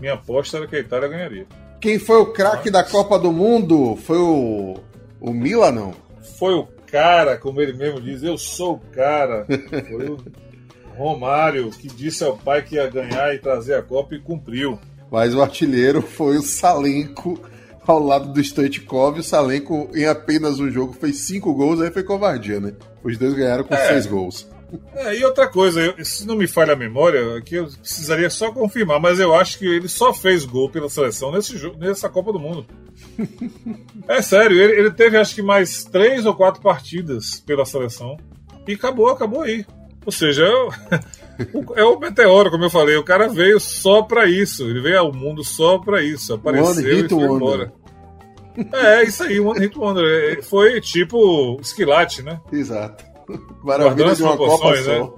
Minha aposta era que a Itália ganharia. Quem foi o craque da Copa do Mundo? Foi o, o Milan, não? Foi o cara, como ele mesmo diz, eu sou o cara. Foi o Romário que disse ao pai que ia ganhar e trazer a Copa e cumpriu. Mas o artilheiro foi o Salenko ao lado do Stoichkov. O Salenko, em apenas um jogo, fez cinco gols, aí foi covardia, né? Os dois ganharam com é. seis gols. É, e outra coisa, eu, se não me falha a memória, que eu precisaria só confirmar, mas eu acho que ele só fez gol pela seleção nesse jogo, nessa Copa do Mundo. é sério, ele, ele, teve acho que mais três ou quatro partidas pela seleção e acabou, acabou aí. Ou seja, é o, meteoro, como eu falei, o cara veio só para isso, ele veio ao mundo só para isso, apareceu e foi embora. É, isso aí, One Hit Wonder. É, foi tipo esquilate, né? Exato. Maravilha de uma Copa né? só.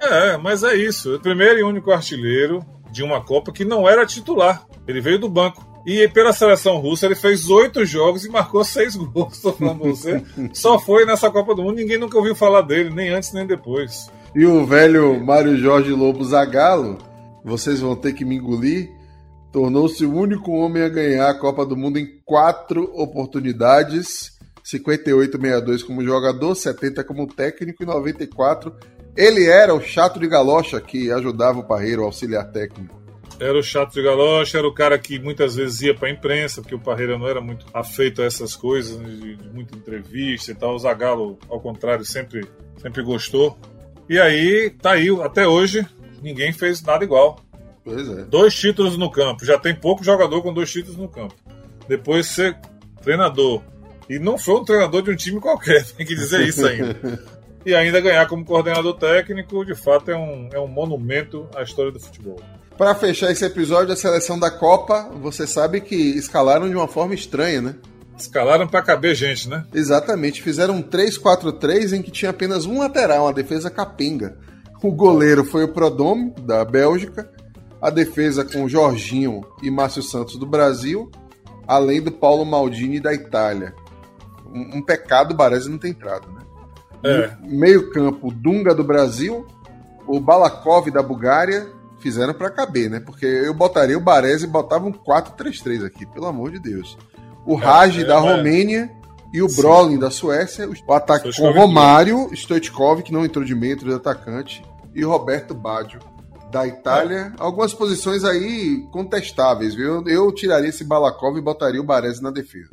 É, mas é isso. O primeiro e único artilheiro de uma Copa que não era titular. Ele veio do banco. E pela seleção russa ele fez oito jogos e marcou seis gols. Tô falando você. Só foi nessa Copa do Mundo, ninguém nunca ouviu falar dele, nem antes nem depois. E o velho Mário Jorge Lobo Zagallo, vocês vão ter que me engolir, tornou-se o único homem a ganhar a Copa do Mundo em quatro oportunidades 58, 62 como jogador, 70 como técnico e 94 Ele era o chato de galocha que ajudava o Parreiro, o auxiliar técnico. Era o chato de galocha, era o cara que muitas vezes ia para a imprensa, porque o Parreira não era muito afeito a essas coisas, né, de, de muita entrevista e tal. O Zagallo, ao contrário, sempre, sempre gostou. E aí, tá aí, até hoje, ninguém fez nada igual. Pois é. Dois títulos no campo. Já tem pouco jogador com dois títulos no campo. Depois ser treinador. E não foi um treinador de um time qualquer, tem que dizer isso ainda. e ainda ganhar como coordenador técnico, de fato, é um, é um monumento à história do futebol. Para fechar esse episódio da seleção da Copa, você sabe que escalaram de uma forma estranha, né? Escalaram para caber gente, né? Exatamente. Fizeram um 3-4-3 em que tinha apenas um lateral, uma defesa capenga. O goleiro foi o Prodome, da Bélgica. A defesa com Jorginho e Márcio Santos do Brasil. Além do Paulo Maldini da Itália. Um, um pecado o Baresi não ter entrado, né? É. Meio campo, Dunga do Brasil. O Balakov da Bulgária fizeram para caber, né? Porque eu botaria o Baresi e botava um 4-3-3 aqui, pelo amor de Deus. O Raj é, da é. Romênia e o Sim. Brolin da Suécia. O ataque com Stoichkov Romário, Stoichkov, que não entrou de meio, entrou de atacante, e Roberto Baggio da Itália. Algumas posições aí contestáveis, viu? Eu tiraria esse Balakov e botaria o Baresi na defesa.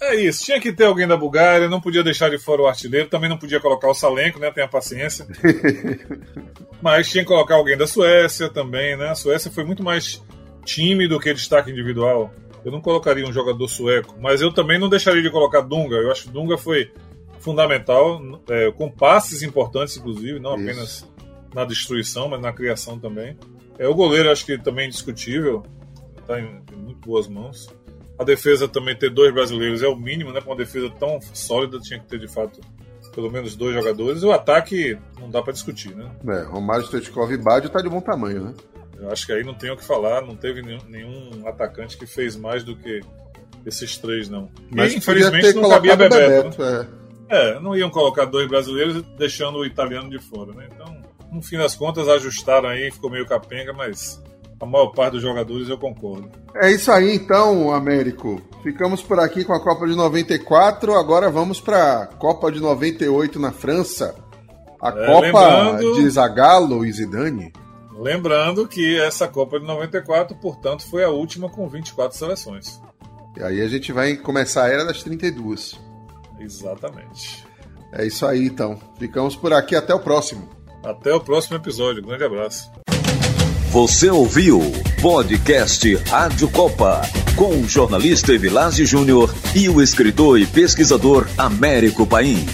É isso, tinha que ter alguém da Bulgária, não podia deixar de fora o artilheiro, também não podia colocar o Salenko, né? Tenha paciência. Mas tinha que colocar alguém da Suécia também, né? A Suécia foi muito mais time do que destaque individual. Eu não colocaria um jogador sueco, mas eu também não deixaria de colocar Dunga. Eu acho que Dunga foi fundamental, é, com passes importantes, inclusive, não Isso. Na destruição, mas na criação também. É, o goleiro acho que também é indiscutível, está em, em muito boas mãos. A defesa também ter dois brasileiros é o mínimo, né? Para uma defesa tão sólida tinha que ter de fato pelo menos dois jogadores. O ataque não dá para discutir, né? É, Romário, Stoichkov e Baggio tá de bom tamanho, né? Eu acho que aí não tem o que falar, não teve nenhum, nenhum atacante que fez mais do que esses três, não. Mas e infelizmente não cabia colocado o Bebeto. né? Bebeto, é. É, não iam colocar dois brasileiros deixando o italiano de fora, né? Então, no fim das contas, ajustaram aí, ficou meio capenga, mas a maior parte dos jogadores eu concordo. É isso aí então, Américo. Ficamos por aqui com a Copa de 94, agora vamos para a Copa de 98 na França. A É, Copa lembrando- de Zagallo e Zidane. Lembrando que essa Copa de 94, portanto, foi a última com 24 seleções. E aí a gente vai começar a era das 32. Exatamente. É isso aí então. Ficamos por aqui até o próximo. Até o próximo episódio. Grande abraço. Você ouviu podcast Rádio Copa com o jornalista Evilásio Júnior e o escritor e pesquisador Américo Paim.